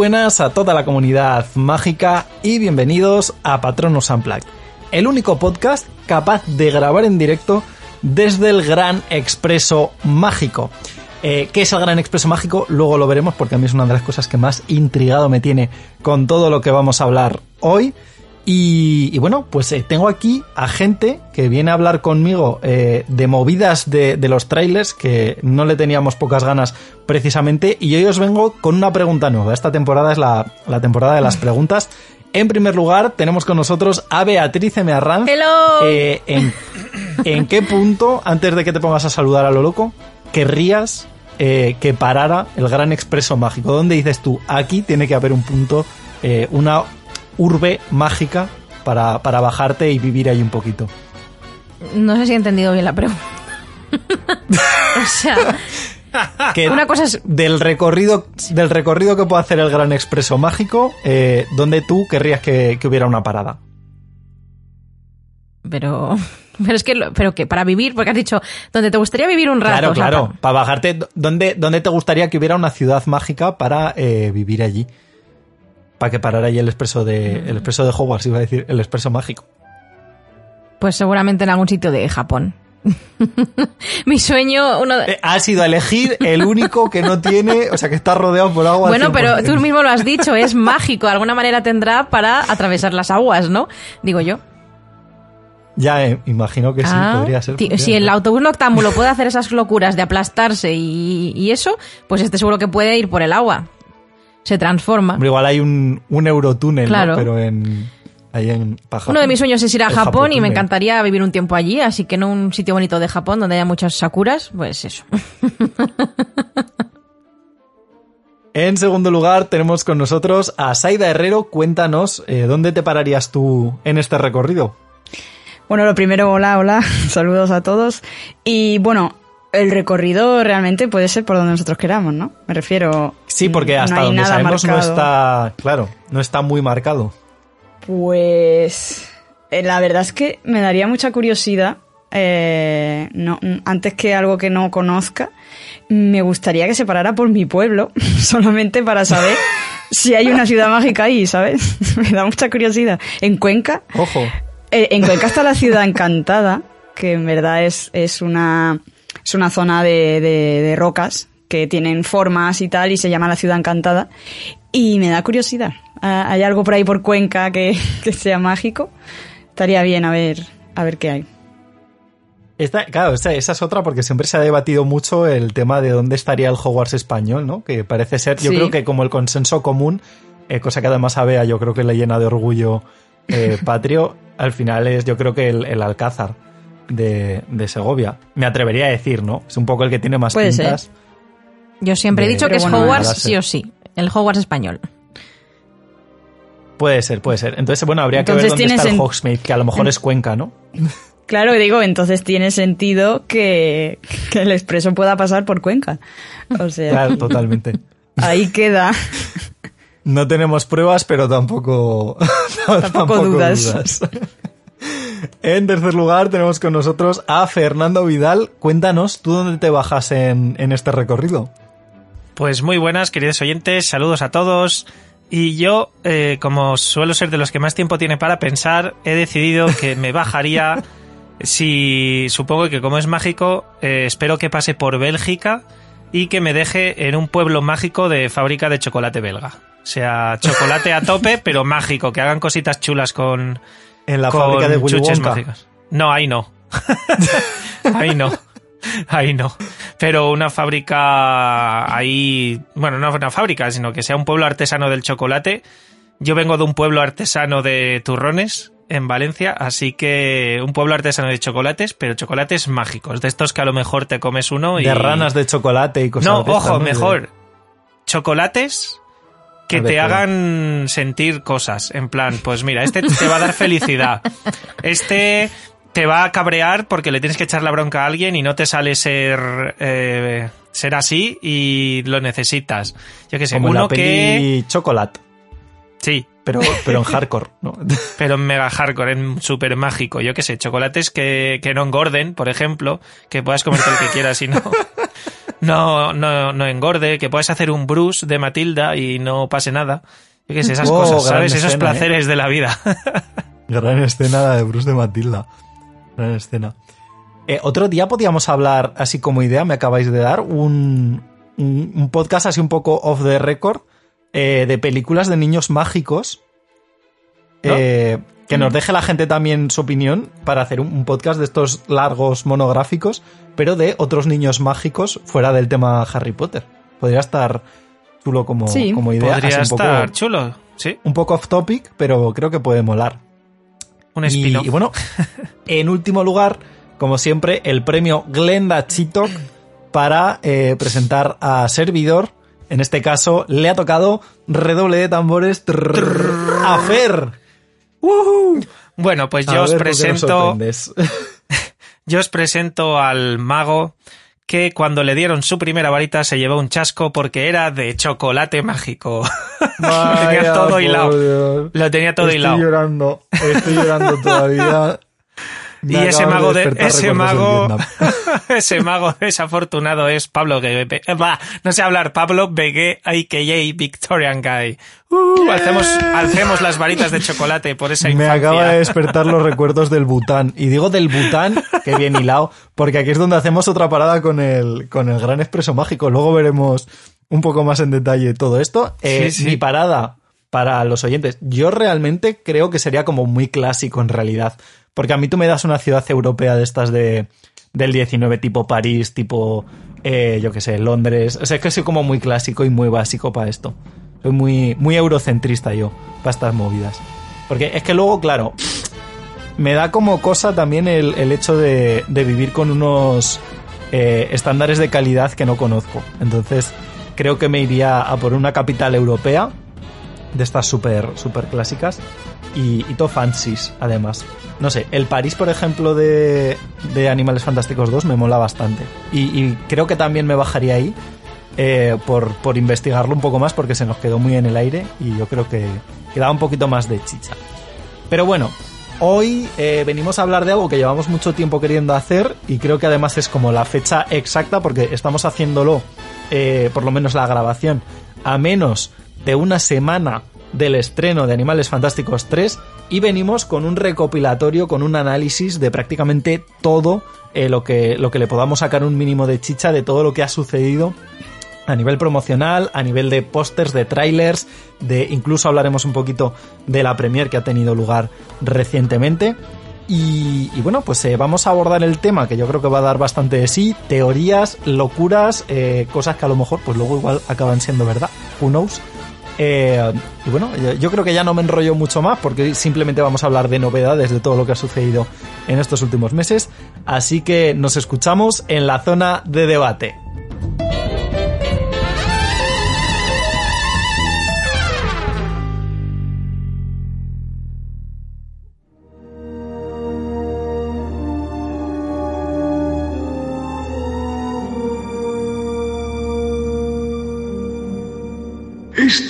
Buenas a toda la comunidad mágica y bienvenidos a Patronus Unplugged, el único podcast capaz de grabar en directo desde el Gran Expreso Mágico. Eh, ¿Qué es el Gran Expreso Mágico? Luego lo veremos porque a mí es una de las cosas que más intrigado me tiene con todo lo que vamos a hablar hoy. Y, y bueno, pues eh, tengo aquí a gente que viene a hablar conmigo eh, de movidas de, de, los trailers, que no le teníamos pocas ganas precisamente, y hoy os vengo con una pregunta nueva. Esta temporada es la, la temporada de las preguntas. En primer lugar, tenemos con nosotros a Beatriz M. Arranz. ¡Hello! Eh, en, ¿En qué punto, antes de que te pongas a saludar a lo loco, querrías que parara el Gran Expreso Mágico? ¿Dónde dices tú? Aquí tiene que haber un punto, eh, una urbe mágica para, para bajarte y vivir ahí un poquito. No sé si he entendido bien la pregunta. o sea, que una cosa es del recorrido del recorrido que puede hacer el Gran Expreso Mágico, eh, ¿dónde tú querrías que, que, hubiera una parada? Pero pero es que pero que para vivir, porque has dicho donde te gustaría vivir un rato. Claro, claro, para, para bajarte, ¿dónde, ¿dónde te gustaría que hubiera una ciudad mágica para eh, vivir allí? Para que parara ahí el expreso de el expreso de Hogwarts, iba a decir, el expreso mágico. Pues seguramente en algún sitio de Japón. Mi sueño, uno de... eh, ha sido elegir el único que no tiene, o sea, que está rodeado por agua. Bueno, pero tú mismo lo has dicho, es mágico, de alguna manera tendrá para atravesar las aguas, ¿no? Digo yo. Ya, eh, imagino que sí, ah, podría ser. Podría si el autobús noctámbulo puede hacer esas locuras de aplastarse y, y, eso, pues este seguro que puede ir por el agua. Se transforma. Hombre, igual hay un, un eurotúnel, claro. ¿no? pero en ahí en Paja, Uno de mis sueños es ir a Japón Japón y me encantaría vivir un tiempo allí, así que en un sitio bonito de Japón donde haya muchas sakuras, pues eso. En segundo lugar, tenemos con nosotros a Saida Herrero. Cuéntanos, eh, ¿dónde te pararías tú en este recorrido? Bueno, lo primero, hola, hola, saludos a todos. Y bueno, el recorrido realmente puede ser por donde nosotros queramos, ¿no? Me refiero. Sí, porque hasta no donde sabemos marcado. no está, claro, no está muy marcado. Pues eh, la verdad es que me daría mucha curiosidad, eh, no, antes que algo que no conozca, me gustaría que se parara por mi pueblo, solamente para saber si hay una ciudad mágica ahí, ¿sabes? me da mucha curiosidad. En Cuenca, Ojo. eh, en Cuenca está la ciudad encantada, que en verdad es, es una, es una zona de, de, de rocas que tienen formas y tal, y se llama la ciudad encantada. Y me da curiosidad. Ah, ¿Hay algo por ahí por Cuenca que, que sea mágico? Estaría bien a ver, a ver qué hay. Esta, claro, esa, esa, es otra porque siempre se ha debatido mucho el tema de dónde estaría el Hogwarts español, ¿no? Que parece ser, yo Sí. creo que como el consenso común, eh, cosa que además a Bea yo creo que le llena de orgullo eh, patrio, al final es yo creo que el, el Alcázar de, de, Segovia. Me atrevería a decir, ¿no? Es un poco el que tiene más Puede pintas. Ser. Yo siempre de- he dicho que es bueno, Hogwarts sí. o sí, el Hogwarts español. Puede ser, puede ser. Entonces, bueno, habría que ver dónde está el Hogsmeade, que a lo mejor es Cuenca, ¿no? Claro, digo, entonces tiene sentido que, que el expreso pueda pasar por Cuenca. O sea, Claro, totalmente. ahí queda. No tenemos pruebas, pero tampoco, tampoco, dudas. En tercer lugar tenemos con nosotros a Fernando Vidal. Cuéntanos, ¿tú dónde te bajas en, en este recorrido? Pues muy buenas, queridos oyentes, saludos a todos. Y yo, eh, como suelo ser de los que más tiempo tiene para pensar, he decidido que me bajaría, si supongo que como es mágico, eh, espero que pase por Bélgica y que me deje en un pueblo mágico de fábrica de chocolate belga. O sea, chocolate a tope, pero mágico, que hagan cositas chulas con, En la con fábrica de Willy chuches Wonka. mágicas. No, ahí no. ahí no. Ahí no. Pero una fábrica ahí, bueno, no una fábrica, sino que sea un pueblo artesano del chocolate. Yo vengo de un pueblo artesano de turrones en Valencia, así que un pueblo artesano de chocolates, pero chocolates mágicos, de estos que a lo mejor te comes uno y De ranas de chocolate y cosas no, ojo, mejor. Chocolates que te hagan sentir cosas. En plan, pues mira, este te va a dar felicidad. Este te va a cabrear porque le tienes que echar la bronca a alguien y no te sale ser eh, ser así y lo necesitas. Yo que sé, Como uno la que peli Chocolate, sí, pero, pero en hardcore, ¿no? pero en mega hardcore, en super mágico. Yo que sé, chocolates que, que no engorden, por ejemplo, que puedas comerte el que quieras y no. No, no, no engorde, que puedes hacer un Bruce de Matilda y no pase nada. Yo qué sé, esas Oh, cosas, ¿sabes? Esos ¿eh? placeres de la vida. Gran escena la de Bruce de Matilda. Gran escena. Eh, otro día podíamos hablar, así como idea, me acabáis de dar, un, un, un podcast así un poco off the record eh, de películas de niños mágicos. ¿No? Eh, que nos deje la gente también su opinión para hacer un, un podcast de estos largos monográficos, pero de otros niños mágicos fuera del tema Harry Potter. Podría estar chulo como, Sí, como idea. Podría así un poco- estar chulo, sí. un poco off topic, pero creo que puede molar. Un Y, spin-off. y bueno, en último lugar, como siempre, el premio Glenda Chitok para eh, presentar a Servidor. En este caso, le ha tocado redoble de tambores trrr, a Fer. ¡Woohoo! Bueno, pues A yo os ver, ¿por qué nos presento, yo os presento al mago que cuando le dieron su primera varita se llevó un chasco porque era de chocolate mágico. Lo tenía Vaya, todo hilado. Lo tenía todo Estoy hilado. llorando, estoy llorando todavía. Y Me ese mago de, ese mago, ese mago desafortunado es Pablo Begué. Va, no sé hablar, Pablo Begué, a.k.a. Victorian Guy. Uh, alcemos, alcemos las varitas de chocolate por esa Me infancia. acaba de despertar los recuerdos del Bután. Y digo del Bután, que bien hilado, porque aquí es donde hacemos otra parada con el, con el Gran Expreso Mágico. Luego veremos un poco más en detalle todo esto. Eh, Sí, sí. Mi parada para los oyentes. Yo realmente creo que sería como muy clásico en realidad. Porque a mí tú me das una ciudad europea de estas de, del 19, tipo París, tipo, eh, yo qué sé, Londres. O sea, es que soy como muy clásico y muy básico para esto. Soy muy, muy eurocentrista yo, para estas movidas. Porque es que luego, claro, me da como cosa también el, el hecho de, de vivir con unos eh, estándares de calidad que no conozco. Entonces, creo que me iría a por una capital europea, de estas súper super clásicas, y, y todo fancies, además. No sé, el París, por ejemplo, de, de Animales Fantásticos 2 me mola bastante. Y, creo que también me bajaría ahí eh, por, por investigarlo un poco más, porque se nos quedó muy en el aire y yo creo que quedaba un poquito más de chicha. Pero bueno, hoy eh, venimos a hablar de algo que llevamos mucho tiempo queriendo hacer y creo que además es como la fecha exacta porque estamos haciéndolo, eh, por lo menos la grabación, a menos de una semana del estreno de Animales Fantásticos 3 y venimos con un recopilatorio, con un análisis de prácticamente todo eh, lo, que, lo que le podamos sacar un mínimo de chicha de todo lo que ha sucedido a nivel promocional, a nivel de pósters, de trailers, de incluso hablaremos un poquito de la premier que ha tenido lugar recientemente. Y, y bueno, pues eh, vamos a abordar el tema que yo creo que va a dar bastante de sí, teorías, locuras, eh, cosas que a lo mejor pues luego igual acaban siendo verdad, who knows. Eh, y bueno, yo, yo creo que ya no me enrollo mucho más porque simplemente vamos a hablar de novedades de todo lo que ha sucedido en estos últimos meses. Así que nos escuchamos en la zona de debate.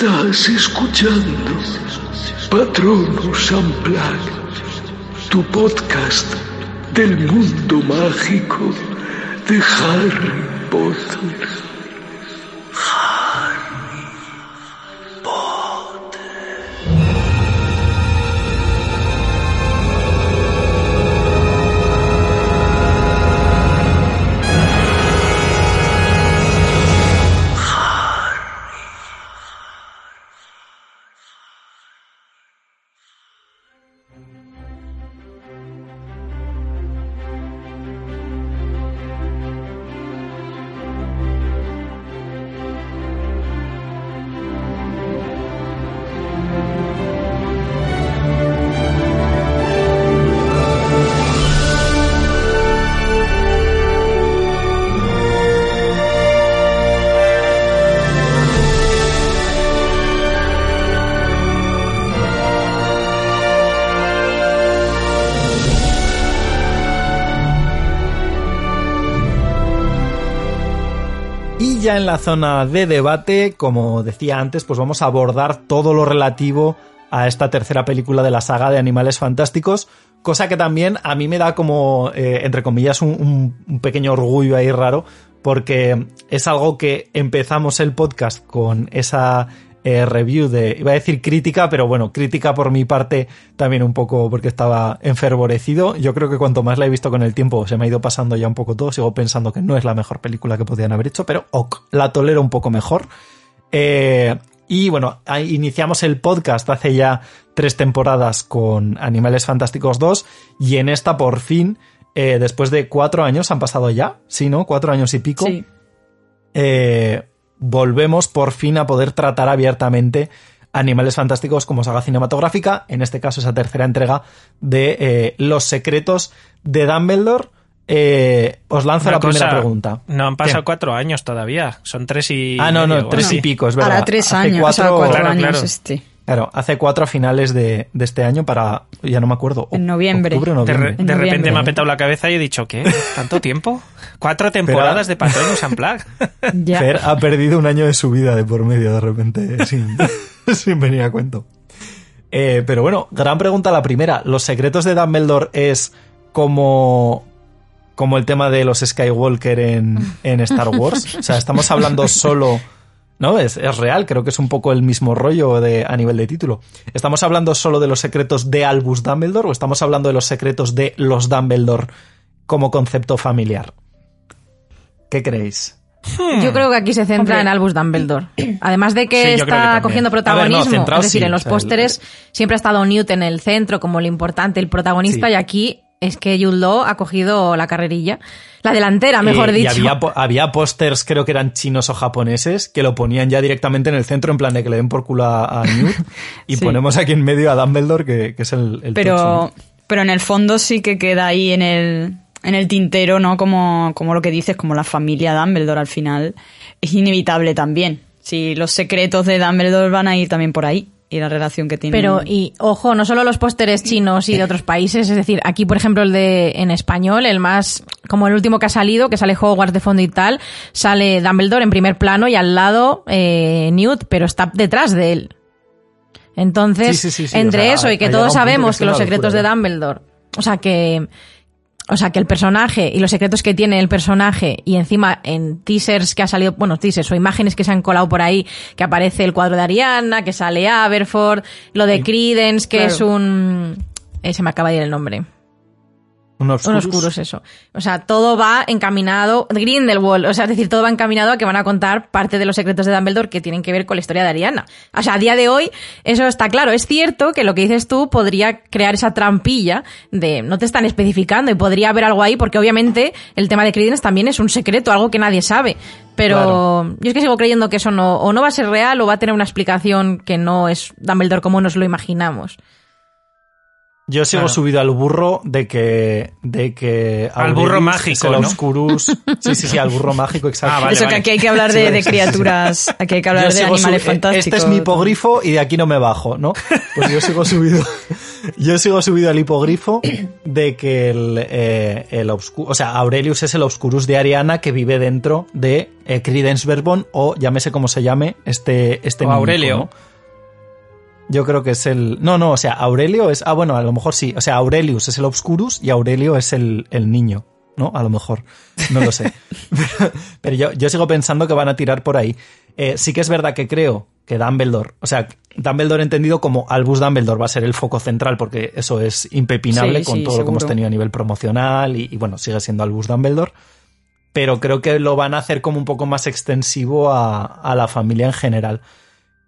Estás escuchando Patronus Unplugged, tu podcast del mundo mágico de Harry Potter. Ya en la zona de debate, como decía antes, pues vamos a abordar todo lo relativo a esta tercera película de la saga de Animales Fantásticos, cosa que también a mí me da como, eh, entre comillas, un pequeño orgullo ahí raro, porque es algo que empezamos el podcast con esa eh, review de, iba a decir crítica, pero bueno, crítica por mi parte también un poco porque estaba enfervorecido. Yo creo que cuanto más la he visto con el tiempo se me ha ido pasando ya un poco todo. Sigo pensando que no es la mejor película que podían haber hecho, pero ok, la tolero un poco mejor. Eh, y bueno, iniciamos el podcast hace ya tres temporadas con Animales Fantásticos 2 y en esta por fin, eh, después de cuatro años, han pasado ya, sí, ¿no? Cuatro años y pico. Sí. Eh, volvemos por fin a poder tratar abiertamente Animales Fantásticos como saga cinematográfica, en este caso esa tercera entrega de eh, Los secretos de Dumbledore. Eh, os lanzo Una la primera pregunta. No han pasado ¿Qué? cuatro años todavía. Son tres y. Ah, no, no, tres y pico, es verdad. Para tres años, o sea, cuatro- cuatro Claro, años claro. este. Claro, hace cuatro a finales de, de este año para, ya no me acuerdo. En noviembre. octubre De, re- noviembre. En de repente me ha petado la cabeza y he dicho, ¿qué? ¿Tanto tiempo? Cuatro temporadas de Patronus Unplugged. Ya. Fer ha perdido un año de su vida de por medio de repente sin, sin venir a cuento. Eh, pero bueno, gran pregunta la primera. ¿Los secretos de Dumbledore es como, como el tema de los Skywalker en, en Star Wars? O sea, estamos hablando solo... No, es, es real, creo que es un poco el mismo rollo de, a nivel de título. ¿Estamos hablando solo de los secretos de Albus Dumbledore o estamos hablando de los secretos de los Dumbledore como concepto familiar? ¿Qué creéis? Yo creo que aquí se centra Hombre. en Albus Dumbledore. Además de que Sí, está cogiendo A ver, no, protagonismo, centrado es decir, sí, en los o sea, el- pósteres siempre ha estado Newt en el centro como el importante, el protagonista, Sí. y aquí es que Jude Law ha cogido la carrerilla. La delantera, mejor Eh, dicho. Y había, po- había pósters, creo que eran chinos o japoneses, que lo ponían ya directamente en el centro, en plan de que le den por culo a, a Newt. y Sí. ponemos aquí en medio a Dumbledore, que, que es el, el tocho, Pero, ¿no? pero en el fondo sí que queda ahí en el, en el tintero, ¿no? Como, como lo que dices, como la familia Dumbledore al final. Es inevitable también. Si los secretos de Dumbledore van a ir también por ahí. Y la relación que tienen. Pero, y ojo, no solo los pósteres chinos y de otros países, es decir, aquí, por ejemplo, el de en español, el más, como el último que ha salido, que sale Hogwarts de fondo y tal, sale Dumbledore en primer plano y al lado eh, Newt, pero está detrás de él. Entonces, Sí, sí, sí, sí, entre o sea, eso y que todos sabemos que los secretos locura, de. Dumbledore, o sea que, o sea que el personaje y los secretos que tiene el personaje y encima en teasers que ha salido, bueno, teasers o imágenes que se han colado por ahí, que aparece el cuadro de Ariana, que sale Aberford, lo de Credence, que Claro. es un... eh, se me acaba de ir el nombre. Un Un Obscurus. oscuros, eso. O sea, todo va encaminado, Grindelwald, o sea, es decir, todo va encaminado a que van a contar parte de los secretos de Dumbledore que tienen que ver con la historia de Ariana. O sea, a día de hoy, eso está claro. Es cierto que lo que dices tú podría crear esa trampilla de no te están especificando y podría haber algo ahí, porque obviamente el tema de Credence también es un secreto, algo que nadie sabe. Pero Claro. yo es que sigo creyendo que eso no, o no va a ser real o va a tener una explicación que no es Dumbledore como nos lo imaginamos. Yo sigo Claro. subido al burro de que. De que Al burro mágico, el ¿no? Obscurus. Sí, sí, sí, al burro mágico, exacto. Ah, vale, Eso que aquí hay que hablar de, de criaturas, aquí hay que hablar Yo de animales subi- eh, fantásticos. Este es mi hipogrifo y de aquí no me bajo, ¿no? Pues yo sigo subido. Yo sigo subido al hipogrifo de que el, eh, el obscu- o sea, Aurelius es el Obscurus de Ariana que vive dentro de eh, Credence Verbon o llámese como se llame este este O Aurelio. ¿no? Yo creo que es el. No, no, o sea, Aurelio es. Ah, bueno, a lo mejor sí. O sea, Aurelius es el Obscurus y Aurelio es el, el niño, ¿no? A lo mejor. No lo sé. pero pero yo, yo sigo pensando que van a tirar por ahí. Eh, sí que es verdad que creo que Dumbledore, o sea, Dumbledore entendido como Albus Dumbledore va a ser el foco central porque eso es impepinable Sí, con sí, todo lo que hemos tenido a nivel promocional y, y bueno, sigue siendo Albus Dumbledore. Pero creo que lo van a hacer como un poco más extensivo a, a la familia en general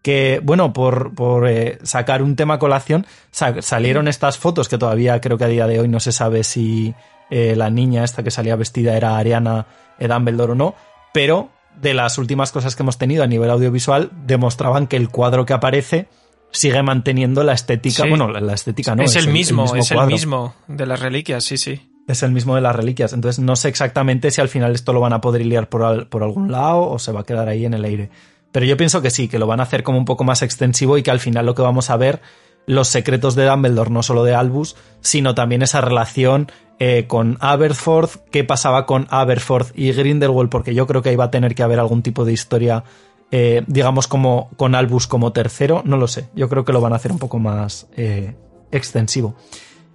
que, bueno, por, por eh, sacar un tema a colación, sa- salieron estas fotos que todavía creo que a día de hoy no se sabe si eh, la niña esta que salía vestida era Ariana eh, Dumbledore o no, pero de las últimas cosas que hemos tenido a nivel audiovisual demostraban que el cuadro que aparece sigue manteniendo la estética, Sí. bueno, la estética no, es, el mismo, es el mismo de las reliquias, sí, sí. Es el mismo de las reliquias. Entonces no sé exactamente si al final esto lo van a poder liar por, al- por algún lado o se va a quedar ahí en el aire. Pero yo pienso que sí, que lo van a hacer como un poco más extensivo y que al final lo que vamos a ver, los secretos de Dumbledore, no solo de Albus, sino también esa relación eh, con Aberforth, qué pasaba con Aberforth y Grindelwald, porque yo creo que ahí va a tener que haber algún tipo de historia, eh, digamos, como con Albus como tercero, no lo sé. Yo creo que lo van a hacer un poco más eh, extensivo.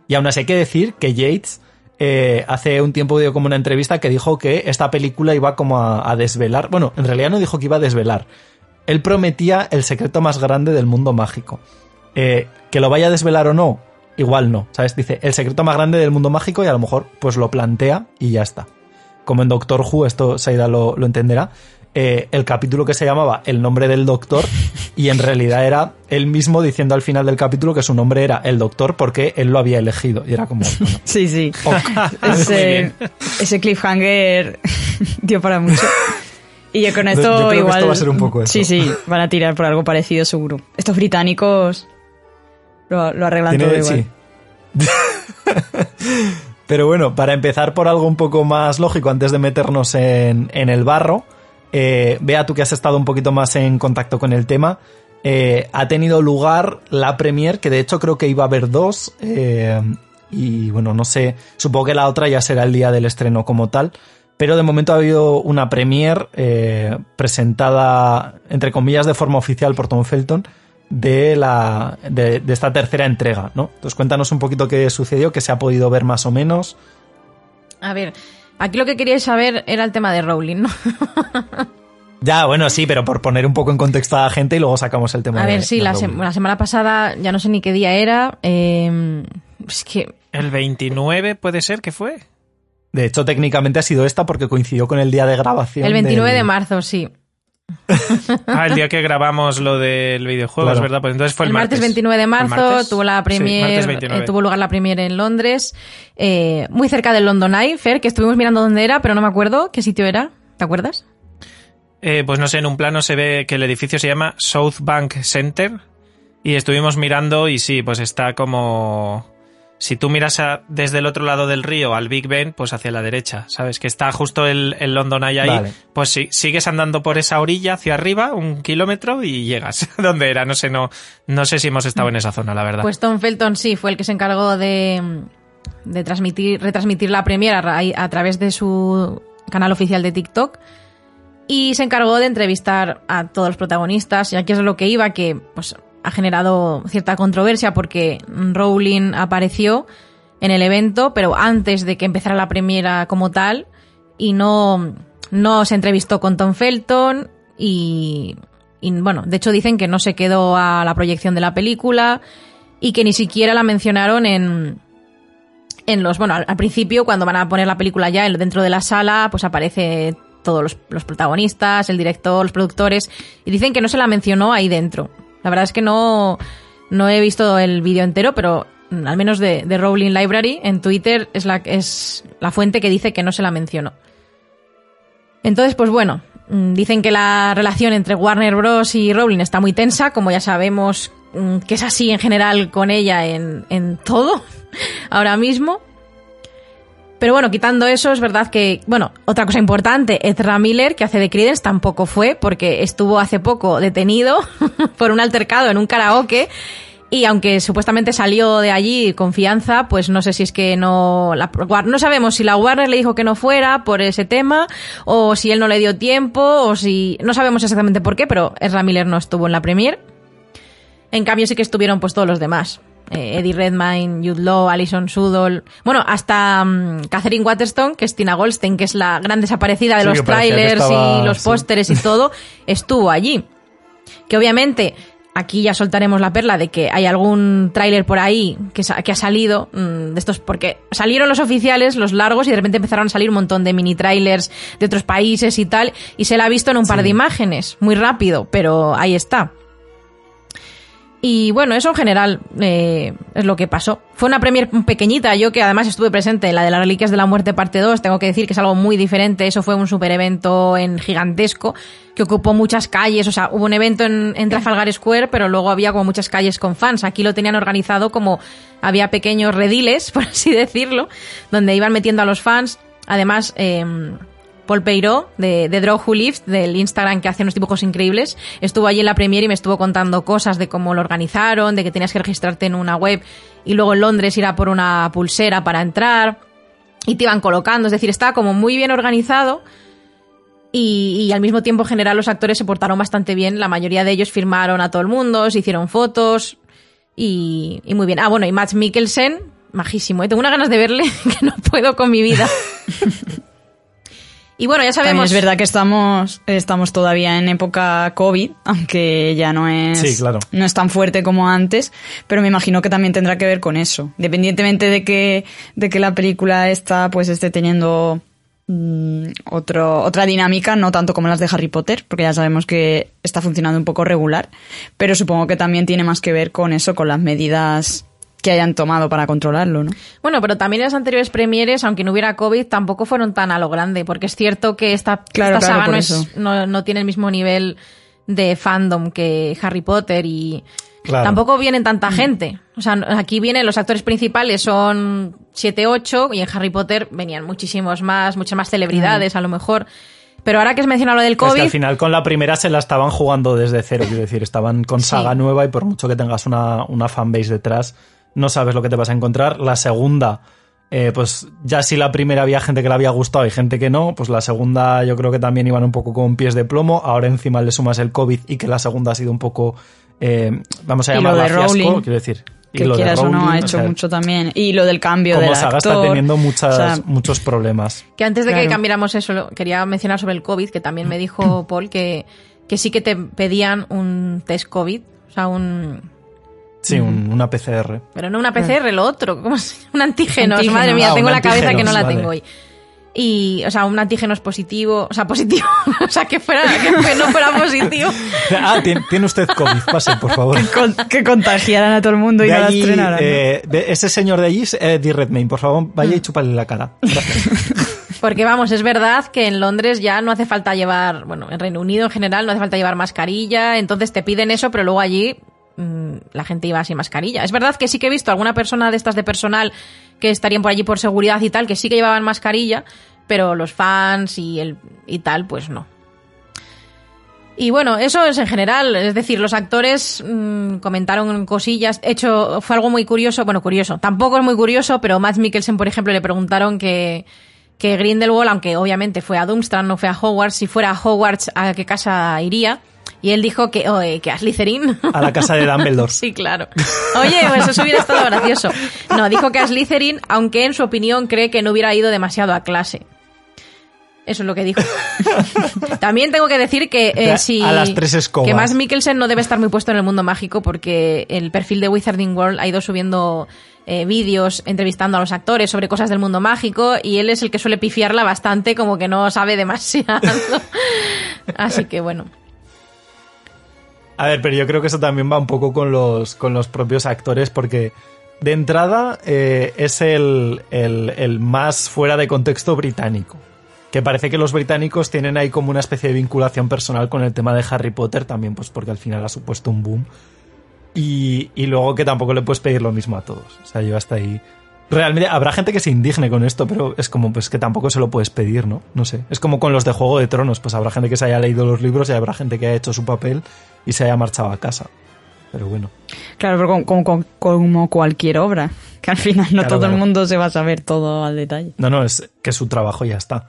Y aún así hay que decir que Yates eh, hace un tiempo dio como una entrevista que dijo que esta película iba como a, desvelar, bueno, en realidad no dijo que iba a desvelar, él prometía el secreto más grande del mundo mágico. Eh, que lo vaya a desvelar o no, igual no, ¿sabes? Dice, el secreto más grande del mundo mágico y a lo mejor pues lo plantea y ya está. Como en Doctor Who, esto Saida lo entenderá, eh, el capítulo que se llamaba El nombre del doctor y en realidad era él mismo diciendo al final del capítulo que su nombre era el doctor porque él lo había elegido y era como... bueno, Sí, sí. ese, ese cliffhanger dio para mucho. Y yo con Yo esto creo que igual. esto va a ser un poco eso. Sí, sí, van a tirar por algo parecido seguro. Estos británicos lo, lo arreglan todo igual. sí. Pero bueno, para empezar por algo un poco más lógico, antes de meternos en, en el barro, eh, vea tú que has estado un poquito más en contacto con el tema. eh, ha tenido lugar la premier, que de hecho creo que iba a haber dos. eh, y bueno, no sé, supongo que la otra ya será el día del estreno como tal. Pero de momento ha habido una premier eh, presentada, entre comillas, de forma oficial por Tom Felton de, la, de esta tercera entrega, ¿no? Entonces cuéntanos un poquito qué sucedió, qué se ha podido ver más o menos. A ver, aquí lo que queríais saber era el tema de Rowling, ¿no? Ya, bueno, sí, pero por poner un poco en contexto a la gente y luego sacamos el tema A de- ver, sí, de la, semana pasada, ya no sé ni qué día era. eh, es que ¿El 29 puede ser que fue? De hecho, técnicamente ha sido esta porque coincidió con el día de grabación. el 29 del- de marzo, sí. Ah, el día que grabamos lo del videojuego, Claro. es verdad. Pues entonces fue el, el martes, 29 de ¿El marzo martes? tuvo la premier, martes 29. eh, tuvo lugar la premier en Londres, eh, muy cerca del London Eye, Fer, que estuvimos mirando dónde era, pero no me acuerdo qué sitio era. ¿Te acuerdas? Eh, pues no sé, en un plano se ve que el edificio se llama South Bank Center y estuvimos mirando y sí, pues está como... Si tú miras a- desde el otro lado del río al Big Ben, pues hacia la derecha, ¿sabes? Que está justo el, el London Eye ahí. Vale. Pues sí, sigues andando por esa orilla hacia arriba un kilómetro y llegas. ¿Dónde era? No sé, no, no sé si hemos estado en esa zona, la verdad. Pues Tom Felton sí, fue el que se encargó de, de transmitir, retransmitir la premier a, a través de su canal oficial de TikTok y se encargó de entrevistar a todos los protagonistas y aquí es lo que iba que pues ha generado cierta controversia porque Rowling apareció en el evento pero antes de que empezara la premiera como tal y no no se entrevistó con Tom Felton y, y, bueno de hecho dicen que no se quedó a la proyección de la película y que ni siquiera la mencionaron en en los bueno al, principio cuando van a poner la película ya en- dentro de la sala pues aparece todos los protagonistas el director los productores y dicen que no se la mencionó ahí dentro la verdad es que no no he visto el vídeo entero pero al menos de, de Rowling Library en Twitter es la es la fuente que dice que no se la mencionó entonces, pues bueno, mm, dicen que la relación entre Warner Bros. y Rowling está muy tensa, como ya sabemos mm, que es así en general con ella en, en todo ahora mismo. Pero bueno, quitando eso, es verdad que, bueno, otra cosa importante, Ezra Miller, que hace de Credence, tampoco fue, porque estuvo hace poco detenido por un altercado en un karaoke. Y aunque supuestamente salió de allí con fianza, pues no sé si es que no. La, no sabemos si la Warner le dijo que no fuera por ese tema, o si él no le dio tiempo, o si. No sabemos exactamente por qué, pero Ezra Miller no estuvo en la premier. En cambio, sí que estuvieron pues todos los demás. Eh, Eddie Redmayne, Jude Law, Alison Sudol. Bueno, hasta mm, Catherine Waterston, que es Tina Goldstein, que es la gran desaparecida de Sí, los trailers estaba- y los sí. pósteres y todo, estuvo allí. Que obviamente aquí ya soltaremos la perla de que hay algún tráiler por ahí que, sa- que ha salido mm, de estos porque salieron los oficiales, los largos y de repente empezaron a salir un montón de mini trailers de otros países y tal y se la ha visto en un par de imágenes, muy rápido, pero ahí está. Y bueno, eso en general eh, es lo que pasó. Fue una premier pequeñita, yo que además estuve presente en la de las Reliquias de la Muerte parte 2, tengo que decir que es algo muy diferente, eso fue un super evento en gigantesco, que ocupó muchas calles, o sea, hubo un evento en, en Trafalgar Square, pero luego había como muchas calles con fans. Aquí lo tenían organizado como había pequeños rediles, por así decirlo, donde iban metiendo a los fans. Además, eh, Paul Peiró, de, de Draw Who Lives, del Instagram que hace unos dibujos increíbles, estuvo allí en la premiere y me estuvo contando cosas de cómo lo organizaron, de que tenías que registrarte en una web y luego en Londres ir a por una pulsera para entrar y te iban colocando, es decir, estaba como muy bien organizado y, al mismo tiempo en general los actores se portaron bastante bien, la mayoría de ellos firmaron a todo el mundo, se hicieron fotos y, muy bien. Ah, bueno, y Matt Mikkelsen, majísimo. ¿eh? Tengo unas ganas de verle que no puedo con mi vida. y bueno, ya También sabemos. es verdad que estamos, estamos todavía en época COVID, aunque ya no es, Sí, claro. no es tan fuerte como antes, pero me imagino que también tendrá que ver con eso. Independientemente de que, de que la película esta pues esté teniendo mm, otro, otra dinámica, no tanto como las de Harry Potter, porque ya sabemos que está funcionando un poco regular, pero supongo que también tiene más que ver con eso, con las medidas que hayan tomado para controlarlo, ¿no? Bueno, pero también las anteriores premieres, aunque no hubiera COVID, tampoco fueron tan a lo grande, porque es cierto que esta, Claro, esta claro, saga no, eso. es, no, no tiene el mismo nivel de fandom que Harry Potter y Claro. tampoco vienen tanta gente. O sea, aquí vienen los actores principales, son 7, 8, y en Harry Potter venían muchísimos más, muchas más celebridades a lo mejor. Pero ahora que has mencionado lo del Es que al COVID, final con la primera se la estaban jugando desde cero, quiero decir, estaban con Sí. saga nueva y por mucho que tengas una, una fanbase detrás, no sabes lo que te vas a encontrar. La segunda, eh, pues ya si la primera había gente que le había gustado y gente que no, pues la segunda yo creo que también iban un poco con pies de plomo. Ahora encima le sumas el COVID y que la segunda ha sido un poco, eh, vamos a llamarla de fiasco, Rowling, quiero decir. y que lo de quieras o no Rowling, ha o hecho sea, mucho también. Y lo del cambio del saga actor. está teniendo muchas, o sea, muchos problemas. Que antes de que cambiáramos eso, quería mencionar sobre el COVID, que también me dijo Paul que, que sí que te pedían un test COVID, o sea, un... Sí, un- una PCR. Pero no una PCR, lo otro, ¿cómo se llama? Un Antígenos. madre mía, Ah, tengo la cabeza que no la tengo hoy. Y, o sea, un antígenos positivo, o sea, positivo, o sea, que fuera, que no fuera positivo. Ah, tiene, tiene usted COVID, pase, por favor. con- que contagiaran a todo el mundo y no la allí, eh, de ese señor de allí es Eddie Redmayne, por favor, vaya Mm. y chúpale la cara. Gracias. Porque vamos, es verdad que en Londres ya no hace falta llevar, bueno, en Reino Unido en general no hace falta llevar mascarilla, entonces te piden eso, pero luego allí mm, la gente iba sin mascarilla. Es verdad que sí que he visto alguna persona de estas de personal que estarían por allí por seguridad y tal, que sí que llevaban mascarilla, pero los fans y el y tal, pues no. Y bueno, eso es en general, es decir, los actores mm, comentaron cosillas. Hecho, fue algo muy curioso, bueno, curioso, tampoco es muy curioso, pero Matt Mikkelsen, por ejemplo, le preguntaron que, que Grindelwald, aunque obviamente fue a Doomstrand, no fue a Hogwarts, si fuera a Hogwarts, ¿a qué casa iría? Y él dijo que, oh, eh, que a Slytherin. A la casa de Dumbledore. Sí, claro. Oye, pues eso hubiera estado gracioso. No, dijo que a Slytherin, aunque en su opinión cree que no hubiera ido demasiado a clase. Eso es lo que dijo. También tengo que decir que eh, A- si a las tres escobas. que Mads Mikkelsen no debe estar muy puesto en el mundo mágico porque el perfil de Wizarding World ha ido subiendo eh, vídeos entrevistando a los actores sobre cosas del mundo mágico y él es el que suele pifiarla bastante como que no sabe demasiado. Así que bueno. A ver, pero yo creo que eso también va un poco con los, con los propios actores, porque de entrada eh, es el, el- el más fuera de contexto británico. Que parece que los británicos tienen ahí como una especie de vinculación personal con el tema de Harry Potter también, pues porque al final ha supuesto un boom. Y, y luego que tampoco le puedes pedir lo mismo a todos. O sea, yo hasta ahí. Realmente habrá gente que se indigne con esto, pero es como pues que tampoco se lo puedes pedir, ¿no? No sé. Es como con los de Juego de Tronos, pues habrá gente que se haya leído los libros y habrá gente que haya hecho su papel y se haya marchado a casa. Pero bueno. Claro, pero como, como- como cualquier obra, que al final no Claro, todo claro. el mundo se va a saber todo al detalle. No, no, es que su trabajo ya está.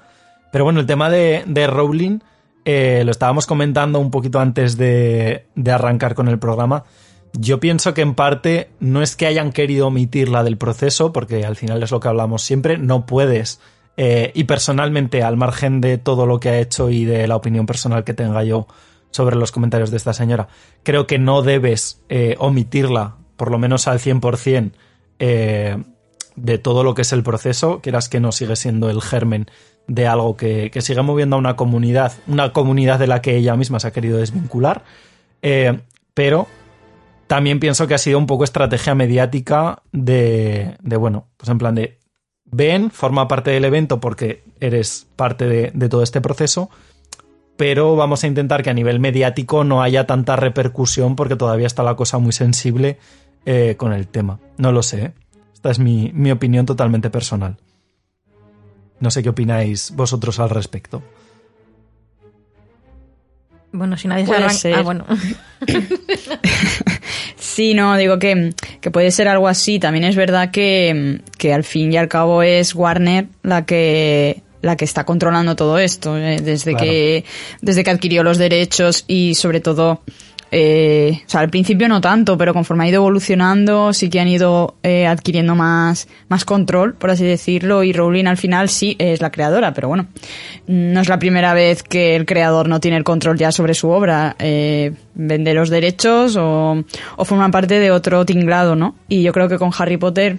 Pero bueno, el tema de, de Rowling eh, lo estábamos comentando un poquito antes de, de arrancar con el programa. Yo pienso que en parte no es que hayan querido omitirla del proceso, porque al final es lo que hablamos siempre, no puedes. eh, y personalmente, al margen de todo lo que ha hecho y de la opinión personal que tenga yo sobre los comentarios de esta señora, creo que no debes eh, omitirla, por lo menos al 100%, eh, de todo lo que es el proceso, quieras que no sigue siendo el germen de algo que, que sigue moviendo a una comunidad, una comunidad de la que ella misma se ha querido desvincular, eh, pero también pienso que ha sido un poco estrategia mediática de, de, bueno, pues en plan de, ven, forma parte del evento porque eres parte de, de todo este proceso, pero vamos a intentar que a nivel mediático no haya tanta repercusión porque todavía está la cosa muy sensible eh, con el tema. No lo sé. ¿eh? Esta es mi, mi opinión totalmente personal. No sé qué opináis vosotros al respecto. Bueno, si nadie se arranca. ser. Ah, bueno. Sí, no, digo que, que puede ser algo así. También es verdad que, que al fin y al cabo es Warner la que la que está controlando todo esto eh, desde Claro. que desde que adquirió los derechos y sobre todo Eh, o sea, al principio no tanto, pero conforme ha ido evolucionando, sí que han ido eh, adquiriendo más, más control, por así decirlo, y Rowling al final sí es la creadora, pero bueno, no es la primera vez que el creador no tiene el control ya sobre su obra, eh, vende los derechos o, o forma parte de otro tinglado, ¿no? Y yo creo que con Harry Potter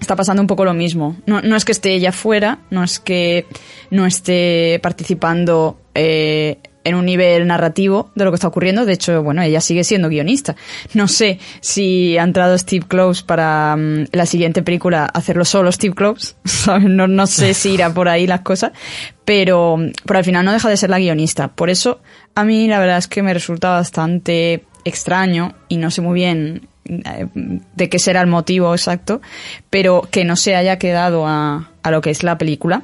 está pasando un poco lo mismo. No, no es que esté ella fuera, no es que no esté participando eh, en un nivel narrativo de lo que está ocurriendo. De hecho, bueno, ella sigue siendo guionista. No sé si ha entrado Steve Close para mm, la siguiente película hacerlo solo Steve Close. No, no sé si irá por ahí las cosas, pero, pero al final no deja de ser la guionista. Por eso, a mí la verdad es que me resulta bastante extraño y no sé muy bien eh, de qué será el motivo exacto, pero que no se haya quedado a, a lo que es la película.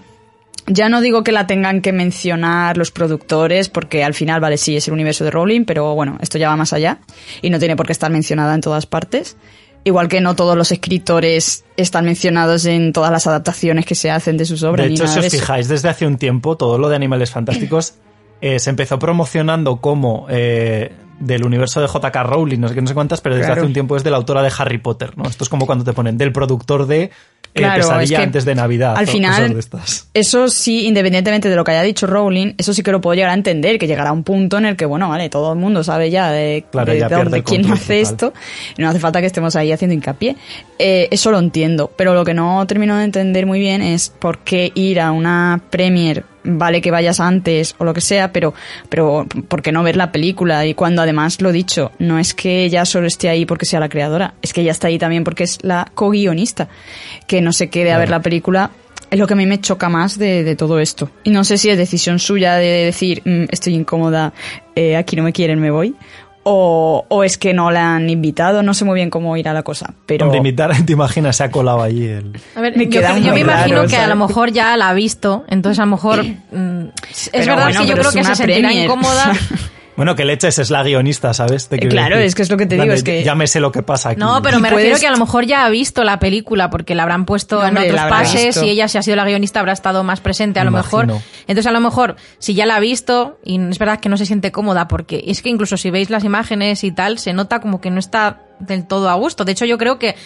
Ya no digo que la tengan que mencionar los productores, porque al final, vale, sí, es el universo de Rowling, pero bueno, esto ya va más allá y no tiene por qué estar mencionada en todas partes. Igual que no todos los escritores están mencionados en todas las adaptaciones que se hacen de sus obras. De hecho, si os de fijáis, desde hace un tiempo, todo lo de Animales Fantásticos eh, se empezó promocionando como eh, del universo de J.K. Rowling, no sé qué, no sé cuántas, pero desde Claro. hace un tiempo es de la autora de Harry Potter, ¿no? Esto es como cuando te ponen del productor de eh, Claro, Pesadilla es que antes de Navidad. al final- cosas de estas. Eso sí, independientemente de lo que haya dicho Rowling, eso sí que lo puedo llegar a entender, que llegará un punto en el que, bueno, vale, todo el mundo sabe ya de, Claro, de ya dónde, quién hace total. esto, y no hace falta que estemos ahí haciendo hincapié. Eh, eso lo entiendo, pero lo que no termino de entender muy bien es por qué ir a una premier vale que vayas antes o lo que sea, pero, pero ¿por qué no ver la película? Y cuando además lo dicho, no es que ella solo esté ahí porque sea la creadora, es que ella está ahí también porque es la co-guionista, que no se quede a ver la película es lo que a mí me choca más de, de todo esto. Y no sé si es decisión suya de decir, "Mm, estoy incómoda, eh, aquí no me quieren, me voy. O, o es que no la han invitado, no sé muy bien cómo irá la cosa. Pero Hombre, imitar, te imaginas, se ha colado allí el... A ver, Me yo, creo- me imagino raro, que a lo mejor ya la ha visto, entonces a lo mejor mm, es Pero verdad bueno, que yo creo es que se sentirá premier. incómoda. Bueno, que leches es la guionista, ¿sabes? Te quiero claro, decir. es que es lo que te digo, de, es que- Ya me sé lo que pasa aquí. No, pero me refiero que a lo mejor ya ha visto la película porque la habrán puesto No, en hombre, otros pases visto. y ella si ha sido la guionista habrá estado más presente a Me lo mejor. Entonces a lo mejor si ya la ha visto y es verdad que no se siente cómoda porque es que incluso si veis las imágenes y tal se nota como que no está del todo a gusto. De hecho yo creo que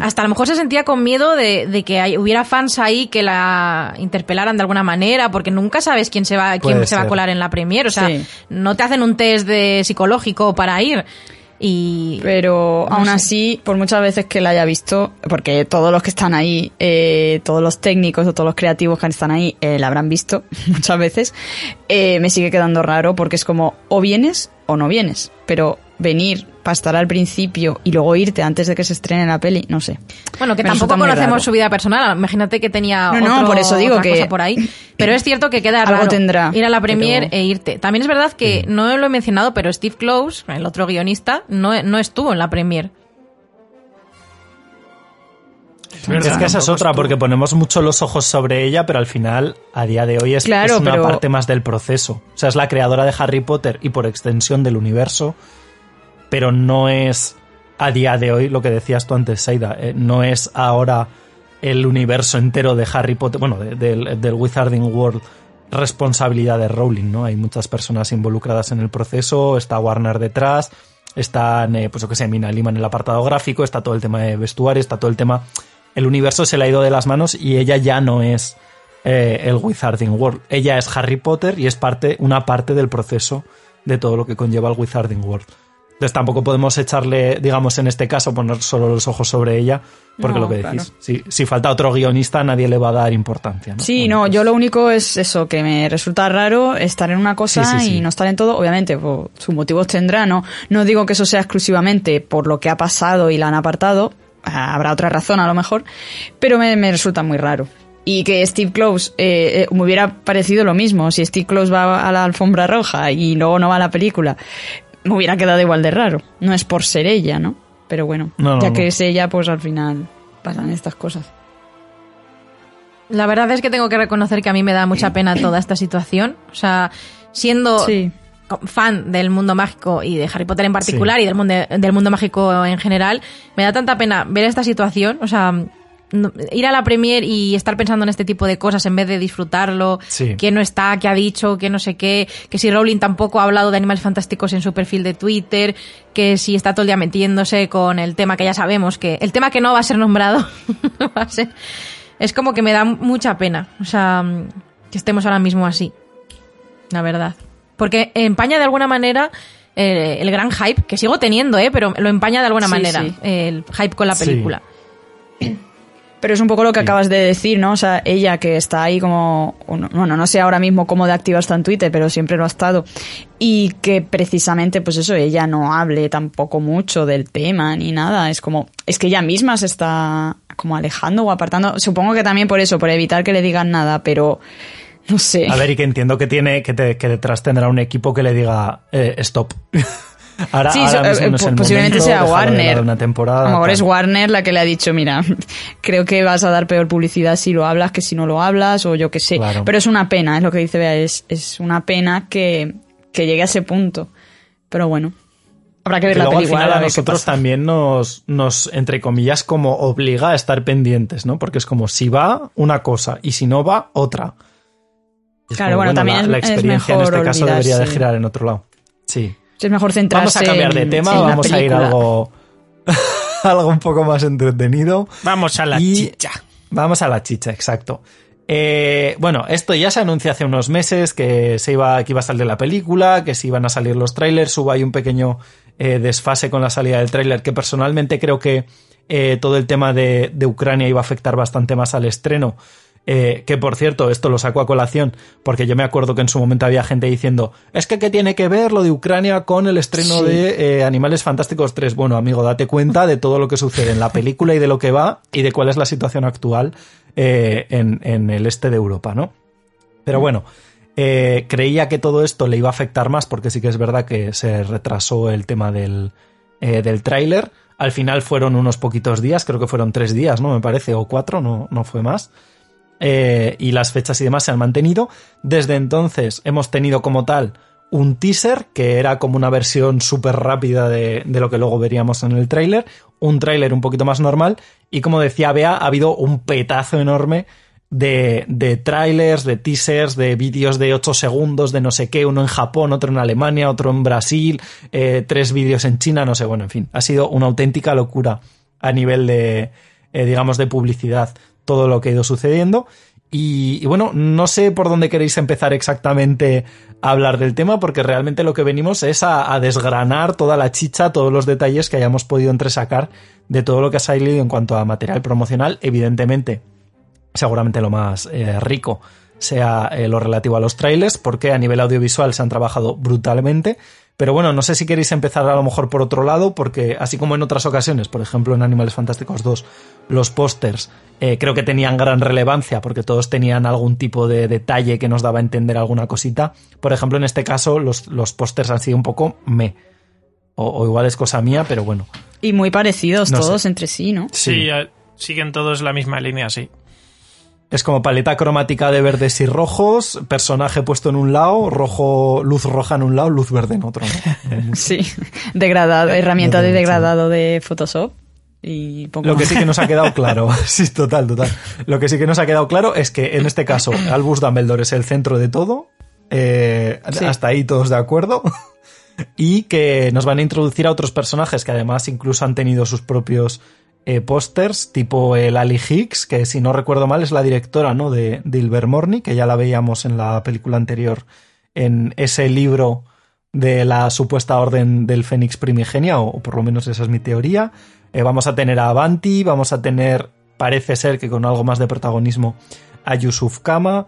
Hasta a lo mejor se sentía con miedo de, de que hay- hubiera fans ahí que la interpelaran de alguna manera, porque nunca sabes quién se va, quién Puede se va a colar en la premier. O sea, Sí. no te hacen un test de psicológico para ir. Y Pero No aún sé. así, por muchas veces que la haya visto, porque todos los que están ahí, eh, todos los técnicos o todos los creativos que están ahí, eh, la habrán visto muchas veces, eh, me sigue quedando raro porque es como o vienes o no vienes. Pero venir para estar al principio y luego irte antes de que se estrene la peli, no sé. Bueno, que Me tampoco conocemos raro. su vida personal. Imagínate que tenía No, no, por eso digo otra que- cosa por ahí. Pero es cierto que queda Algo raro tendrá, ir a la premier pero- e irte. También es verdad que no lo he mencionado, pero Steve Close, el otro guionista, no, no estuvo en la premier. Es, que esa es otra, porque ponemos mucho los ojos sobre ella, pero al final, a día de hoy, es, Claro, es una pero- parte más del proceso. O sea, es la creadora de Harry Potter y por extensión del universo, pero no es a día de hoy lo que decías tú antes, Saida. eh, no es ahora el universo entero de Harry Potter, bueno, de- del, del Wizarding World responsabilidad de Rowling, ¿no? Hay muchas personas involucradas en el proceso, está Warner detrás, están, eh, pues yo que sé, Mina Lima en el apartado gráfico, está todo el tema de vestuario, está todo el tema... El universo se le ha ido de las manos y ella ya no es eh, el Wizarding World. Ella es Harry Potter y es parte, una parte del proceso de todo lo que conlleva el Wizarding World. Entonces tampoco podemos echarle, digamos, en este caso, poner solo los ojos sobre ella, porque No, lo que claro. decís, si, si falta otro guionista, nadie le va a dar importancia. ¿no? Sí, Bueno, no, pues- yo lo único es eso, que me resulta raro estar en una cosa Sí, sí, sí. y no estar en todo. Obviamente, pues, sus motivos tendrá, no, no digo que eso sea exclusivamente por lo que ha pasado y la han apartado, ah, habrá otra razón a lo mejor, pero me, me resulta muy raro. Y que Steve Close eh, eh, me hubiera parecido lo mismo, si Steve Close va a la alfombra roja y luego no va a la película, me hubiera quedado igual de raro. No es por ser ella, ¿no? Pero bueno, No, no, ya no. que es ella, pues al final pasan estas cosas. La verdad es que tengo que reconocer que a mí me da mucha pena toda esta situación. O sea, siendo Sí. fan del mundo mágico y de Harry Potter en particular y del mundo, del mundo mágico en general, me da tanta pena ver esta situación. O sea, no- ir a la premier y estar pensando en este tipo de cosas en vez de disfrutarlo, Sí. que no está, que ha dicho, que no sé qué, que si Rowling tampoco ha hablado de animales fantásticos en su perfil de Twitter, que si está todo el día metiéndose con el tema que ya sabemos que el tema que no va a ser nombrado no va a ser es como que me da mucha pena, o sea, que estemos ahora mismo así. La verdad. Porque empaña de alguna manera eh, el gran hype, que sigo teniendo, ¿eh? pero lo empaña de alguna Sí, manera sí. el hype con la Sí. Pero es un poco lo que acabas de decir, ¿no? O sea, ella que está ahí como, bueno, no sé ahora mismo cómo de activa está en Twitter, pero siempre lo ha estado. Y que precisamente, pues eso, ella no hable tampoco mucho del tema ni nada. Es como, es que ella misma se está como alejando o apartando. Supongo que también por eso, por evitar que le digan nada, pero no sé. A ver, y que entiendo que tiene que, te- que detrás tendrá un equipo que le diga eh, stop. ahora, Sí, ahora mismo no eh, es el posiblemente momento, sea Warner. Una temporada, a lo mejor tal. es Warner la que le ha dicho, mira, creo que vas a dar peor publicidad si lo hablas que si no lo hablas, o yo qué sé. Claro. Pero es una pena, es lo que dice Bea, es, es una pena que, que llegue a ese punto. Pero bueno, habrá que ver la luego al película. final a qué nosotros también nos, nos, entre comillas, como obliga a estar pendientes, ¿no? Porque es como si va una cosa y si no va otra. Es Claro, como, bueno, también la, es- la es experiencia en mejor este caso debería de girar en otro lado. Sí. Es mejor Vamos centrarse a cambiar de en- tema, vamos a ir a algo, algo un poco más entretenido. Vamos a la Y- chicha. Vamos a la chicha, exacto. Eh, bueno, esto ya se anuncia hace unos meses que se iba, que iba a salir la película, que se iban a salir los trailers. Hubo ahí un pequeño eh, desfase con la salida del tráiler, que personalmente creo que eh, todo el tema de, de Ucrania iba a afectar bastante más al estreno. Eh, que por cierto, esto lo saco a colación, porque yo me acuerdo que en su momento había gente diciendo, es que qué tiene que ver lo de Ucrania con el estreno Sí. de eh, Animales Fantásticos 3. Bueno, amigo, date cuenta de todo lo que sucede en la película y de lo que va y de cuál es la situación actual eh, en, en el este de Europa, ¿no? Pero bueno, eh, creía que todo esto le iba a afectar más porque sí que es verdad que se retrasó el tema del, del tráiler. Al final fueron unos poquitos días, creo que fueron tres días, ¿no? Me parece, o cuatro, no, no fue más. Eh, y las fechas y demás se han mantenido. Desde entonces hemos tenido como tal un teaser, que era como una versión súper rápida de, de lo que luego veríamos en el tráiler, un tráiler un poquito más normal, y como decía Bea, ha habido un petazo enorme de, de trailers, de teasers, de vídeos de 8 segundos, de no sé qué, uno en Japón, otro en Alemania, otro en Brasil, eh, tres vídeos en China, no sé, bueno, en fin, ha sido una auténtica locura a nivel de, eh, digamos, de publicidad todo lo que ha ido sucediendo. Y, bueno, no sé por dónde queréis empezar exactamente a hablar del tema, porque realmente lo que venimos es a, a desgranar toda la chicha, todos los detalles que hayamos podido entresacar de todo lo que ha salido en cuanto a material promocional. Evidentemente, seguramente lo más eh, rico sea eh, lo relativo a los trailers, porque a nivel audiovisual se han trabajado brutalmente. Pero bueno, no sé si queréis empezar a lo mejor por otro lado, porque así como en otras ocasiones, por ejemplo en Animales Fantásticos 2, los pósters eh, creo que tenían gran relevancia porque todos tenían algún tipo de detalle que nos daba a entender alguna cosita. Por ejemplo, en este caso, los, los pósters han sido un poco me. O, o igual es cosa mía, pero bueno. Y muy parecidos No todos sé. entre sí, ¿no? Sí, eh, siguen todos la misma línea, sí. Es como paleta cromática de verdes y rojos, personaje puesto en un lado, rojo, luz roja en un lado, luz verde en otro. ¿no? Sí, degradado, herramienta de degradado de Photoshop. Y poco Lo que sí que nos ha quedado claro, sí, total, total. Lo que sí que nos ha quedado claro es que en este caso Albus Dumbledore es el centro de todo. eh, Sí. Hasta ahí todos de acuerdo. Y que nos van a introducir a otros personajes que además incluso han tenido sus propios eh, pósters, tipo el Ali Hicks, que si no recuerdo mal es la directora ¿no? de, de Ilvermorny, que ya la veíamos en la película anterior en ese libro de la supuesta orden del Fénix primigenia, o, por lo menos esa es mi teoría. Eh, vamos a tener a Avanti, vamos a tener, parece ser que con algo más de protagonismo, a Yusuf Kama.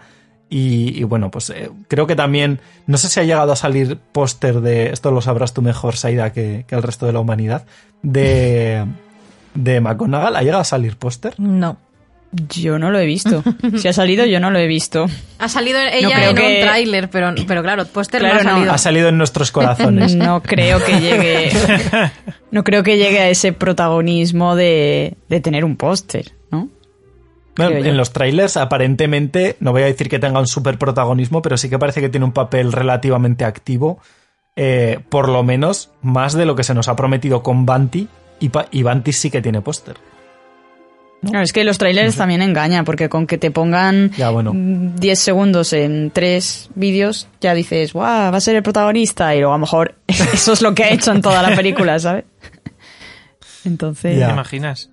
Y, bueno, pues eh, creo que también, no sé si ha llegado a salir póster de, esto lo sabrás tú mejor, Saida, que el resto de la humanidad, de, de McGonagall. ¿Ha llegado a salir póster? No. Yo no lo he visto. Si ha salido, yo no lo he visto. Ha salido ella en que- un tráiler, pero, pero claro, póster Claro, no ha no. salido. Ha salido en nuestros corazones. No creo que llegue. No creo que llegue a ese protagonismo de, de tener un póster, ¿no? Bueno, en los trailers, aparentemente, no voy a decir que tenga un super protagonismo, pero sí que parece que tiene un papel relativamente activo. eh, por lo menos más de lo que se nos ha prometido con Banti. Y, y Banti sí que tiene póster. Claro, es que los trailers también engañan, porque con que te pongan Ya, bueno. mm, 10 segundos en tres vídeos, ya dices, guau, va a ser el protagonista, y luego a lo mejor eso es lo que ha hecho en toda la película, ¿sabes? Entonces, Ya. ¿Te imaginas?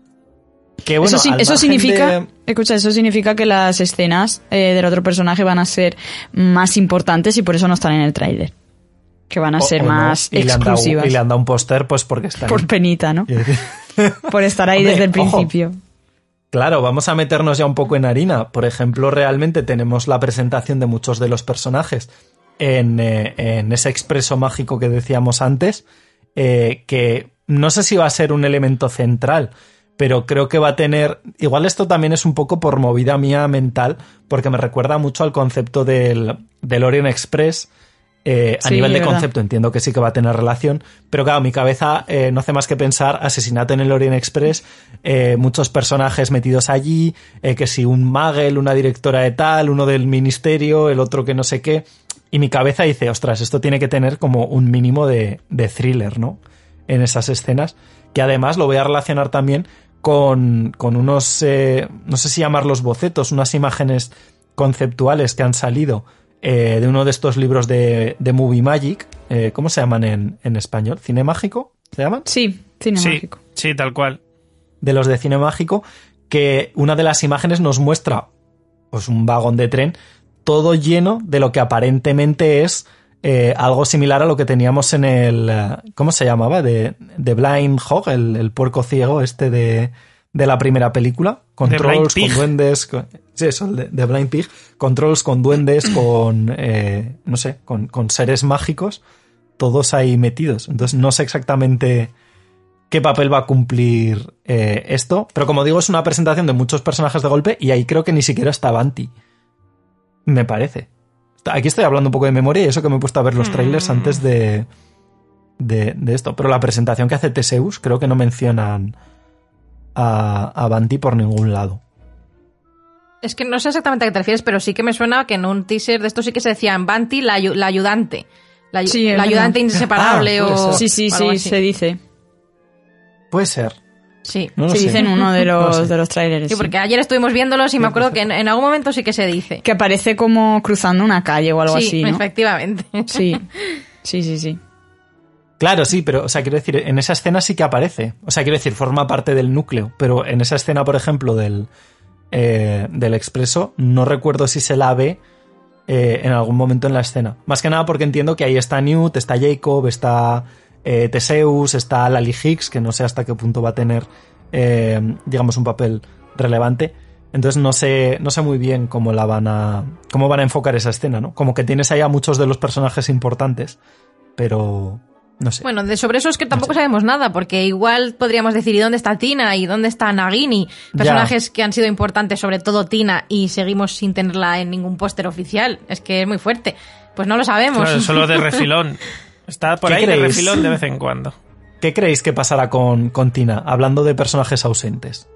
Que, bueno, eso, eso significa, de- escucha, eso significa que las escenas eh, del otro personaje van a ser más importantes y por eso no están en el tráiler. Que van a o- ser o no, más le exclusivas. y le han dado un póster pues porque está Por ahí. penita, ¿no? Por estar ahí Hombre, desde el ojo. principio. Claro, vamos a meternos ya un poco en harina. Por ejemplo, realmente tenemos la presentación de muchos de los personajes en, eh, en ese expreso mágico que decíamos antes, eh, que no sé si va a ser un elemento central, pero creo que va a tener... Igual esto también es un poco por movida mía mental, porque me recuerda mucho al concepto del, del Orient Express. Eh, a Sí, nivel de verdad. concepto entiendo que sí que va a tener relación, pero claro, mi cabeza eh, no hace más que pensar asesinato en el Orient Express, eh, muchos personajes metidos allí, que si un Magel, una directora de tal, uno del ministerio, el otro que no sé qué, y mi cabeza dice, ostras, esto tiene que tener como un mínimo de, de thriller, ¿no? En esas escenas, que además lo voy a relacionar también con, con unos, no sé si llamarlos bocetos, unas imágenes conceptuales que han salido eh, de uno de estos libros de, de Movie Magic. eh, ¿Cómo se llaman en, en español? ¿Cine mágico? ¿Se llaman? Sí, cine Sí, mágico. sí, tal cual. De los de cine mágico, que una de las imágenes nos muestra pues un vagón de tren todo lleno de lo que aparentemente es eh, algo similar a lo que teníamos en el. eh, ¿Cómo se llamaba? De, de Blind Hog, el, el puerco ciego este de, de la primera película. Con trolls, con duendes. con- sí, eso, el de, de Blind Pig. Con trolls, con duendes, con. eh, no sé, con, con seres mágicos. Todos ahí metidos. Entonces no sé exactamente qué papel va a cumplir eh, esto. Pero como digo, es una presentación de muchos personajes de golpe y ahí creo que ni siquiera está Banti. Me parece. Aquí estoy hablando un poco de memoria y eso que me he puesto a ver los trailers Mm. antes de, de, de esto. Pero la presentación que hace Teseus creo que no mencionan a, a Banti por ningún lado. Es que no sé exactamente a qué te refieres, pero sí que me suena que en un teaser de esto sí que se decían Banti, la, la ayudante. La, Sí, ayudante verdad. inseparable Ah, puede o. Sí, sí, sí, así. se dice. Puede ser. Sí. No se sé. dice en uno de los, de los trailers. Sí, sí. porque ayer estuvimos viéndolos y me acuerdo que en, en algún momento sí que se dice. Que aparece como cruzando una calle o algo sí, así, ¿no? efectivamente. Sí, sí, sí, sí. Claro, sí, pero, o sea, quiero decir, en esa escena sí que aparece. O sea, quiero decir, forma parte del núcleo. Pero en esa escena, por ejemplo, del, eh, del expreso, no recuerdo si se la ve eh, en algún momento en la escena. Más que nada porque entiendo que ahí está Newt, está Jacob, está eh, Teseus, está Lally Hicks, que no sé hasta qué punto va a tener, eh, digamos, un papel relevante. Entonces no sé, no sé muy bien cómo la van a. cómo van a enfocar esa escena, ¿no? Como que tienes ahí a muchos de los personajes importantes. Pero. No sé. Bueno, de sobre eso es que tampoco sabemos nada, porque igual podríamos decir, ¿y dónde está Tina? ¿Y dónde está Nagini? Personajes que han sido importantes, sobre todo Tina, y seguimos sin tenerla en ningún póster oficial. Es que es muy fuerte. Pues no lo sabemos. Claro, solo de refilón. Está por ¿Qué ahí de refilón de vez en cuando. ¿Qué creéis que pasará con, con Tina? Hablando de personajes ausentes.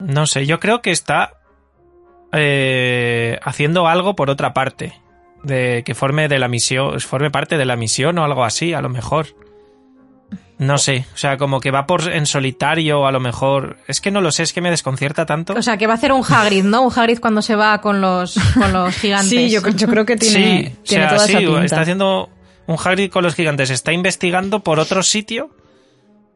No sé, yo creo que está eh, haciendo algo por otra parte. De que forme de la misión, forme parte de la misión o algo así, a lo mejor. No sé, o sea, como que va por en solitario, a lo mejor. Es que no lo sé, es que me desconcierta tanto. O sea, que va a hacer un Hagrid, ¿no? Un Hagrid cuando se va con los, con los gigantes. Sí, yo, yo creo que tiene, sí, o tiene sea, toda sí, esa pinta. está haciendo un Hagrid con los gigantes, está investigando por otro sitio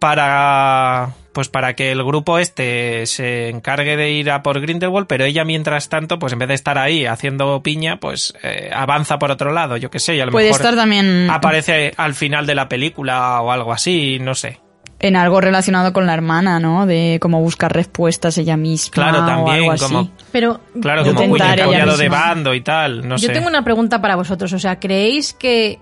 para pues para que el grupo este se encargue de ir a por Grindelwald, pero ella mientras tanto, pues en vez de estar ahí haciendo piña, pues eh, avanza por otro lado, yo qué sé, y a lo Puede mejor estar también aparece al final de la película o algo así, no sé. en algo relacionado con la hermana, ¿no? De cómo buscar respuestas ella misma Claro, o también, algo así. como Pero claro, Yo como cambiado de bando y tal, no yo sé. tengo una pregunta para vosotros. O sea, ¿creéis que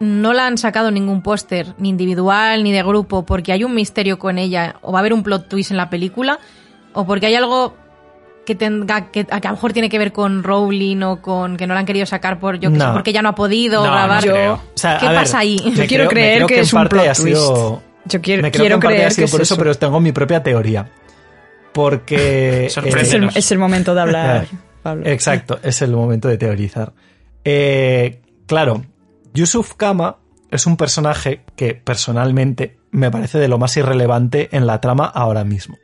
no la han sacado ningún póster, ni individual, ni de grupo, porque hay un misterio con ella, o va a haber un plot twist en la película, o porque hay algo que tenga que, a que a lo mejor tiene que ver con Rowling o con que no la han querido sacar por yo que sé, porque ya no ha podido No, no grabar. creo. O sea, ¿Qué a ver, pasa ahí? Yo quiero creo- creer que es un plot sido- Yo quiero, me creo quiero que en parte creer ha sido que por es eso, eso. pero tengo mi propia teoría. Porque. Sorprende. es, el, es el momento de hablar. Pablo. Exacto, es el momento de teorizar. Eh, claro, Yusuf Kama es un personaje que personalmente me parece de lo más irrelevante en la trama ahora mismo.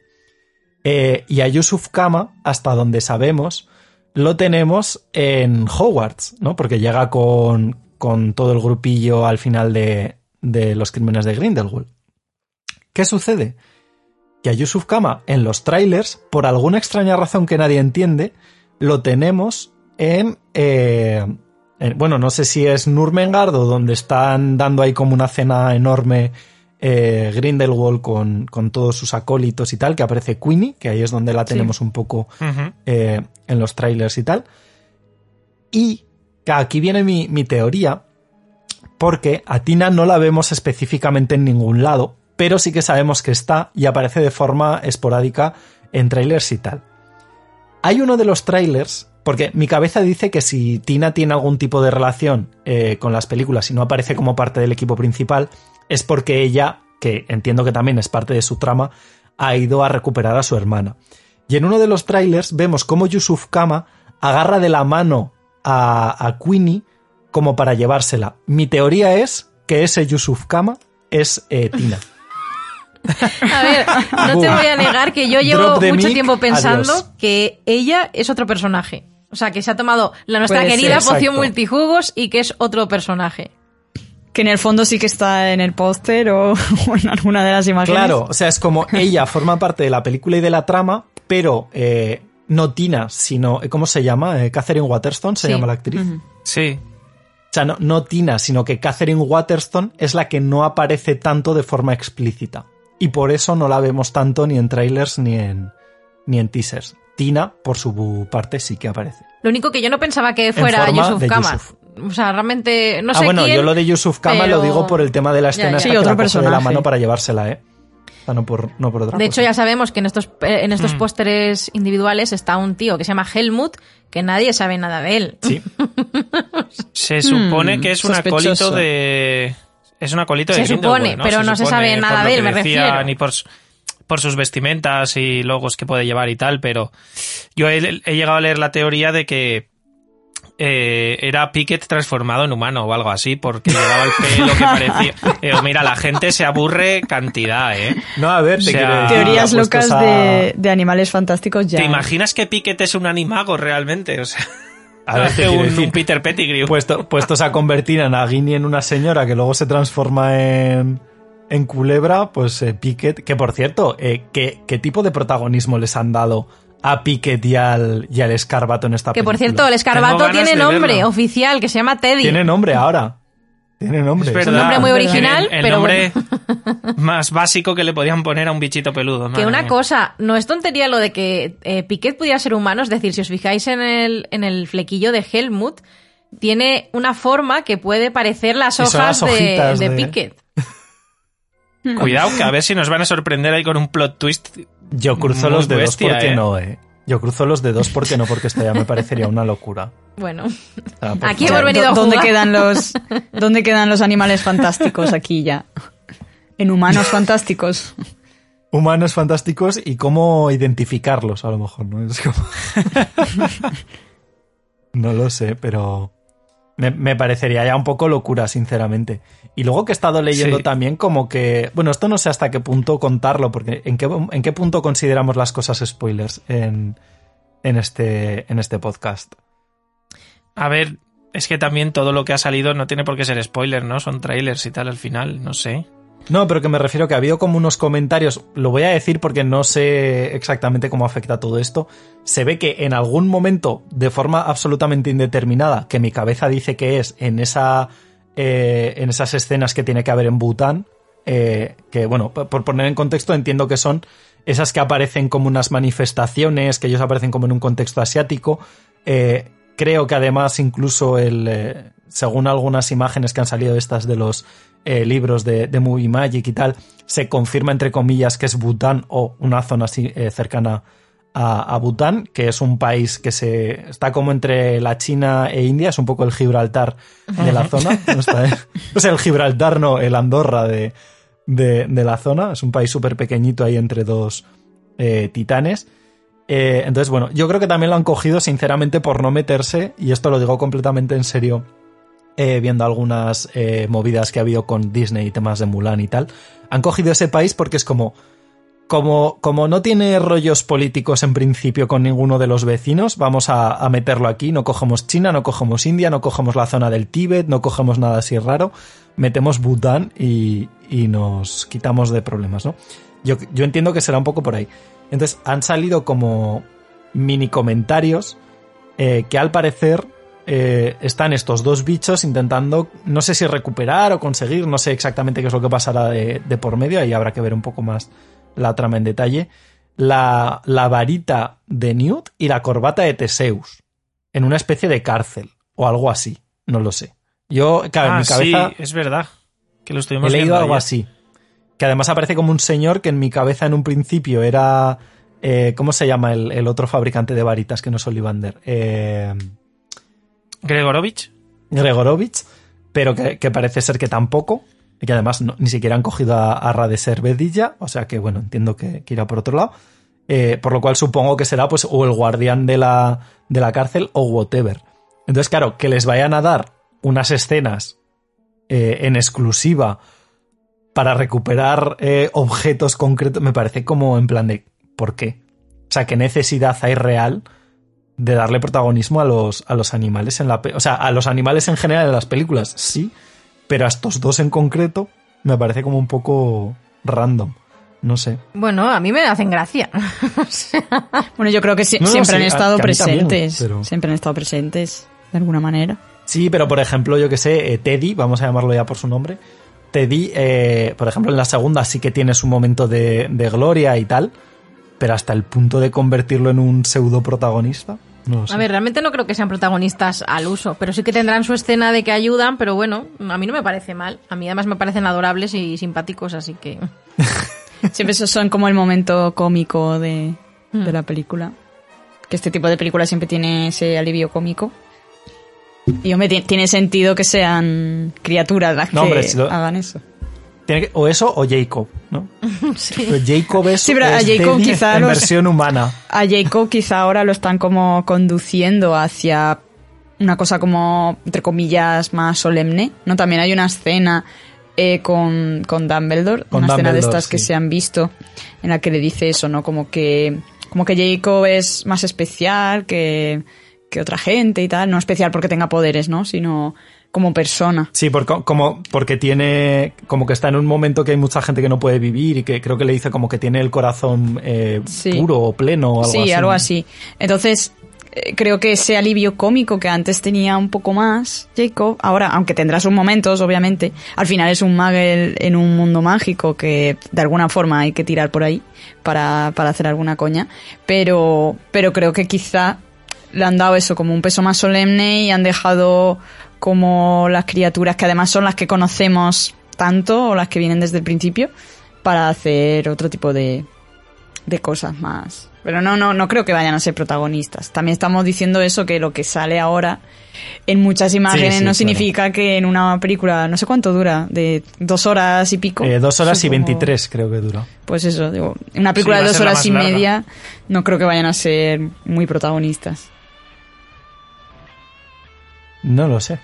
Eh, y a Yusuf Kama, hasta donde sabemos, lo tenemos en Hogwarts, ¿no? Porque llega con, con todo el grupillo al final de, de los crímenes de Grindelwald. ¿Qué sucede? Que a Yusuf Kama en los trailers, por alguna extraña razón que nadie entiende, lo tenemos en, eh, en- bueno, no sé si es Nurmengard o donde están dando ahí como una cena enorme eh, Grindelwald con, con todos sus acólitos y tal, que aparece Queenie, que ahí es donde la tenemos un poco eh, en los trailers y tal. Y aquí viene mi, mi teoría, porque a Tina no la vemos específicamente en ningún lado, pero sí que sabemos que está y aparece de forma esporádica en trailers y tal. Hay uno de los trailers, porque mi cabeza dice que si Tina tiene algún tipo de relación eh, con las películas y no aparece como parte del equipo principal, es porque ella, que entiendo que también es parte de su trama, ha ido a recuperar a su hermana. Y en uno de los trailers vemos cómo Yusuf Kama agarra de la mano a, a Queenie como para llevársela. Mi teoría es que ese Yusuf Kama es eh, Tina. A ver, no te voy a negar que yo llevo mucho mic, tiempo pensando adiós. que ella es otro personaje. O sea, que se ha tomado la nuestra Puede ser. querida poción Exacto. multijugos y que es otro personaje. Que en el fondo sí que está en el póster o, o en alguna de las imágenes. Claro, o sea, es como ella forma parte de la película y de la trama, pero eh, no Tina, sino, ¿cómo se llama? Eh, Catherine Waterston se Sí. llama la actriz. Sí. O sea, no, no Tina, sino que Catherine Waterston es la que no aparece tanto de forma explícita. Y por eso no la vemos tanto ni en trailers ni en, ni en teasers. Tina, por su parte, sí que aparece. Lo único que yo no pensaba que fuera Yusuf Kama. Yusuf. O sea, realmente no ah, sé bueno, quién, yo lo de Yusuf Kama pero- lo digo por el tema de la escena Ya, ya. Sí, que otro la de la mano para llevársela, ¿eh? O sea, no por, no por otra De cosa. hecho, ya sabemos que en estos, eh, en Mm. estos pósteres individuales está un tío que se llama Helmut, que nadie sabe nada de él. Sí, Se supone Hmm, que es un acólito de. Es un acólito Se de Grindelwald, supone, ¿no? pero no se sabe supone nada de él, me decía, refiero. Ni por, por sus vestimentas y logos que puede llevar y tal, pero yo he, he llegado a leer la teoría de que eh, era Pickett transformado en humano o algo así, porque llevaba el pelo que parecía. Eh, mira, la gente se aburre cantidad, ¿eh? No, a ver, te O sea, Teorías locas a- de, de animales fantásticos ya. ¿Te imaginas que Pickett es un animago realmente? O sea, A ver, te hace quiero un, decir, un Peter Pettigrew. puesto- puestos a convertir a Nagini en una señora que luego se transforma en, en culebra, pues eh, Pickett, que por cierto, eh, ¿qué, qué tipo de protagonismo les han dado a Pickett y al, y al escarbato en esta Que por película? cierto, el escarbato tiene nombre verlo. oficial, que se llama Teddy. Tiene nombre ahora. Tiene nombre. Es un nombre muy original, el, el pero nombre más básico que le podían poner a un bichito peludo. Que una mía. cosa, no es tontería lo de que eh, Piquet pudiera ser humano, es decir, si os fijáis en el, en el flequillo de Helmut, tiene una forma que puede parecer las hojas las de, hojitas de de- Piquet. Cuidado, que a ver si nos van a sorprender ahí con un plot twist. Yo cruzo los dedos bestia, porque eh. no, eh. Yo cruzo los dedos porque no, porque esto ya me parecería una locura. Bueno, O sea, por Aquí hemos venido a ¿dó- ¿Dónde jugar? quedan los dónde quedan los animales fantásticos aquí ya? En humanos fantásticos. Humanos fantásticos y cómo identificarlos, a lo mejor, ¿no? Es como... no lo sé, pero me, me parecería ya un poco locura, sinceramente. Y luego que he estado leyendo Sí. también como que... Bueno, esto no sé hasta qué punto contarlo, porque ¿en qué, en qué punto consideramos las cosas spoilers en, en, este, en este podcast? A ver, es que también todo lo que ha salido no tiene por qué ser spoiler, ¿no? Son trailers y tal al final, no sé. No, pero que me refiero que ha habido como unos comentarios, lo voy a decir porque no sé exactamente cómo afecta todo esto. Se ve que en algún momento, de forma absolutamente indeterminada, que mi cabeza dice que es en esa. Eh, en esas escenas que tiene que haber en Bután. eh, que bueno, por poner en contexto, entiendo que son esas que aparecen como unas manifestaciones, que ellos aparecen como en un contexto asiático. Eh, creo que además, incluso el. según algunas imágenes que han salido estas de los libros de, de Movie Magic y tal, se confirma entre comillas que es Bután o una zona así cercana a, a Bután, que es un país que se está como entre la China e India, es un poco el Gibraltar de la zona. No está, ¿eh? O sea, el Gibraltar no, el Andorra de, de, de la zona. Es un país súper pequeñito ahí entre dos eh, titanes. Eh, entonces, bueno, yo creo que también lo han cogido sinceramente por no meterse, y esto lo digo completamente en serio, eh, viendo algunas eh, movidas que ha habido con Disney y temas de Mulan y tal, han cogido ese país porque es como, como, no tiene rollos políticos en principio con ninguno de los vecinos, vamos a, meterlo aquí. No cogemos China, no cogemos India, no cogemos la zona del Tíbet, no cogemos nada así raro. Metemos Bután y, nos quitamos de problemas, ¿no? Yo, yo entiendo que será un poco por ahí. Entonces han salido como mini comentarios eh, que al parecer eh, están estos dos bichos intentando, no sé si recuperar o conseguir, no sé exactamente qué es lo que pasará de, de por medio, ahí habrá que ver un poco más la trama en detalle, la, la varita de Newt y la corbata de Teseus en una especie de cárcel o algo así, no lo sé. Yo, claro, en Ah, mi cabeza sí, es verdad. Que lo he estuvimos leído viendo algo ayer. así. Que además aparece como un señor que en mi cabeza en un principio era... eh, ¿Cómo se llama el, el otro fabricante de varitas que no es Ollivander? Eh, Gregorovich. Gregorovich, pero que, que parece ser que tampoco, y que además ni siquiera han cogido a, a Radeser Bedilla, o sea que bueno, entiendo que, irá por otro lado, Eh, por lo cual supongo que será pues o el guardián de la, de la cárcel o whatever. Entonces claro, que les vayan a dar unas escenas eh, en exclusiva para recuperar eh, objetos concretos, me parece como en plan de ¿por qué? O sea, ¿qué necesidad hay real de darle protagonismo a los, a los animales en la O sea, a los animales en general en las películas, sí, pero a estos dos en concreto me parece como un poco random. No sé. Bueno, a mí me hacen gracia. Bueno, yo creo que si- No, no, siempre sí, han estado también, presentes. pero- Siempre han estado presentes, de alguna manera. Sí, pero por ejemplo, yo que sé, eh, Teddy, vamos a llamarlo ya por su nombre. Teddy, eh, por ejemplo, en la segunda sí que tiene su momento de, de gloria y tal, pero hasta el punto de convertirlo en un pseudo protagonista. No a ver, realmente no creo que sean protagonistas al uso, pero sí que tendrán su escena de que ayudan, pero bueno, a mí no me parece mal. A mí además me parecen adorables y simpáticos, así que... Siempre esos son como el momento cómico de, Hmm. de la película. Que este tipo de película siempre tiene ese alivio cómico. Y hombre, ti- tiene sentido que sean criaturas las No, que hombre, si lo- hagan eso. Tiene que- o eso o Jacob, ¿no? Sí. Pero Jacob es, Sí, pero a es Jacob quizá en los- versión humana. A Jacob quizá ahora lo están como conduciendo hacia una cosa como, entre comillas, más solemne. ¿No? También hay una escena eh, con, con Dumbledore, Con una escena de estas que se han visto, en la que le dice eso, ¿no? Como que, como que Jacob es más especial que, que otra gente y tal. No especial porque tenga poderes, ¿no? Sino como persona. Sí, por- como, porque tiene, como que está en un momento que hay mucha gente que no puede vivir y que creo que le dice como que tiene el corazón eh, Sí. puro o pleno o algo así. sí, algo así. Entonces, eh, creo que ese alivio cómico que antes tenía un poco más Jacob, ahora, aunque tendrá sus momentos, obviamente, al final es un magel en un mundo mágico que de alguna forma hay que tirar por ahí para, para hacer alguna coña, pero, pero creo que quizá le han dado eso como un peso más solemne y han dejado como las criaturas que además son las que conocemos tanto o las que vienen desde el principio para hacer otro tipo de, de cosas más. Pero no, no, no creo que vayan a ser protagonistas. También estamos diciendo eso, que lo que sale ahora en muchas imágenes sí, no claro. significa que en una película, no sé cuánto dura, de dos horas y pico. Eh, dos horas supongo. y veintitrés creo que dura. Pues eso, digo, en una película Sí, de dos horas y larga. media no creo que vayan a ser muy protagonistas. No lo sé.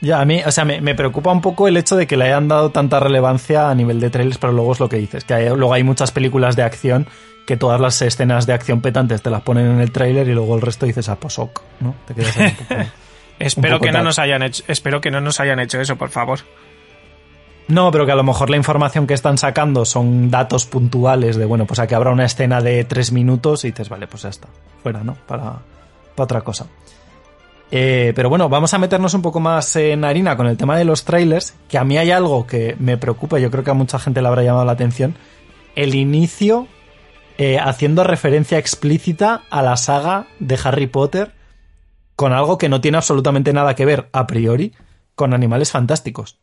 Ya, a mí, o sea, me, me preocupa un poco el hecho de que le hayan dado tanta relevancia a nivel de trailers, pero luego es lo que dices, que hay- luego hay muchas películas de acción que todas las escenas de acción petantes te las ponen en el trailer y luego el resto dices, ah, pues ok, ¿no? Te quedas ahí un poco... Espero poco que no nos hayan hecho, espero que no nos hayan hecho eso, por favor. No, pero que a lo mejor la información que están sacando son datos puntuales de, bueno, pues aquí habrá una escena de tres minutos y dices, vale, pues ya está, fuera, ¿no? Para, para otra cosa. Eh, pero bueno, vamos a meternos un poco más en harina con el tema de los trailers, que a mí hay algo que me preocupa, yo creo que a mucha gente le habrá llamado la atención, el inicio eh, haciendo referencia explícita a la saga de Harry Potter con algo que no tiene absolutamente nada que ver a priori con animales fantásticos.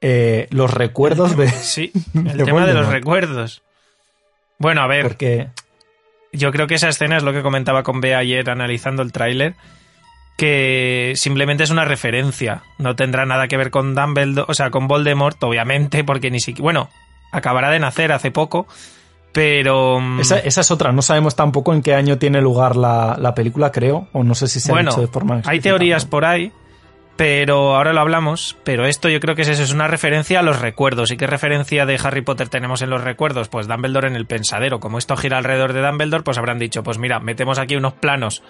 Eh, los recuerdos de... Sí, el de tema de los recuerdos. Bueno, a ver, Porque... yo creo que esa escena es lo que comentaba con Bea ayer analizando el tráiler, que simplemente es una referencia, no tendrá nada que ver con Dumbledore, o sea, con Voldemort, obviamente, porque ni siquiera, bueno, acabará de nacer hace poco, pero mm, Esa, esa es otra, no sabemos tampoco en qué año tiene lugar la, la película, creo, o no sé si se ha bueno, dicho de forma hay teorías por ahí pero ahora lo hablamos, pero esto yo creo que es eso, es una referencia a los recuerdos. ¿Y qué referencia de Harry Potter tenemos en los recuerdos? Pues Dumbledore en el pensadero. Como esto gira alrededor de Dumbledore, pues habrán dicho, pues mira, metemos aquí unos planos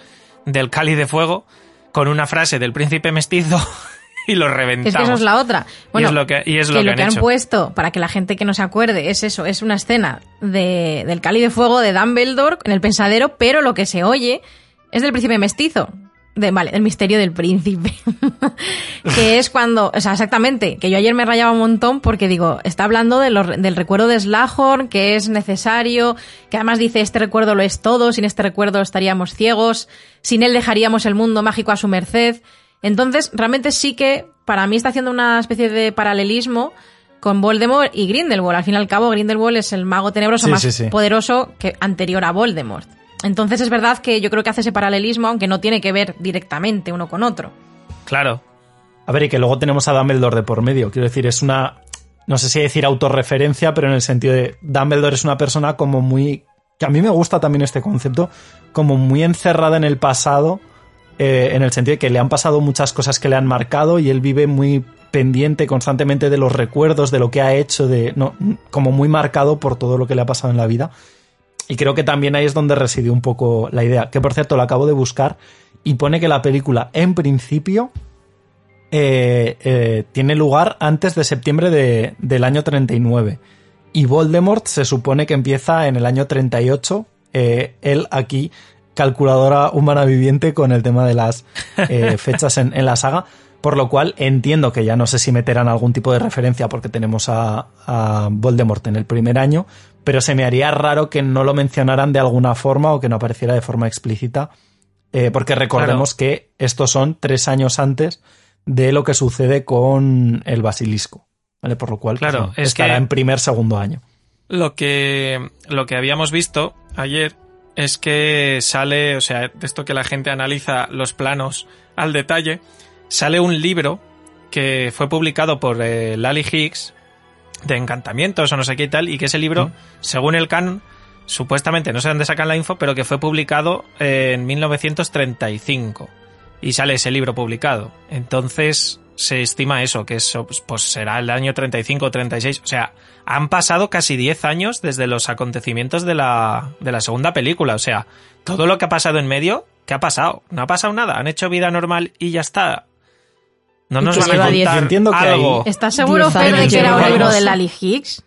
del cáliz de fuego con una frase del príncipe mestizo y lo reventamos. Es que eso es la otra. Bueno, y es lo que, y es que lo lo que han hecho. puesto, para que la gente que no se acuerde, es eso, es una escena de, del cáliz de fuego de Dumbledore en el pensadero, pero lo que se oye es del príncipe mestizo. De, vale, el misterio del príncipe. que es cuando, o sea, exactamente, que yo ayer me rayaba un montón porque digo, está hablando de del recuerdo de Slughorn, que es necesario, que además dice, este recuerdo lo es todo, sin este recuerdo estaríamos ciegos, sin él dejaríamos el mundo mágico a su merced. Entonces, realmente sí que para mí está haciendo una especie de paralelismo con Voldemort y Grindelwald. Al fin y al cabo, Grindelwald es el mago tenebroso Sí, más sí, sí. poderoso que anterior a Voldemort. Entonces es verdad que yo creo que hace ese paralelismo, aunque no tiene que ver directamente uno con otro. Claro. A ver, y que luego tenemos a Dumbledore de por medio. Quiero decir, es una. No sé si decir autorreferencia, pero en el sentido de. Dumbledore es una persona como muy. Que a mí me gusta también este concepto. Como muy encerrada en el pasado. eh, en el sentido de que le han pasado muchas cosas que le han marcado y él vive muy pendiente constantemente de los recuerdos, de lo que ha hecho, de. No, como muy marcado por todo lo que le ha pasado en la vida. Y creo que también ahí es donde reside un poco la idea. Que por cierto, lo acabo de buscar y pone que la película, en principio, eh, eh, tiene lugar antes de septiembre de- del año 39. Y Voldemort se supone que empieza en el año 38. Eh, él aquí, calculadora humana viviente con el tema de las eh, fechas en, en la saga. Por lo cual entiendo que ya no sé si meterán algún tipo de referencia porque tenemos a, a Voldemort en el primer año, pero se me haría raro que no lo mencionaran de alguna forma o que no apareciera de forma explícita, eh, porque recordemos que estos son tres años antes de lo que sucede con el basilisco, ¿vale? Por lo cual pues, Claro, es estará que- en primer segundo año. Lo que, lo que habíamos visto ayer es que sale, o sea, de esto que la gente analiza los planos al detalle, sale un libro que fue publicado por eh, Lally Hicks de encantamientos o no sé qué y tal, y que ese libro, según el canon, supuestamente, no sé dónde sacan la info, pero que fue publicado en 1935 y sale ese libro publicado. Entonces se estima eso, que eso pues, pues, será el año 35 o 36. O sea, han pasado casi 10 años desde los acontecimientos de la, de la segunda película. O sea, todo lo que ha pasado en medio, ¿qué ha pasado? No ha pasado nada. Han hecho vida normal y ya está. No nos van a lleva 10. contar entiendo que algo. ahí- ¿Estás seguro, Diez Fer, de años que era un libro de Lally Hicks?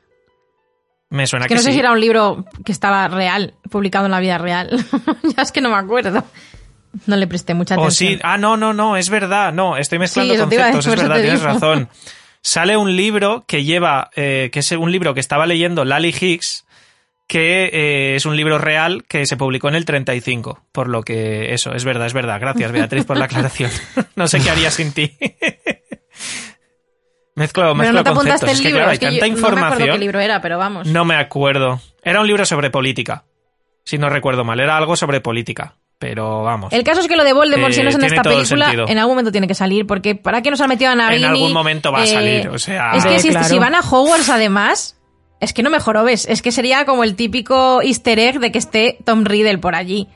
Me suena Es que, que no sé si era un libro que estaba real, publicado en la vida real. ya es que no me acuerdo. No le presté mucha O atención. sí, ah, no, no, no, es verdad, no, estoy mezclando Sí, conceptos, decir, es verdad, tienes digo. razón. Sale un libro que lleva, eh, que es un libro que estaba leyendo Lally Hicks, que eh, es un libro real que se publicó en el 35, por lo que eso, es verdad, es verdad. Gracias, Beatriz, por la aclaración. no sé qué haría sin ti. mezclo, Pero mezclo no te conceptos. apuntaste es el que, libro. claro, hay es que tanta yo no me acuerdo información. qué libro era, pero vamos. No me acuerdo. Era un libro sobre política. Si no recuerdo mal, era algo sobre política. Pero vamos. El caso es que lo de Voldemort, Eh, si no es en esta el película, en algún momento tiene que salir, porque ¿para qué nos han metido a Nagini? En algún momento va a salir, o sea- Es que si, claro. si van a Hogwarts además, es que no mejoró, ¿ves? Es que sería como el típico easter egg de que esté Tom Riddle por allí.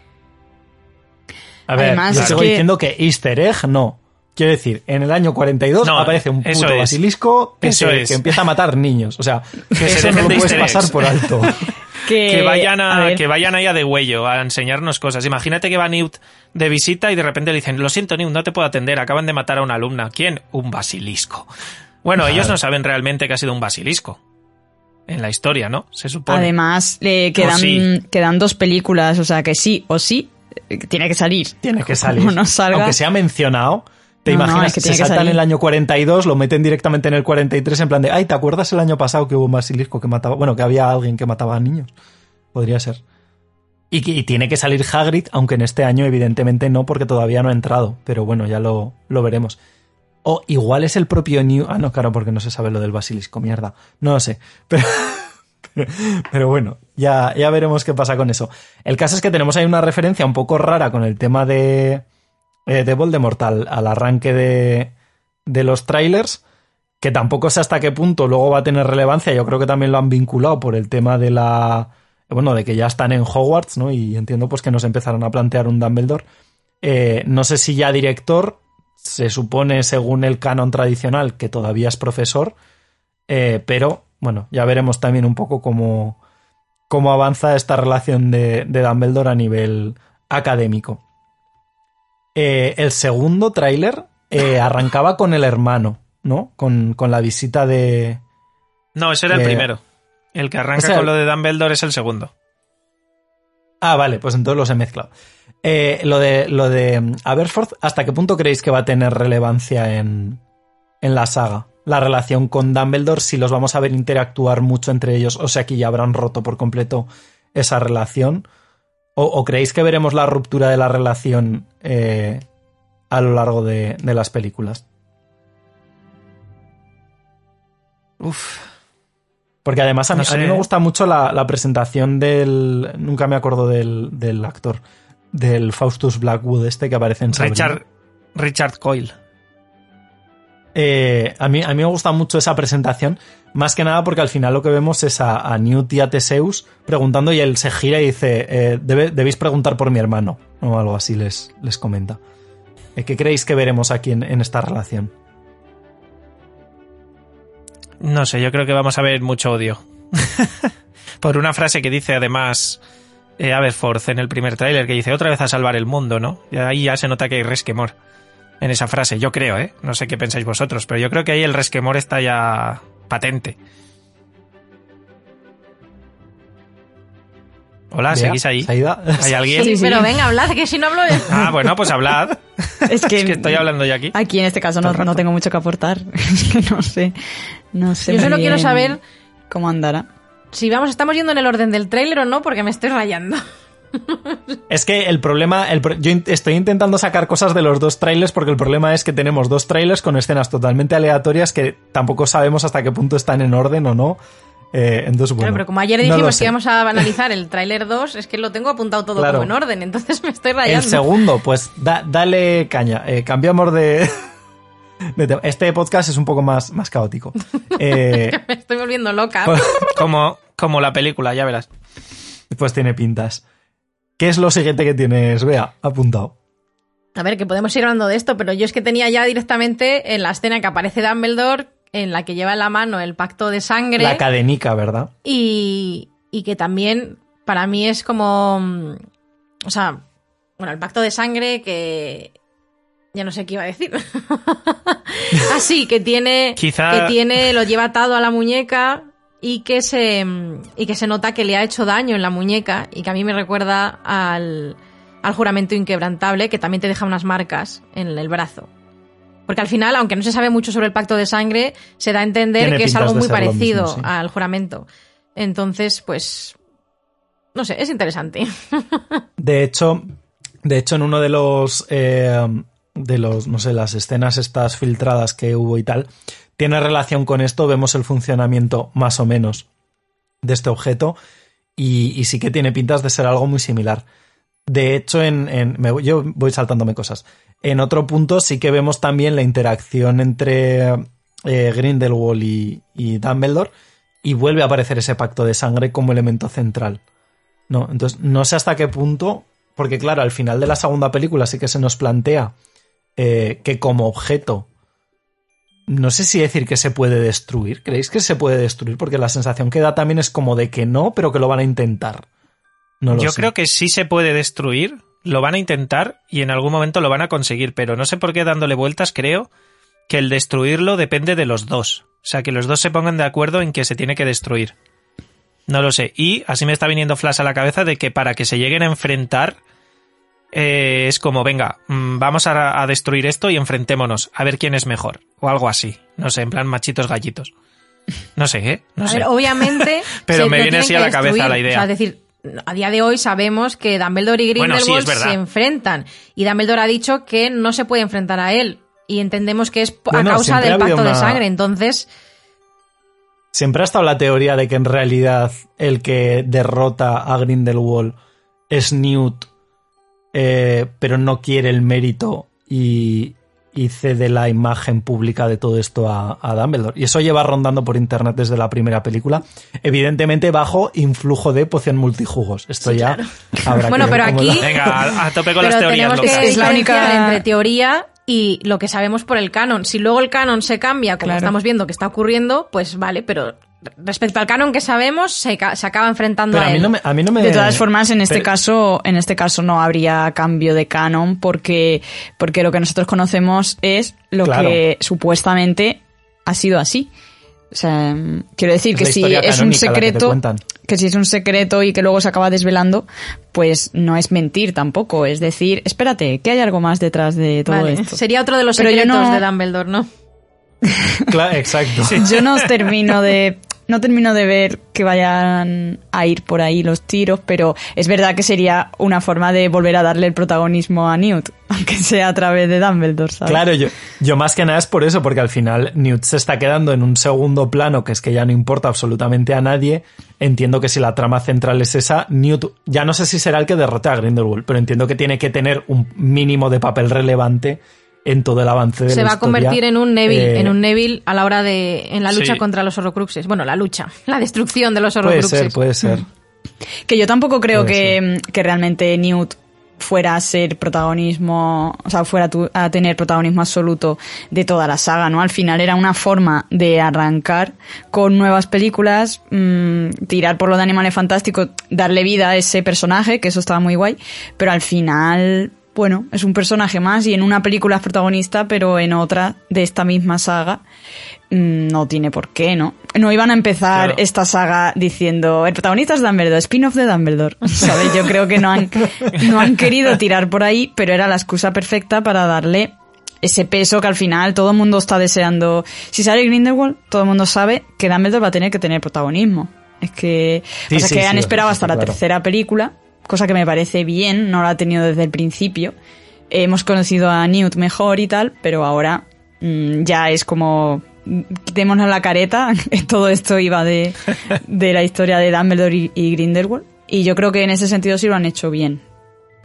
A ver, Además, yo es sigo que- diciendo que Easter egg no. Quiero decir, en el año 42 No, aparece un puto es. basilisco que, Eso se- es. que empieza a matar niños. O sea, se eso no lo de puedes pasar por alto. Que, que vayan a, que vayan ahí a de huello a enseñarnos cosas. Imagínate que va Newt de visita y de repente le dicen, lo siento Newt, no te puedo atender, acaban de matar a una alumna. ¿Quién? Un basilisco. Bueno, ellos no saben realmente que ha sido un basilisco. En la historia, ¿no? Se supone. Además, le quedan, sí. quedan dos películas, o sea que sí o sí eh, tiene que salir. Tiene que salir. Como no salga. Aunque sea mencionado, te No, no, imaginas es que se que saltan salir. en el año 42, lo meten directamente en el 43 en plan de, ay, ¿te acuerdas el año pasado que hubo un basilisco que mataba, bueno, que había alguien que mataba a niños? Podría ser. Y, que- y tiene que salir Hagrid, aunque en este año evidentemente no, porque todavía no ha entrado. Pero bueno, ya lo, lo veremos. O igual es el propio New... Ah, no, claro, porque no se sabe lo del basilisco, mierda. No lo sé. Pero, pero bueno, ya, ya veremos qué pasa con eso. El caso es que tenemos ahí una referencia un poco rara con el tema de, eh, de Voldemort al, al arranque de, de los trailers, que tampoco sé hasta qué punto luego va a tener relevancia. Yo creo que también lo han vinculado por el tema de la... Bueno, de que ya están en Hogwarts, ¿no? Y entiendo pues que nos empezaron a plantear un Dumbledore. Eh, no sé si ya director, se supone, según el canon tradicional, que todavía es profesor, eh, pero bueno, ya veremos también un poco cómo, cómo avanza esta relación de, de Dumbledore a nivel académico. Eh, el segundo tráiler eh, arrancaba con el hermano, ¿no? Con, con la visita de... No, ese era el primero. El que arranca o sea, con lo de Dumbledore es el segundo. Ah, vale, pues entonces los he mezclado. Eh, lo de, lo de Aberforth, ¿hasta qué punto creéis que va a tener relevancia en, en la saga? La relación con Dumbledore, si los vamos a ver interactuar mucho entre ellos, o sea que ya habrán roto por completo esa relación. ¿O, o creéis que veremos la ruptura de la relación eh, a lo largo de, de las películas? Uf. Porque además a mí, a mí me gusta mucho la, la presentación del. Nunca me acuerdo del, del actor. Del Faustus Blackwood, este que aparece en Sabrina. Richard, Richard Coyle. Eh, a, mí, a mí me gusta mucho esa presentación, más que nada porque al final lo que vemos es a, a Newt y a Teseus preguntando y él se gira y dice, eh, "Debe- debéis preguntar por mi hermano, o algo así les, les comenta. Eh, ¿Qué creéis que veremos aquí en, en esta relación? No sé, yo creo que vamos a ver mucho odio. Por una frase que dice además eh, Aberforth en el primer tráiler, que dice otra vez a salvar el mundo, ¿no? Y ahí ya se nota que hay resquemor en esa frase, yo creo, ¿eh? No sé qué pensáis vosotros, pero yo creo que ahí el resquemor está ya patente. Hola, Bea, ¿seguís ahí? ¿Hay alguien? Sí, pero venga, hablad, que si no hablo... Ah, bueno, pues hablad. Es que, Es que estoy hablando yo aquí. Aquí en este caso no, no tengo mucho que aportar. Es que no sé. No sé. Yo solo quiero saber- cómo andará. Si vamos, estamos yendo en el orden del tráiler o no, porque me estoy rayando. Es que el problema, el yo in- estoy intentando sacar cosas de los dos trailers porque el problema es que tenemos dos trailers con escenas totalmente aleatorias que tampoco sabemos hasta qué punto están en orden o no. Eh, entonces, bueno, Claro, pero como ayer dijimos que íbamos a analizar el tráiler 2, es que lo tengo apuntado todo Claro. como en orden, entonces me estoy El rayando. segundo, pues da- dale caña. Eh, cambiamos de, de tema. Este podcast es un poco más, más caótico. Eh, Me estoy volviendo loca. pues, Como, como la película, ya verás. pues tiene pintas. ¿Qué es lo siguiente que tienes? Vea, apuntado. A ver, que podemos ir hablando de esto, pero yo es que tenía ya directamente en la escena que aparece Dumbledore, en la que lleva en la mano el pacto de sangre. La cadenica, ¿verdad? y, y que también para mí es como. mm, O sea, bueno, el pacto de sangre que. Ya no sé qué iba a decir. Así, que tiene. Quizá- Que tiene. Lo lleva atado a la muñeca y que se. Y que se nota que le ha hecho daño en la muñeca y que a mí me recuerda al. Al juramento inquebrantable, que también te deja unas marcas en el brazo. Porque al final, aunque no se sabe mucho sobre el pacto de sangre, se da a entender que es algo muy parecido mismo, sí. al juramento. Entonces, pues. No sé, es interesante. De hecho, de hecho, en uno de los eh, de los, no sé, las escenas estas filtradas que hubo y tal, tiene relación con esto, vemos el funcionamiento más o menos de este objeto y, sí que tiene pintas de ser algo muy similar. De hecho, en, yo voy saltándome cosas. En otro punto sí que vemos también la interacción entre eh, Grindelwald y, y Dumbledore y vuelve a aparecer ese pacto de sangre como elemento central. No, entonces no sé hasta qué punto, porque claro, al final de la segunda película sí que se nos plantea eh, que como objeto, no sé si decir que se puede destruir. ¿Creéis que se puede destruir? Porque la sensación que da también es como de que no, pero que lo van a intentar. No lo Yo sé. creo que sí se puede destruir, lo van a intentar y en algún momento lo van a conseguir, pero no sé por qué dándole vueltas creo que el destruirlo depende de los dos. O sea, que los dos se pongan de acuerdo en que se tiene que destruir. No lo sé. Y así me está viniendo flash a la cabeza de que para que se lleguen a enfrentar eh, es como, venga, mm, vamos a, a destruir esto y enfrentémonos, a ver quién es mejor. O algo así. No sé, en plan machitos gallitos. No sé, ¿eh? No a sé. ver, obviamente. Pero se me viene así a la cabeza la idea. O sea, es decir, a día de hoy sabemos que Dumbledore y Bueno, sí, Grindelwald se enfrentan. Y Dumbledore ha dicho que no se puede enfrentar a él. Y entendemos que es Bueno, a causa del pacto de sangre. Entonces, Siempre ha estado la teoría de que en realidad el que derrota a Grindelwald es Newt, eh, pero no quiere el mérito y, y cede la imagen pública de todo esto a, a Dumbledore. Y eso lleva rondando por internet desde la primera película, evidentemente bajo influjo de poción multijugos. Esto ya habrá Bueno, que ver pero aquí- la- Venga, a, tope con pero las teorías que. Es la única- entre teoría y lo que sabemos por el canon. Si luego el canon se cambia, como Claro. estamos viendo que está ocurriendo, pues vale, pero respecto al canon que sabemos, se, se acaba enfrentando Pero a a mí él. no me, a mí no me- De todas formas, en este pero- caso, en este caso no habría cambio de canon porque, porque lo que nosotros conocemos es lo Claro. que supuestamente ha sido así. O sea, quiero decir Es que si es un que secreto, que si es un secreto y que luego se acaba desvelando, pues no es mentir tampoco. Es decir, espérate, que hay algo más detrás de todo Vale, esto. Sería otro de los Pero yo secretos no- de Dumbledore, ¿no? Claro, exacto. Yo no termino de no termino de ver que vayan a ir por ahí los tiros, pero es verdad que sería una forma de volver a darle el protagonismo a Newt, aunque sea a través de Dumbledore, ¿sabes? Claro, yo, yo más que nada es por eso, porque al final Newt se está quedando en un segundo plano, que es que ya no importa absolutamente a nadie. Entiendo que si la trama central es esa, Newt ya no sé si será el que derrote a Grindelwald, pero entiendo que tiene que tener un mínimo de papel relevante en todo el avance de Se la va a convertir en un Neville, Eh, en un Neville a la hora de en la lucha Sí. contra los Horrocruxes. Bueno, la lucha, la destrucción de los Puede Horrocruxes. ser, puede ser. Que yo tampoco creo Puede que, que realmente Newt fuera a ser protagonismo, o sea, fuera tu- a tener protagonismo absoluto de toda la saga, ¿no? Al final era una forma de arrancar con nuevas películas, mm, tirar por lo de Animales Fantásticos, darle vida a ese personaje, que eso estaba muy guay, pero al final, bueno, es un personaje más y en una película es protagonista, pero en otra de esta misma saga mm, no tiene por qué, ¿no? No iban a empezar Claro. esta saga diciendo el protagonista es Dumbledore, spin-off de Dumbledore, ¿sabes? Yo creo que no han, no han querido tirar por ahí, pero era la excusa perfecta para darle ese peso que al final todo el mundo está deseando. Si sale Grindelwald, todo el mundo sabe que Dumbledore va a tener que tener protagonismo. Es que, Sí, o sea, sí, que sí, han esperado hasta la claro. tercera película, cosa que me parece bien, no la ha tenido desde el principio. Hemos conocido a Newt mejor y tal, pero ahora mm, ya es como mm, quitémonos la careta, todo esto iba de, de la historia de Dumbledore y, y Grindelwald. Y yo creo que en ese sentido sí lo han hecho bien.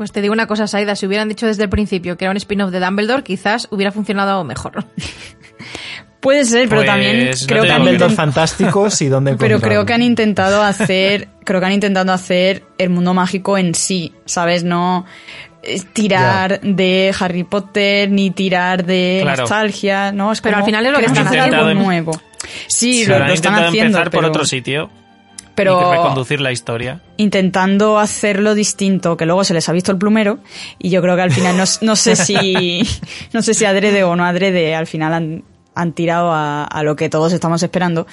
Pues te digo una cosa, Saida, si hubieran dicho desde el principio que era un spin-off de Dumbledore, quizás hubiera funcionado mejor. Puede ser, pero Pues, también no creo que han intent- fantásticos y dónde pero creo que han intentado hacer, creo que han intentado hacer el mundo mágico en sí, ¿sabes? No eh, tirar de Harry Potter ni tirar de Claro. nostalgia, ¿no? Es Pero como, al final es lo que están algo haciendo. nuevo. Sí, lo, lo están haciendo, empezar por pero- otro sitio pero y reconducir la historia. intentando hacerlo distinto, que luego se les ha visto el plumero y yo creo que al final no, no sé si no sé si adrede o no adrede, al final han, han tirado a, lo que todos estamos esperando.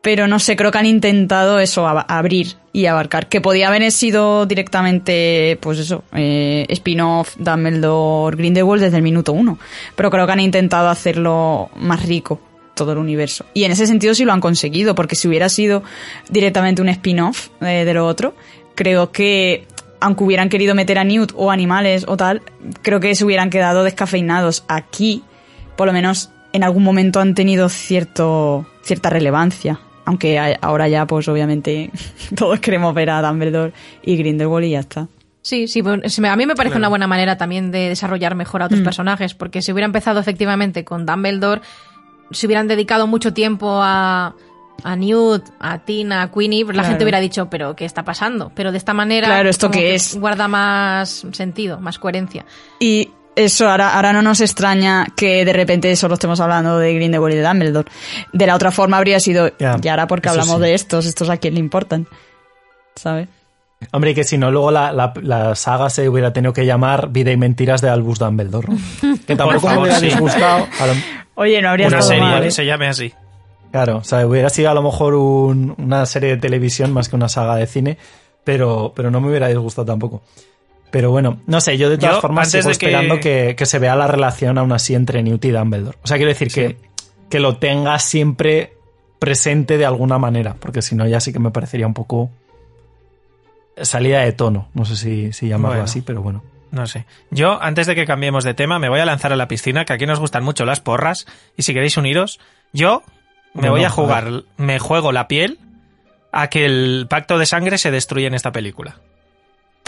Pero no sé, creo que han intentado eso, ab- abrir y abarcar. Que podía haber sido directamente, pues eso, eh, spin-off Dumbledore Grindelwald desde el minuto uno. Pero creo que han intentado hacerlo más rico, todo el universo. Y en ese sentido sí lo han conseguido, porque si hubiera sido directamente un spin-off eh, de lo otro, creo que aunque hubieran querido meter a Newt o animales o tal, creo que se hubieran quedado descafeinados. Aquí, por lo menos en algún momento han tenido cierto, cierta relevancia. Aunque ahora ya, pues obviamente, todos queremos ver a Dumbledore y Grindelwald y ya está. Sí, sí, a mí me parece una buena manera también de desarrollar mejor a Mm. otros personajes, porque si hubiera empezado efectivamente con Dumbledore, si hubieran dedicado mucho tiempo a, a Newt, a Tina, a Queenie, pues la Claro. gente hubiera dicho, pero ¿qué está pasando? Pero de esta manera Claro, ¿esto que es? guarda más sentido, más coherencia. Y eso, ahora, ahora no nos extraña que de repente solo estemos hablando de Grindelwald y de Dumbledore. De la otra forma habría sido, Ya, y ahora porque hablamos sí. de estos, estos a quién le importan. ¿Sabes? Hombre, y que si no, luego la, la, la saga se hubiera tenido que llamar Vida y Mentiras de Albus Dumbledore. Que tampoco favor, me hubiera sí. disgustado. a lo- Oye, no habría Una serie mal, ¿eh? se llame así. claro, o sea, hubiera sido a lo mejor un- una serie de televisión más que una saga de cine, pero, pero no me hubiera disgustado tampoco. Pero bueno, no sé, yo de todas Yo, formas sigo que- esperando que... Que, se vea la relación aún así entre Newt y Dumbledore. O sea, quiero decir que, que lo tenga siempre presente de alguna manera, porque si no ya sí que me parecería un poco salida de tono. No sé si, si llamarlo Bueno. así, pero bueno. No sé. Yo, antes de que cambiemos de tema, me voy a lanzar a la piscina, que aquí nos gustan mucho las porras, y si queréis uniros, yo me voy a a jugar, me juego la piel a que el pacto de sangre se destruya en esta película.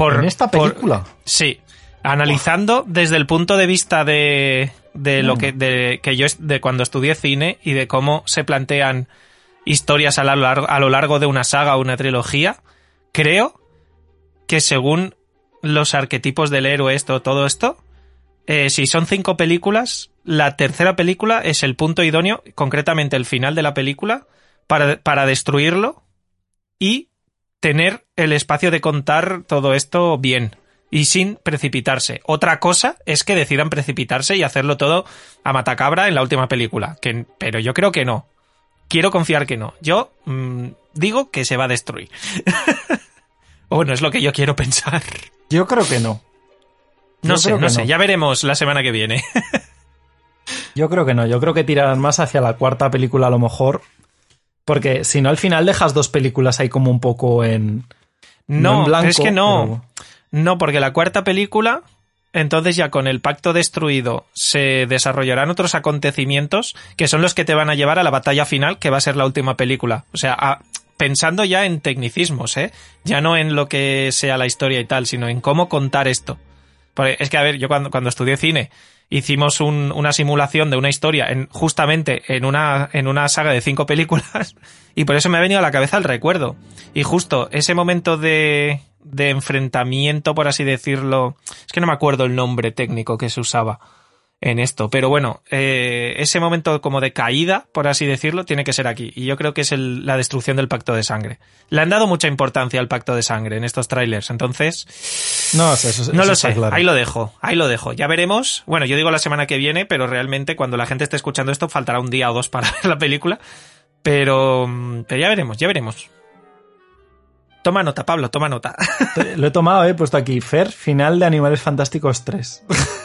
Por, ¿En esta por- película? sí. Analizando desde el punto de vista de, de lo que, de, que yo, de cuando estudié cine y de cómo se plantean historias a lo largo, a lo largo de una saga o una trilogía, creo que según los arquetipos del héroe, esto, todo esto, eh, si son cinco películas, la tercera película es el punto idóneo, concretamente el final de la película, para, para destruirlo y tener el espacio de contar todo esto bien y sin precipitarse. Otra cosa es que decidan precipitarse y hacerlo todo a matacabra en la última película, que, pero yo creo que no. Quiero confiar que no. Yo mm, digo que se va a destruir. o bueno, es lo que yo quiero pensar. Yo creo que no. No sé, no sé, no. ya veremos la semana que viene. Yo creo que no. Yo creo que tirarán más hacia la cuarta película a lo mejor. Porque si no, al final dejas dos películas ahí como un poco en. No, en blanco, es que no. pero- No, porque la cuarta película, entonces ya con el pacto destruido se desarrollarán otros acontecimientos que son los que te van a llevar a la batalla final, que va a ser la última película. O sea, a- pensando ya en tecnicismos, ¿eh? Ya no en lo que sea la historia y tal, sino en cómo contar esto. Porque es que, a ver, yo cuando, cuando estudié cine hicimos un- una simulación de una historia en, justamente en una, en una saga de cinco películas y por eso me ha venido a la cabeza el recuerdo. Y justo ese momento de, de enfrentamiento, por así decirlo, es que no me acuerdo el nombre técnico que se usaba en esto, pero bueno, eh, ese momento como de caída, por así decirlo, tiene que ser aquí. Y yo creo que es el- la destrucción del pacto de sangre. Le han dado mucha importancia al pacto de sangre en estos trailers, entonces No, eso, no eso lo sé, claro. ahí lo dejo, ahí lo dejo. Ya veremos. Bueno, yo digo la semana que viene, pero realmente cuando la gente esté escuchando esto faltará un día o dos para ver la película. Pero, mm, pero ya veremos, ya veremos. Toma nota, Pablo, toma nota. Lo he tomado, he puesto aquí. Fer, final de Animales Fantásticos 3.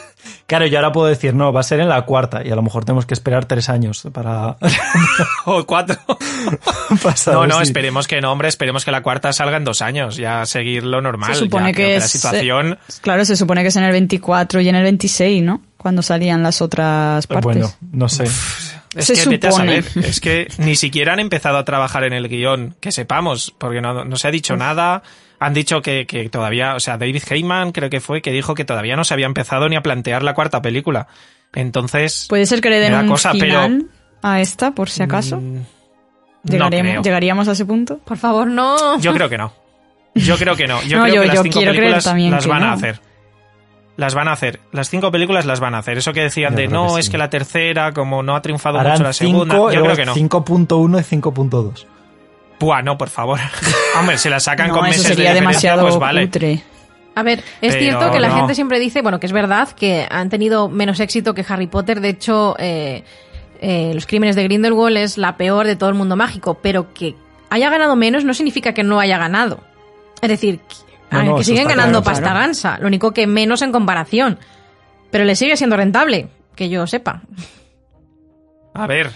claro, yo ahora puedo decir, no, va a ser en la cuarta. Y a lo mejor tenemos que esperar tres años para o cuatro. No, no, esperemos que no, hombre, esperemos que la cuarta salga en dos años, ya seguir lo normal. Se supone ya que la es- situación. Claro, se supone que es en el 24 y en el 26, ¿no? Cuando salían las otras partes. Bueno, no sé. Es Se que vete a supone. saber, es que ni siquiera han empezado a trabajar en el guion, que sepamos, porque no, no se ha dicho nada. Han dicho que, que todavía, o sea, David Heyman creo que fue, que dijo que todavía no se había empezado ni a plantear la cuarta película. Entonces, Puede ser que le den Me da un cosa, pero- final a esta, por si acaso. mm, no Llegaremos. ¿Llegaríamos a ese punto? Por favor, no. Yo creo que no. Yo creo que no. Yo No, creo yo- que las yo cinco películas también las van a no. hacer. Las van a hacer. Las cinco películas las van a hacer. Eso que decían Yo de no, que es sí. que la tercera, como no ha triunfado mucho la segunda. 5, Yo creo que no. 5.1 y 5.2. Buah, no, por favor. Hombre, si la sacan no, con meses de sería demasiado pues vale. cutre. A ver, es Pero cierto que la no. gente siempre dice, bueno, que es verdad que han tenido menos éxito que Harry Potter. De hecho, eh, eh, Los Crímenes de Grindelwald es la peor de todo el mundo mágico, pero que haya ganado menos no significa que no haya ganado. Es decir, que, No, no, que eso siguen ganando claro, pasta claro. gansa, lo único que menos en comparación. Pero le sigue siendo rentable, que yo sepa. A ver.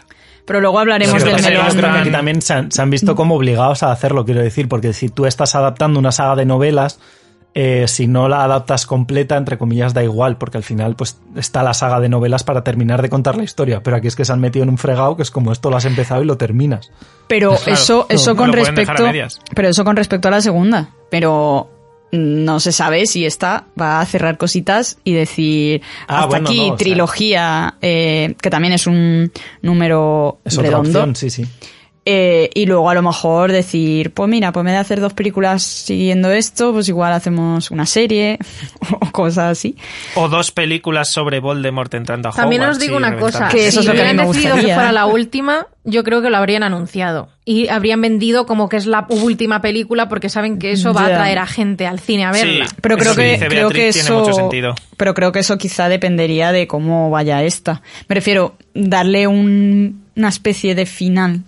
Pero luego hablaremos del melón. yo creo que aquí también se han, se han visto como obligados a hacerlo, quiero decir, porque si tú estás adaptando una saga de novelas, eh, si no la adaptas completa, entre comillas, da igual, porque al final pues está la saga de novelas para terminar de contar la historia, pero aquí es que se han metido en un fregado que es como esto lo has empezado y lo terminas. Pero Claro, eso, eso no con respecto. Pero eso con respecto a la segunda. Pero no se sabe si esta va a cerrar cositas y decir Ah, hasta bueno, aquí no, o sea- trilogía, eh, que también es un número Es otra redondo. opción, sí, sí. Eh, y luego a lo mejor decir, pues mira, pues me de hacer dos películas siguiendo esto, pues igual hacemos una serie o cosas así. O dos películas sobre Voldemort entrando a También Hogwarts os digo una cosa, Que eso si es lo que hubieran decidido que fuera la última, yo creo que lo habrían anunciado. Y habrían vendido como que es la última película porque saben que eso va a atraer a gente al cine a verla. Sí. Pero creo Eso que que, dice creo que Beatriz tiene eso, mucho sentido. pero creo que eso quizá dependería de cómo vaya esta. Me refiero, darle un- una especie de final,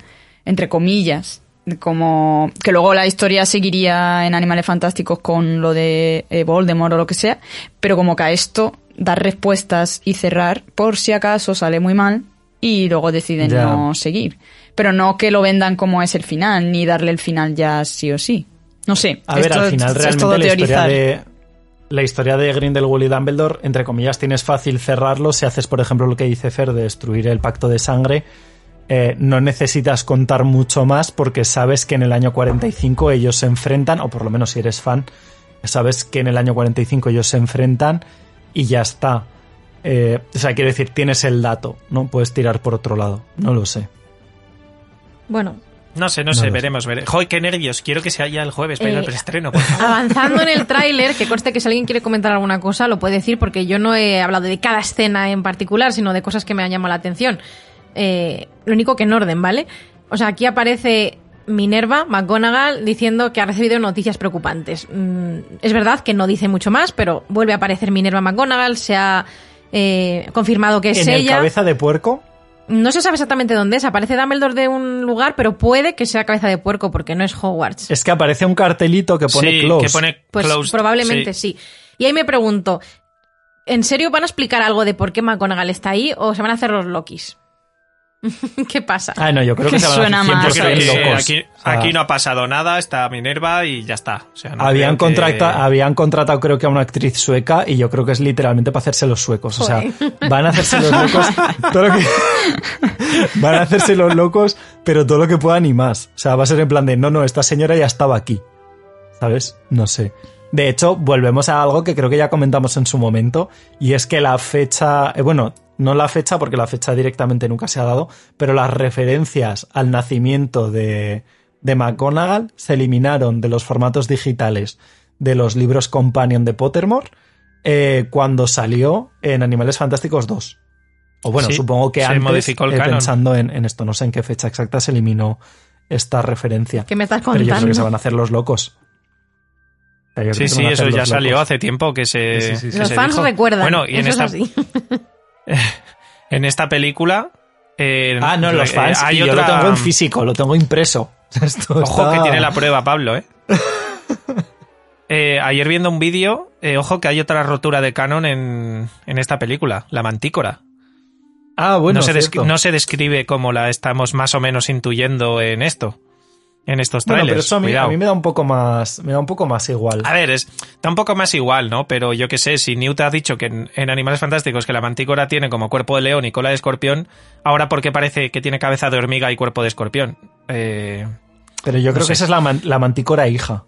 entre comillas, como que luego la historia seguiría en Animales Fantásticos con lo de eh, Voldemort o lo que sea, pero como que a esto dar respuestas y cerrar por si acaso sale muy mal y luego deciden no seguir. Pero no que lo vendan como es el final, ni darle el final ya sí o sí. No sé. A ver, al final es todo realmente la historia de la historia de Grindelwald y Dumbledore, entre comillas, tienes fácil cerrarlo si haces, por ejemplo, lo que dice Fer de destruir el pacto de sangre. Eh, no necesitas contar mucho más porque sabes que en el año 45 ellos se enfrentan, o por lo menos si eres fan, sabes que en el año 45 ellos se enfrentan y ya está. Eh, o sea, quiero decir, tienes el dato, ¿no? Puedes tirar por otro lado, no lo sé. Bueno, No sé, no, sé, veremos, veremos. Joder, qué nervios. Quiero que sea ya el jueves para ir al Eh, preestreno, por favor. Avanzando en el tráiler, que conste que si alguien quiere comentar alguna cosa lo puede decir porque yo no he hablado de cada escena en particular, sino de cosas que me han llamado la atención. Eh, lo único que en orden, ¿vale? O sea, aquí aparece Minerva McGonagall diciendo que ha recibido noticias preocupantes. Mm, es verdad que no dice mucho más, pero vuelve a aparecer Minerva McGonagall, se ha eh, confirmado que es en el ella. cabeza de puerco. No se sabe exactamente dónde es, aparece Dumbledore de un lugar, pero puede que sea cabeza de puerco porque no es Hogwarts. Es que aparece un cartelito que pone sí, close. que pone Pues closed, probablemente sí. Y ahí me pregunto, ¿en serio van a explicar algo de por qué McGonagall está ahí o se van a hacer los Lokis? ¿Qué pasa? Ah, no, yo creo que, Que se van a más. Yo creo 100% que locos. aquí, O sea, aquí no ha pasado nada, está Minerva y ya está. O sea, no habían, que- habían contratado creo que a una actriz sueca y yo creo que es literalmente para hacerse los suecos. O sea, van a hacerse los locos. todo lo que- van a hacerse los locos, pero todo lo que puedan y más. O sea, va a ser en plan de, no, no, esta señora ya estaba aquí. ¿Sabes? No sé. De hecho, volvemos a algo que creo que ya comentamos en su momento, y es que la fecha, eh, bueno, no la fecha porque la fecha directamente nunca se ha dado, pero las referencias al nacimiento de, de McGonagall se eliminaron de los formatos digitales de los libros Companion de Pottermore eh, cuando salió en Animales Fantásticos 2. O bueno, Sí, supongo que antes, modificó el eh, pensando en, en esto, no sé en qué fecha exacta se eliminó esta referencia. ¿Qué me estás Pero yo creo que se contando? van a hacer los locos. O sea, yo creo Sí, que sí, eso ya salió locos. hace tiempo que se. Sí, sí, sí, sí. que Los se fans dijo. recuerdan. Bueno, y en esta, es así. en esta película. eh, Ah, no, los eh, fans. hay y yo otra- lo tengo en físico, lo tengo impreso. Esto Ojo está- que tiene la prueba, Pablo, ¿eh? Eh, ayer viendo un vídeo, eh, ojo que hay otra rotura de canon en, en esta película, la mantícora. Ah, bueno, no, se no se describe como la estamos más o menos intuyendo en esto, en estos Bueno, trailers. pero eso a mí, Cuidado. a mí me da un poco más, me da un poco más igual. A ver, es, está un poco más igual, ¿no? Pero yo qué sé, si Newt ha dicho que en, en Animales Fantásticos que la mantícora tiene como cuerpo de león y cola de escorpión, ahora ¿por qué parece que tiene cabeza de hormiga y cuerpo de escorpión? Eh, Pero yo no creo sé. que esa es la, man- la mantícora hija.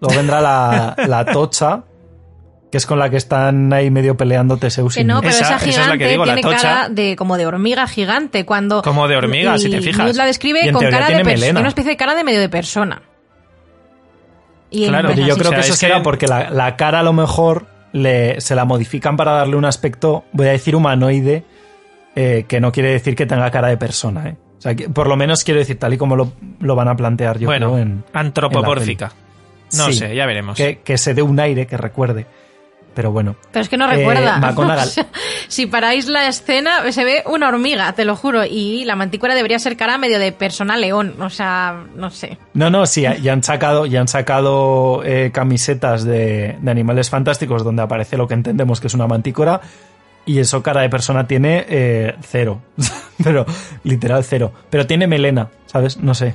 Luego vendrá la, la tocha, que es con la que están ahí medio peleando Teseus y Que no, pero Esa- esa, esa es gigante la que digo, la tiene tocha. cara de como de hormiga gigante cuando Como de hormiga, y si te fijas. Newt la describe Y en con cara de tiene persona, melena. una especie de cara de medio de persona. Y Claro, yo creo O sea, que eso es será que- porque la, la cara a lo mejor le, se la modifican para darle un aspecto, voy a decir humanoide, eh, que no quiere decir que tenga cara de persona. ¿eh? O sea, que por lo menos quiero decir, tal y como lo, lo van a plantear yo bueno, creo en... antropomórfica. No Sí. sé, ya veremos. Que, que se dé un aire que recuerde. Pero bueno. Pero es que no Eh, recuerda. McGonagall. O sea, si paráis la escena, se ve una hormiga, te lo juro. Y la mantícora debería ser cara medio de persona león. O sea, no sé. No, no, sí, ya han sacado, ya han sacado eh, camisetas de, de animales fantásticos donde aparece lo que entendemos que es una mantícora y eso cara de persona tiene eh, cero. Pero, literal cero. Pero tiene melena, ¿sabes? No sé.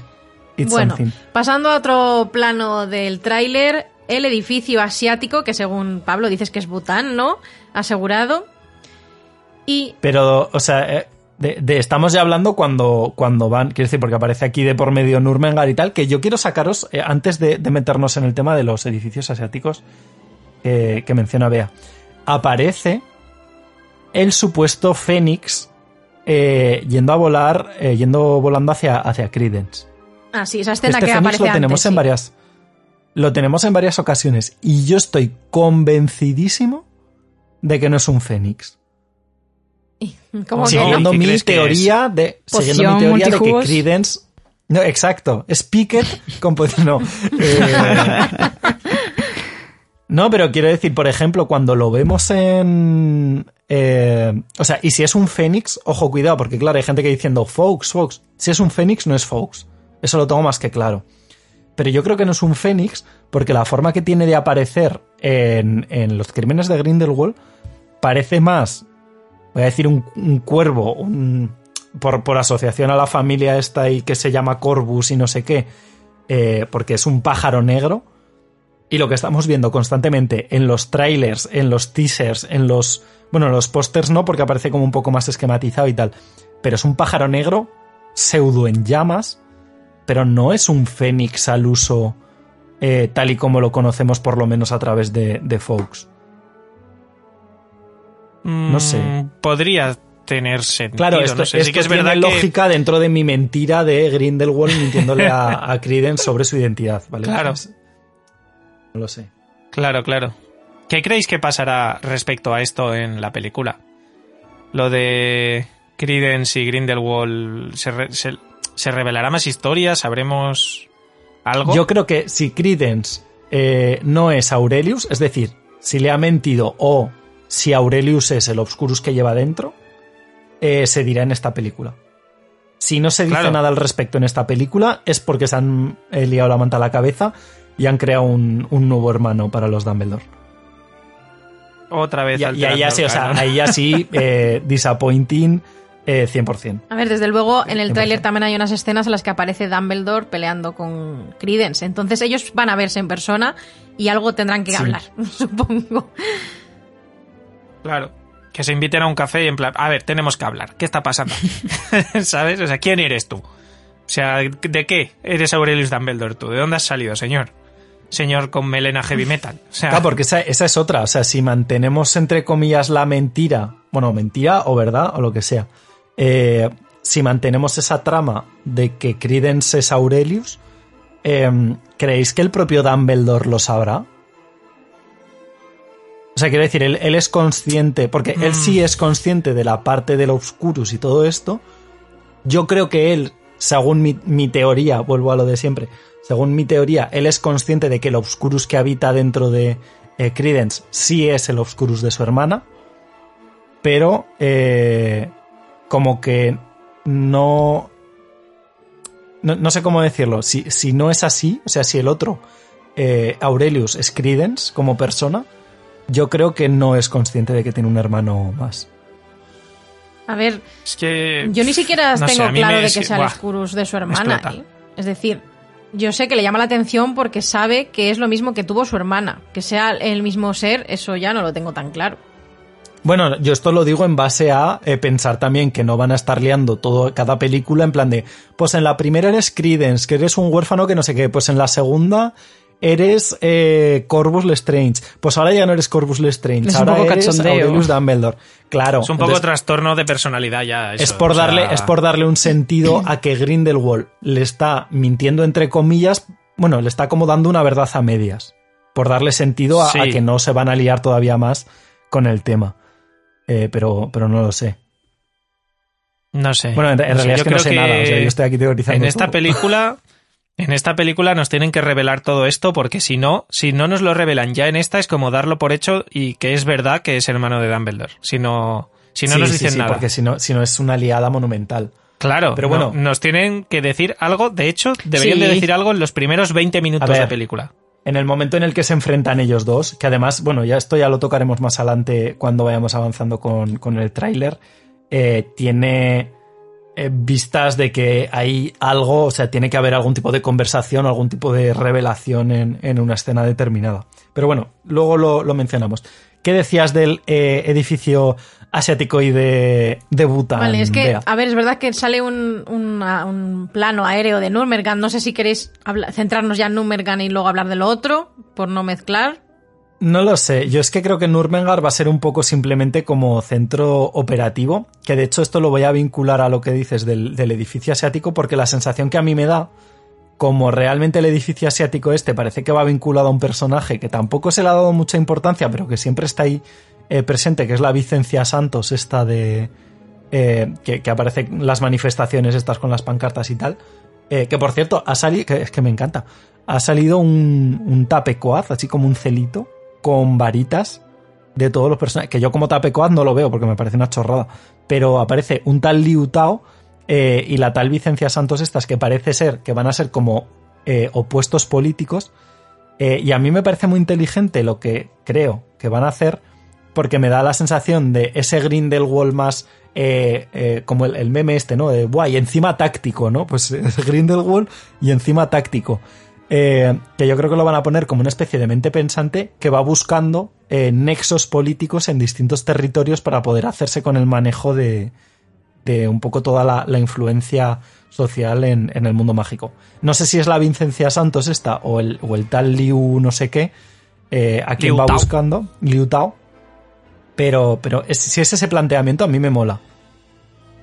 It's bueno, something. pasando a otro plano del tráiler, el edificio asiático, que según Pablo dices que es Bután, ¿no? Asegurado. Y Pero, o sea, eh, de, de- estamos ya hablando cuando, cuando van, quiero decir, porque aparece aquí de por medio Nurmengar y tal, que yo quiero sacaros, eh, antes de, de meternos en el tema de los edificios asiáticos eh, que menciona Bea, aparece el supuesto Fénix eh, yendo a volar, yendo volando hacia, hacia Credence. Ah, sí, esa escena Este que Fénix aparece lo tenemos antes. en sí. varias. Lo tenemos en varias ocasiones. Y yo estoy convencidísimo de que no es un Fénix. ¿Cómo Sí, que no? siguiendo ¿Qué mi que teoría de siguiendo mi teoría de que. Credence no exacto es Pickett con po- no Eh, no pero quiero decir por ejemplo cuando lo vemos en eh, o sea y si es un Fénix ojo cuidado porque claro hay gente que diciendo Fox Fox si es un Fénix no es Fox eso lo tengo más que claro pero yo creo que no es un Fénix porque la forma que tiene de aparecer en, en los crímenes de Grindelwald parece más voy a decir un, un cuervo, un- por, por asociación a la familia esta y que se llama Corvus y no sé qué, eh, porque es un pájaro negro. Y lo que estamos viendo constantemente en los trailers, en los teasers, en los... Bueno, en los pósters no, porque aparece como un poco más esquematizado y tal. Pero es un pájaro negro, pseudo en llamas, pero no es un fénix al uso eh, tal y como lo conocemos por lo menos a través de, de Fox. Mm, sé. Podría, tener sentido. Claro, esto, no sé, sí que es tiene verdad que- lógica dentro de mi mentira de Grindelwald mintiéndole a, a Credence sobre su identidad, ¿vale? Claro. No lo sé. Claro, claro. ¿Qué creéis que pasará respecto a esto en la película? Lo de Credence y Grindelwald se, re- se, se revelará más historias, sabremos algo. Yo creo que si Credence eh, no es Aurelius, es decir, si le ha mentido o si Aurelius es el Obscurus que lleva dentro, eh, se dirá en esta película. Si no se dice Claro. nada al respecto en esta película, es porque se han eh, liado la manta a la cabeza y han creado un, un nuevo hermano para los Dumbledore. Otra vez Y, y ahí ya sí, o sea, ahí ya sí, disappointing eh, 100%. A ver, desde luego en el 100%. tráiler también hay unas escenas en las que aparece Dumbledore peleando con Credence. Entonces ellos van a verse en persona y algo tendrán que Sí. hablar, supongo. Claro. Que se inviten a un café y en plan, a ver, tenemos que hablar. ¿Qué está pasando? ¿Sabes? O sea, ¿quién eres tú? O sea, ¿de qué eres Aurelius Dumbledore tú? ¿De dónde has salido, señor? Señor con melena heavy metal. O sea, Claro, porque esa, esa es otra. O sea, si mantenemos entre comillas la mentira, bueno, mentira o verdad o lo que sea, eh, si mantenemos esa trama de que Credence es Aurelius, eh, ¿creéis que el propio Dumbledore lo sabrá? O sea, quiero decir, él, él es consciente, porque él sí es consciente de la parte del Obscurus y todo esto. Yo creo que él, según mi, mi teoría, vuelvo a lo de siempre, según mi teoría, él es consciente de que el Obscurus que habita dentro de eh, Credence sí es el Obscurus de su hermana, pero eh, como que no, no... No sé cómo decirlo. Si, si no es así, o sea, si el otro, eh, Aurelius, es Credence como persona, yo creo que no es consciente de que tiene un hermano más. A ver, es que... yo ni siquiera no tengo claro me- de que sea el buah, Oscurus de su hermana. ¿eh? Es decir, yo sé que le llama la atención porque sabe que es lo mismo que tuvo su hermana. Que sea el mismo ser, eso ya no lo tengo tan claro. Bueno, yo esto lo digo en base a eh, pensar también que no van a estar liando todo, cada película en plan de, pues en la primera eres Credence, que eres un huérfano que no sé qué, pues en la segunda eres eh, Corvus Lestrange, pues ahora ya no eres Corvus Lestrange, Es un ahora poco eres cachondeo. Aurelius Dumbledore. Claro. Es un poco entonces, trastorno de personalidad ya. eso, es por sea, darle, es por darle un sentido a que Grindelwald le está mintiendo entre comillas, bueno, le está como dando una verdad a medias. Por darle sentido a, que no se van a liar todavía más con el tema. Eh, pero, pero no lo sé. No sé. Bueno, en, realidad es yo que no sé nada. O sea, yo estoy aquí teorizando. En esta todo. película, en esta película nos tienen que revelar todo esto porque si no, si no nos lo revelan ya en esta es como darlo por hecho y que es verdad que es hermano de Dumbledore. Si no, si no Sí, nos dicen sí, nada. porque si no, si no es una liada monumental. Claro, Pero bueno. nos tienen que decir algo. De hecho, deberían de decir algo en los primeros 20 minutos ver. de película. En el momento en el que se enfrentan ellos dos, que además, bueno, ya esto ya lo tocaremos más adelante cuando vayamos avanzando con, con el tráiler, eh, tiene eh, vistas de que hay algo, o sea, tiene que haber algún tipo de conversación, algún tipo de revelación en, en una escena determinada. Pero bueno, luego lo, lo mencionamos. ¿Qué decías del eh, edificio asiático y de, de Bután? Vale, es que, Bea? a ver, es verdad que sale un, una- un plano aéreo de Nurmbergan. No sé si queréis centrarnos ya en Nurmbergan y luego hablar de lo otro, por no mezclar. No lo sé, yo es que creo que Nurmberg va a ser un poco simplemente como centro operativo, que de hecho esto lo voy a vincular a lo que dices del, del edificio asiático, porque la sensación que a mí me da, como realmente el edificio asiático este parece que va vinculado a un personaje que tampoco se le ha dado mucha importancia, pero que siempre está ahí eh, presente, que es la Vicencia Santos, esta de... eh, que, que aparece en las manifestaciones estas con las pancartas y tal. Eh, que por cierto, ha salido, que es que me encanta, ha salido un, un tapecoaz, así como un celito, con varitas de todos los personajes. Que yo como tapecoaz no lo veo porque me parece una chorrada. Pero aparece un tal Liu Tao eh, y la tal Vicencia Santos estas que parece ser que van a ser como opuestos políticos. Y a mí me parece muy inteligente lo que creo que van a hacer porque me da la sensación de ese Grindelwald más eh, eh, como el, el meme este, ¿no? De, Buah, y encima táctico, ¿no? Pues es Grindelwald y encima táctico. Eh, que yo creo que lo van a poner como una especie de mente pensante que va buscando nexos políticos en distintos territorios para poder hacerse con el manejo de, de un poco toda la, la influencia social en, en el mundo mágico. No sé si es la Vincencia Santos esta o el, o el tal Liu no sé qué, a quien Liu va Tao. buscando, Liu Tao, pero, pero es- si es ese planteamiento a mí me mola.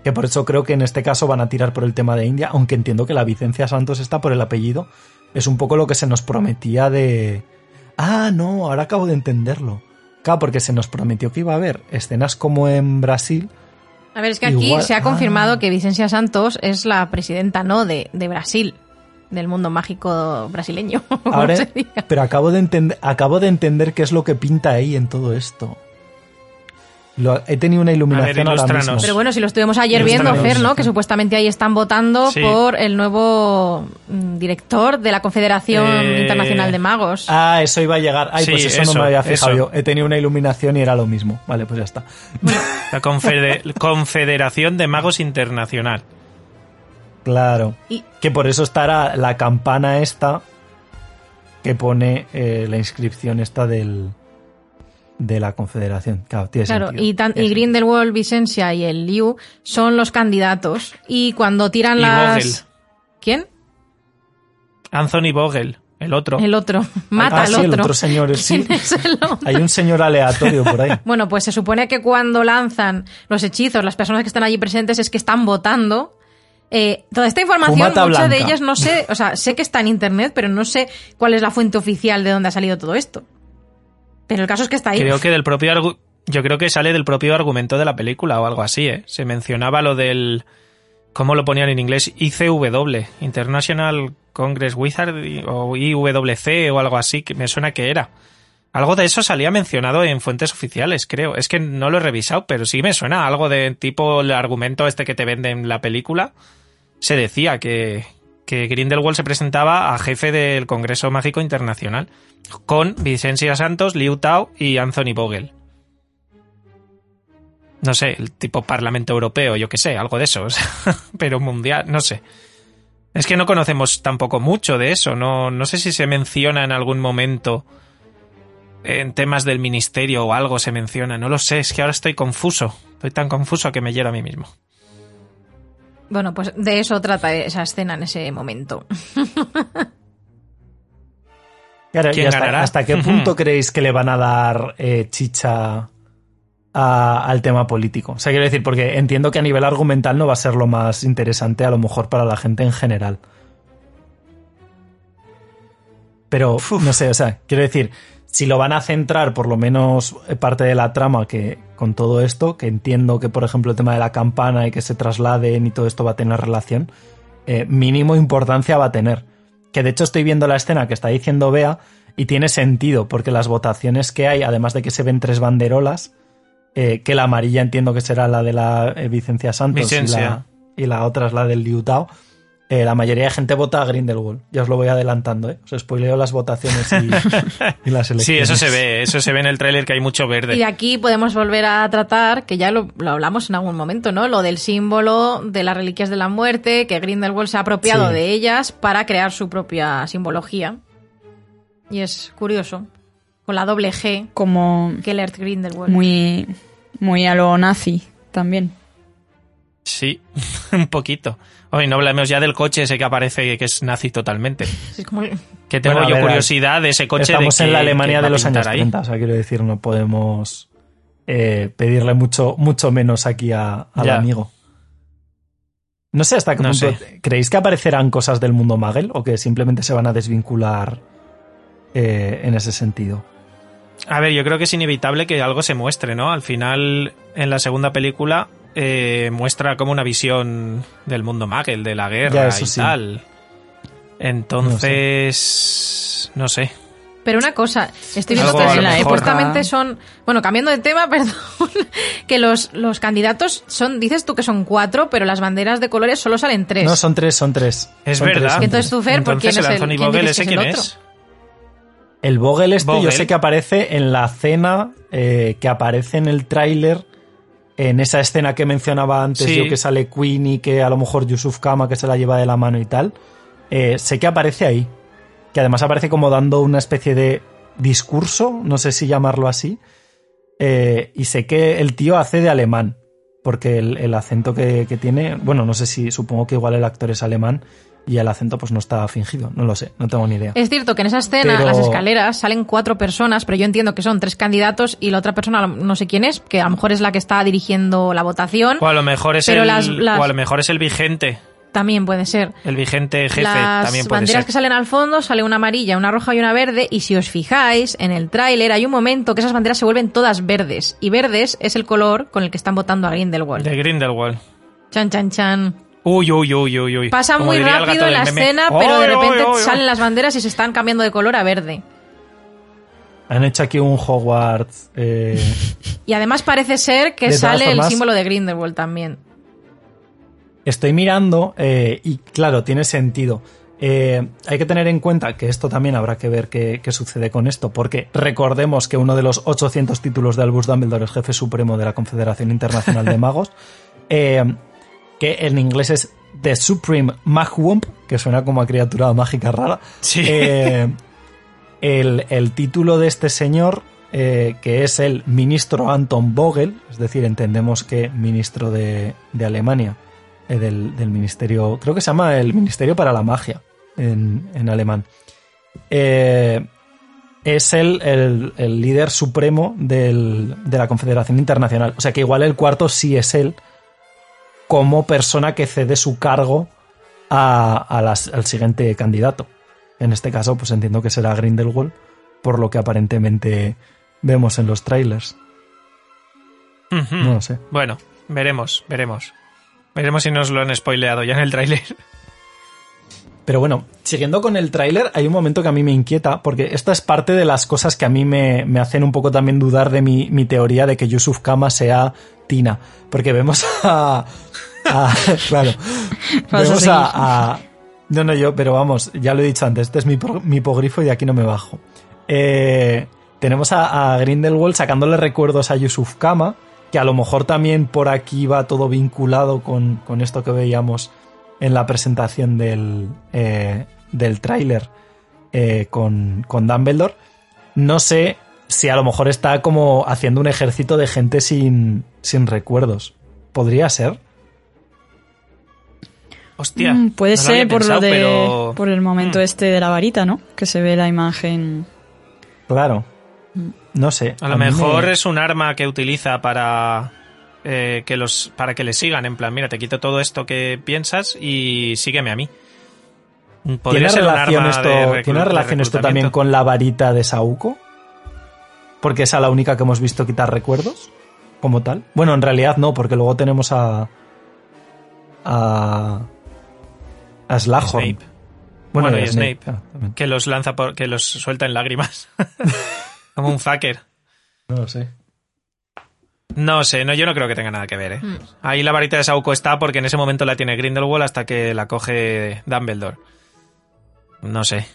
Que por eso creo que en este caso van a tirar por el tema de India, aunque entiendo que la Vicencia Santos está por el apellido. Es un poco lo que se nos prometía de... Ah, no, ahora acabo de entenderlo. Claro, porque se nos prometió que iba a haber escenas como en Brasil. A ver, es que aquí Igual- se ha confirmado ah. que Vicencia Santos es la presidenta, ¿no? De, de Brasil, del mundo mágico brasileño. Ahora, pero acabo de, entender, acabo de entender qué es lo que pinta ahí en todo esto. Lo- he tenido una iluminación ahora ilústranos. mismo. Pero bueno, si lo estuvimos ayer viendo, Fer, ¿no? Que supuestamente ahí están votando Sí. por el nuevo mm, director de la Confederación Eh, Internacional de Magos. Ah, eso iba a llegar. Ay, Sí, pues eso, eso, no me había fijado eso. yo. He tenido una iluminación y era lo mismo. Vale, pues ya está. La Confede- Confederación de Magos Internacional. Claro. Y- Que por eso estará la campana esta que pone eh, la inscripción esta del de la Confederación. Claro, tiene Claro, sentido. y, tan- Tiene y Grindelwald, Vicencia y el Liu son los candidatos. Y cuando tiran Y las... Vogel. ¿Quién? Anthony Vogel, el otro. El otro. Mata Ah, al sí, otro. el otro señor, sí. ¿Quién es el otro? Hay un señor aleatorio por ahí. Bueno, pues se supone que cuando lanzan los hechizos, las personas que están allí presentes es que están votando. Eh, toda esta información, Fumata muchas de ellas no sé, o sea, sé que está en internet, pero no sé cuál es la fuente oficial de dónde ha salido todo esto. Pero el caso es que está ahí. Creo que del propio yo creo que sale del propio argumento de la película o algo así, ¿eh? Se mencionaba lo del ¿cómo lo ponían en inglés? ICW, International Congress Wizard o IWC o algo así, que me suena que era. Algo de eso salía mencionado en fuentes oficiales, creo. Es que no lo he revisado, pero sí me suena algo de tipo el argumento este que te venden en la película. Se decía que, que Grindelwald se presentaba a jefe del Congreso Mágico Internacional con Vicencia Santos, Liu Tao y Anthony Vogel. No sé, el tipo Parlamento Europeo, yo qué sé, algo de eso. pero mundial, no sé. Es que no conocemos tampoco mucho de eso, no, no sé si se menciona en algún momento en temas del ministerio o algo se menciona, no lo sé, es que ahora estoy confuso, estoy tan confuso que me hiero a mí mismo. Bueno, pues de eso trata esa escena en ese momento. Claro, ¿y ¿Quién hasta, ganará? hasta qué punto creéis que le van a dar eh, chicha a- al tema político? O sea, quiero decir, porque entiendo que a nivel argumental no va a ser lo más interesante, a lo mejor para la gente en general. Pero, no sé, o sea, quiero decir, si lo van a centrar por lo menos eh, parte de la trama que con todo esto, que entiendo que, por ejemplo, el tema de la campana y que se trasladen y todo esto va a tener relación, eh, mínimo importancia va a tener. Que de hecho estoy viendo la escena que está diciendo Bea y tiene sentido, porque las votaciones que hay, además de que se ven tres banderolas, eh, que la amarilla entiendo que será la de la eh, Vicencia Santos y la, y la otra es la del Liu Tao, eh, la mayoría de gente vota a Grindelwald. Ya os lo voy adelantando, ¿eh? Os spoileo las votaciones y, y las elecciones. Sí, eso se ve, eso se ve en el tráiler que hay mucho Y de verde. aquí podemos volver a tratar, que ya lo, lo hablamos en algún momento, ¿no? Lo del símbolo de las reliquias de la muerte, que Grindelwald se ha apropiado Sí. de ellas para crear su propia simbología. Y es curioso. Con la doble G, Como Gellert Grindelwald. muy, muy a lo nazi también. Sí, un poquito. Hoy no hablemos ya del coche ese que aparece que es nazi totalmente. Sí, es como- Que tengo Bueno, yo ver, curiosidad de ese coche. Estamos de en que- la que Alemania de los años pintar ahí. 30, o sea, quiero decir, no podemos eh, pedirle mucho, mucho menos aquí a- al Ya. amigo. No sé hasta qué No punto. sé. ¿Creéis que aparecerán cosas del mundo Magel o que simplemente se van a desvincular eh, en ese sentido? A ver, yo creo que es inevitable que algo se muestre, ¿no? Al final, en la segunda película, eh, muestra como una visión del mundo Magel, de la guerra Ya, eso y sí. tal. Entonces, no sé. Pero una cosa, estoy viendo Algo lo mejor. supuestamente son, bueno, cambiando de tema, perdón, que los, los candidatos son, dices tú que son cuatro, pero las banderas de colores solo salen tres. No, son tres, son tres. Es Son verdad. tres, Entonces tú, Fer, ¿por quién Entonces, es el quién Vogel, ¿ese que es quién el otro? es? El Vogel este yo sé que aparece en la cena eh, que aparece en el tráiler en esa escena que mencionaba antes Sí. yo que sale Queen y que a lo mejor Yusuf Kama que se la lleva de la mano y tal eh, sé que aparece ahí que además aparece como dando una especie de discurso no sé si llamarlo así eh, y sé que el tío hace de alemán porque el, el acento que, que tiene bueno no sé si supongo que igual el actor es alemán y el acento pues no está fingido, no lo sé, no tengo ni idea. Es cierto que en esa escena, Pero- las escaleras, salen cuatro personas, pero yo entiendo que son tres candidatos y la otra persona no sé quién es, que a lo mejor es la que está dirigiendo la votación. O a lo mejor es Pero el, las- las- o a lo mejor es el vigente. También puede ser. El vigente jefe Las también puede banderas ser. que salen al fondo, sale una amarilla, una roja y una verde, y si os fijáis, en el tráiler hay un momento que esas banderas se vuelven todas verdes, y verdes es el color con el que están votando a Grindelwald. De Grindelwald. Chan, chan, chan. Uy, uy, uy, uy, uy. Pasa Como muy rápido en la meme. escena, pero de ¡Ay, repente salen las banderas y se están cambiando de color a verde. Han hecho aquí un Hogwarts. eh, Y además parece ser que sale el símbolo de Grindelwald también. Estoy mirando eh, y claro, tiene sentido. Eh, hay que tener en cuenta que esto también habrá que ver qué, qué sucede con esto, porque recordemos que uno de los 800 títulos de Albus Dumbledore es jefe supremo de la Confederación Internacional de Magos, eh, que en inglés es The Supreme Magwump, que suena como a criatura mágica rara. Sí. Eh, el, el título de este señor, eh, que es el ministro Anton Vogel, es decir, entendemos que ministro de, de Alemania, eh, del, del ministerio, creo que se llama el Ministerio para la Magia en, en alemán. Es el, el- el líder supremo del- de la Confederación Internacional. O sea que igual el cuarto sí es él como persona que cede su cargo a- a las- al siguiente candidato. En este caso, pues entiendo que será Grindelwald, por lo que aparentemente vemos en los trailers. No lo sé. Bueno, veremos, veremos. Veremos si nos lo han spoileado ya en el tráiler. Pero bueno, siguiendo con el tráiler, hay un momento que a mí me inquieta, porque esta es parte de las cosas que a mí me, me hacen un poco también dudar de mi, mi teoría de que Yusuf Kama sea Tina. Porque vemos a... a- claro. Vemos a, a- No, no, yo, pero vamos, ya lo he dicho antes, este es mi, mi hipogrifo y de aquí no me bajo. Eh, tenemos a, a Grindelwald sacándole recuerdos a Yusuf Kama, que a lo mejor también por aquí va todo vinculado con, con esto que veíamos en la presentación del, eh, del tráiler eh, con, con Dumbledore. No sé si a lo mejor está como haciendo un ejército de gente sin, sin recuerdos. ¿Podría ser? Hostia. Mm, puede no ser por pensado, lo de pero- por el momento Mm. este de la varita, ¿no? Que se ve la imagen. Claro. No sé. A lo mejor me- es un arma que utiliza para eh, que los para que le sigan. En plan, mira, te quito todo esto que piensas y sígueme a mí. ¿Tiene relación, esto, ¿tiene relación esto también con la varita de Sauco? Porque esa es la única que hemos visto quitar recuerdos, como tal. Bueno, en realidad no, porque luego tenemos a. a. a Slughorn. Snape. Bueno, Bueno, y Snape. Snape. ah, que los lanza por, que los suelta en lágrimas. Como un fucker. No lo sé. No sé, no, yo no creo que tenga nada que ver, ¿eh? Mm. Ahí la varita de Sauco está porque en ese momento la tiene Grindelwald hasta que la coge Dumbledore. No sé.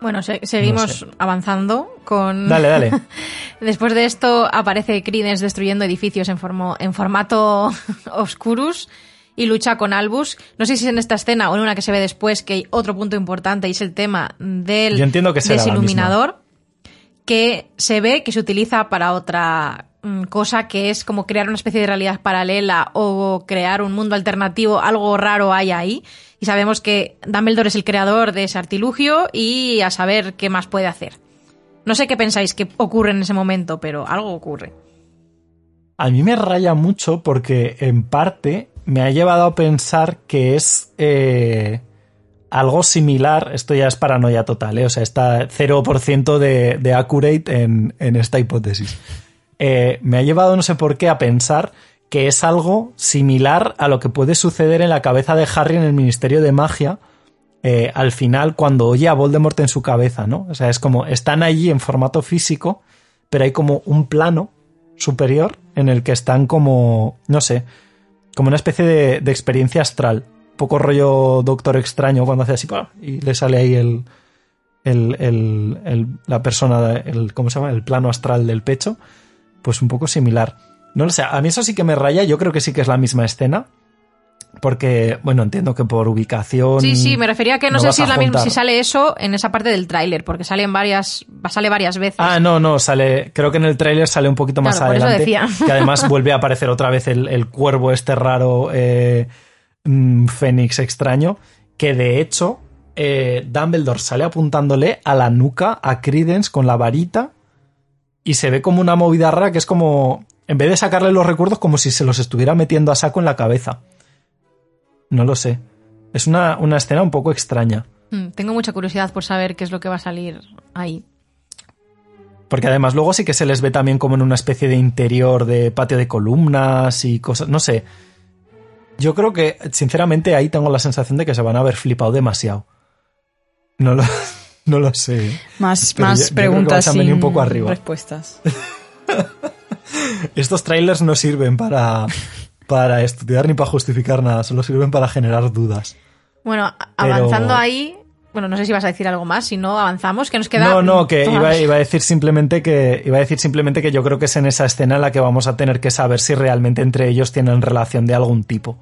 Bueno, se- seguimos No sé. avanzando con... Dale, dale. Después de esto aparece Credence destruyendo edificios en, formo- en formato Oscurus y lucha con Albus. No sé si es en esta escena o en una que se ve después que hay otro punto importante y es el tema del Yo entiendo que será la desiluminador que se ve que se utiliza para otra cosa que es como crear una especie de realidad paralela o crear un mundo alternativo, algo raro hay ahí. Y sabemos que Dumbledore es el creador de ese artilugio y a saber qué más puede hacer. No sé qué pensáis que ocurre en ese momento, pero algo ocurre. A mí me raya mucho porque en parte me ha llevado a pensar que es eh, algo similar, esto ya es paranoia total, ¿eh? o sea, está 0% de, de accurate en esta hipótesis. Eh, me ha llevado no sé por qué a pensar que es algo similar a lo que puede suceder en la cabeza de Harry en el Ministerio de Magia eh, al final cuando oye a Voldemort en su cabeza, ¿no? O sea, es como están allí en formato físico, pero hay como un plano superior en el que están como, no sé, como una especie de, de experiencia astral. Poco rollo Doctor Extraño cuando hace así y le sale ahí el, el, el- el- la persona, el, ¿cómo se llama? El plano astral del pecho. Pues un poco similar. No lo sé, a mí eso sí que me raya, yo creo que sí que es la misma escena. Porque, bueno, entiendo que por ubicación. Sí, sí, me refería a que no, sé si es la misma, si sale eso en esa parte del tráiler, porque salen varias, sale varias veces. Ah, no, no, sale. Creo que en el tráiler sale un poquito más Claro, por eso adelante. decía. Que además vuelve a aparecer otra vez el, el cuervo este raro. eh, mm, fénix extraño, que de hecho eh, Dumbledore sale apuntándole a la nuca a Credence con la varita y se ve como una movida rara que es como, en vez de sacarle los recuerdos, como si se los estuviera metiendo a saco en la cabeza. No lo sé. Es una, una escena un poco extraña. Mm, Tengo mucha curiosidad por saber qué es lo que va a salir ahí. Porque además luego sí que se les ve también como en una especie de interior de patio de columnas y cosas, no sé. Yo creo que, sinceramente, ahí tengo la sensación de que se van a haber flipado demasiado. No lo, no lo sé. Más, Pero más yo- yo preguntas venir sin un poco arriba. respuestas. Estos trailers no sirven para, para estudiar ni para justificar nada, solo sirven para generar dudas. Bueno, Pero- avanzando ahí, bueno, no sé si vas a decir algo más, si no avanzamos, que nos queda... No, no, que iba, iba a decir simplemente que iba a decir simplemente que yo creo que es en esa escena en la que vamos a tener que saber si realmente entre ellos tienen relación de algún tipo.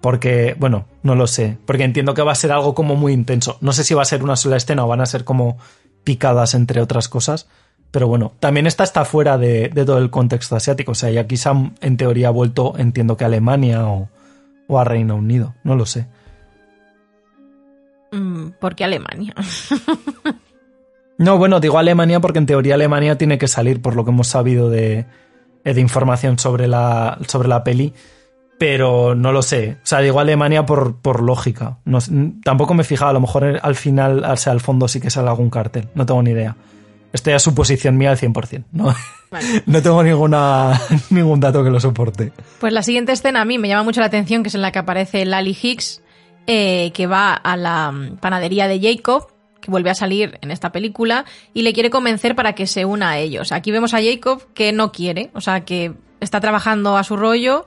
Porque, bueno, no lo sé. Porque entiendo que va a ser algo como muy intenso. No sé si va a ser una sola escena o van a ser como picadas entre otras cosas. Pero bueno, también esta está fuera de, de todo el contexto asiático. O sea, y aquí se han, en teoría, vuelto, entiendo que a Alemania o, o a Reino Unido. No lo sé. Mm, ¿Por qué Alemania? No, bueno, digo Alemania porque en teoría Alemania tiene que salir, por lo que hemos sabido de, eh, de información sobre la, sobre la peli. Pero no lo sé. O sea, digo Alemania por, por lógica. No tampoco me he fijado. A lo mejor al final, o sea, al fondo sí que sale algún cartel. No tengo ni idea. Esto ya es suposición mía al 100%. No, no tengo ninguna, ningún dato que lo soporte. Pues la siguiente escena a mí me llama mucho la atención, que es en la que aparece Lally Hicks, eh, que va a la mm, panadería de Jacob, que vuelve a salir en esta película, y le quiere convencer para que se una a ellos. Aquí vemos a Jacob que no quiere, o sea, que está trabajando a su rollo.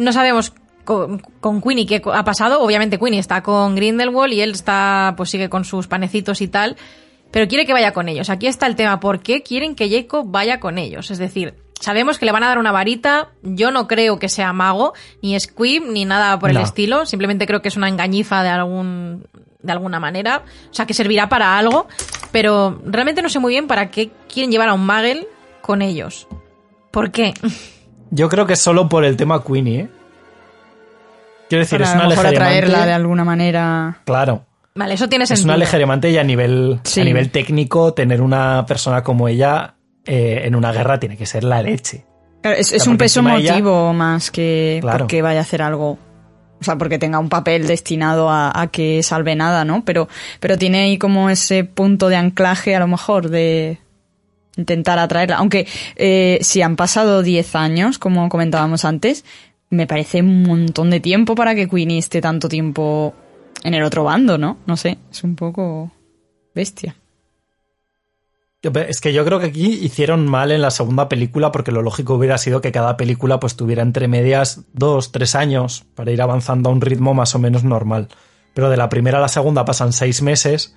No sabemos con, con Queenie qué ha pasado. Obviamente Queenie está con Grindelwald y él está, pues sigue con sus panecitos y tal. Pero quiere que vaya con ellos. Aquí está el tema. ¿Por qué quieren que Jacob vaya con ellos? Es decir, sabemos que le van a dar una varita. Yo no creo que sea mago, ni squib, ni nada por No. el estilo. Simplemente creo que es una engañifa de algún de alguna manera. O sea, que servirá para algo. Pero realmente no sé muy bien para qué quieren llevar a un Magel con ellos. ¿Por qué? Yo creo que es solo por el tema Queenie, ¿eh? Quiero decir, Para es a una lo mejor atraerla de alguna manera. Claro. Vale, eso tiene Es sentido. una legeremante y a nivel, Sí. a nivel técnico, tener una persona como ella eh, en una guerra tiene que ser la leche. Claro, es, sea, es un peso ella- motivo más que Claro. porque vaya a hacer algo. O sea, porque tenga un papel destinado a, a que salve nada, ¿no? Pero, pero tiene ahí como ese punto de anclaje, a lo mejor, de intentar atraerla. Aunque eh, si han pasado 10 años, como comentábamos antes, me parece un montón de tiempo para que Queenie esté tanto tiempo en el otro bando, ¿no? No sé, es un poco bestia. Es que yo creo que aquí hicieron mal en la segunda película porque lo lógico hubiera sido que cada película pues tuviera entre medias dos, tres años para ir avanzando a un ritmo más o menos normal. Pero de la primera a la segunda pasan seis meses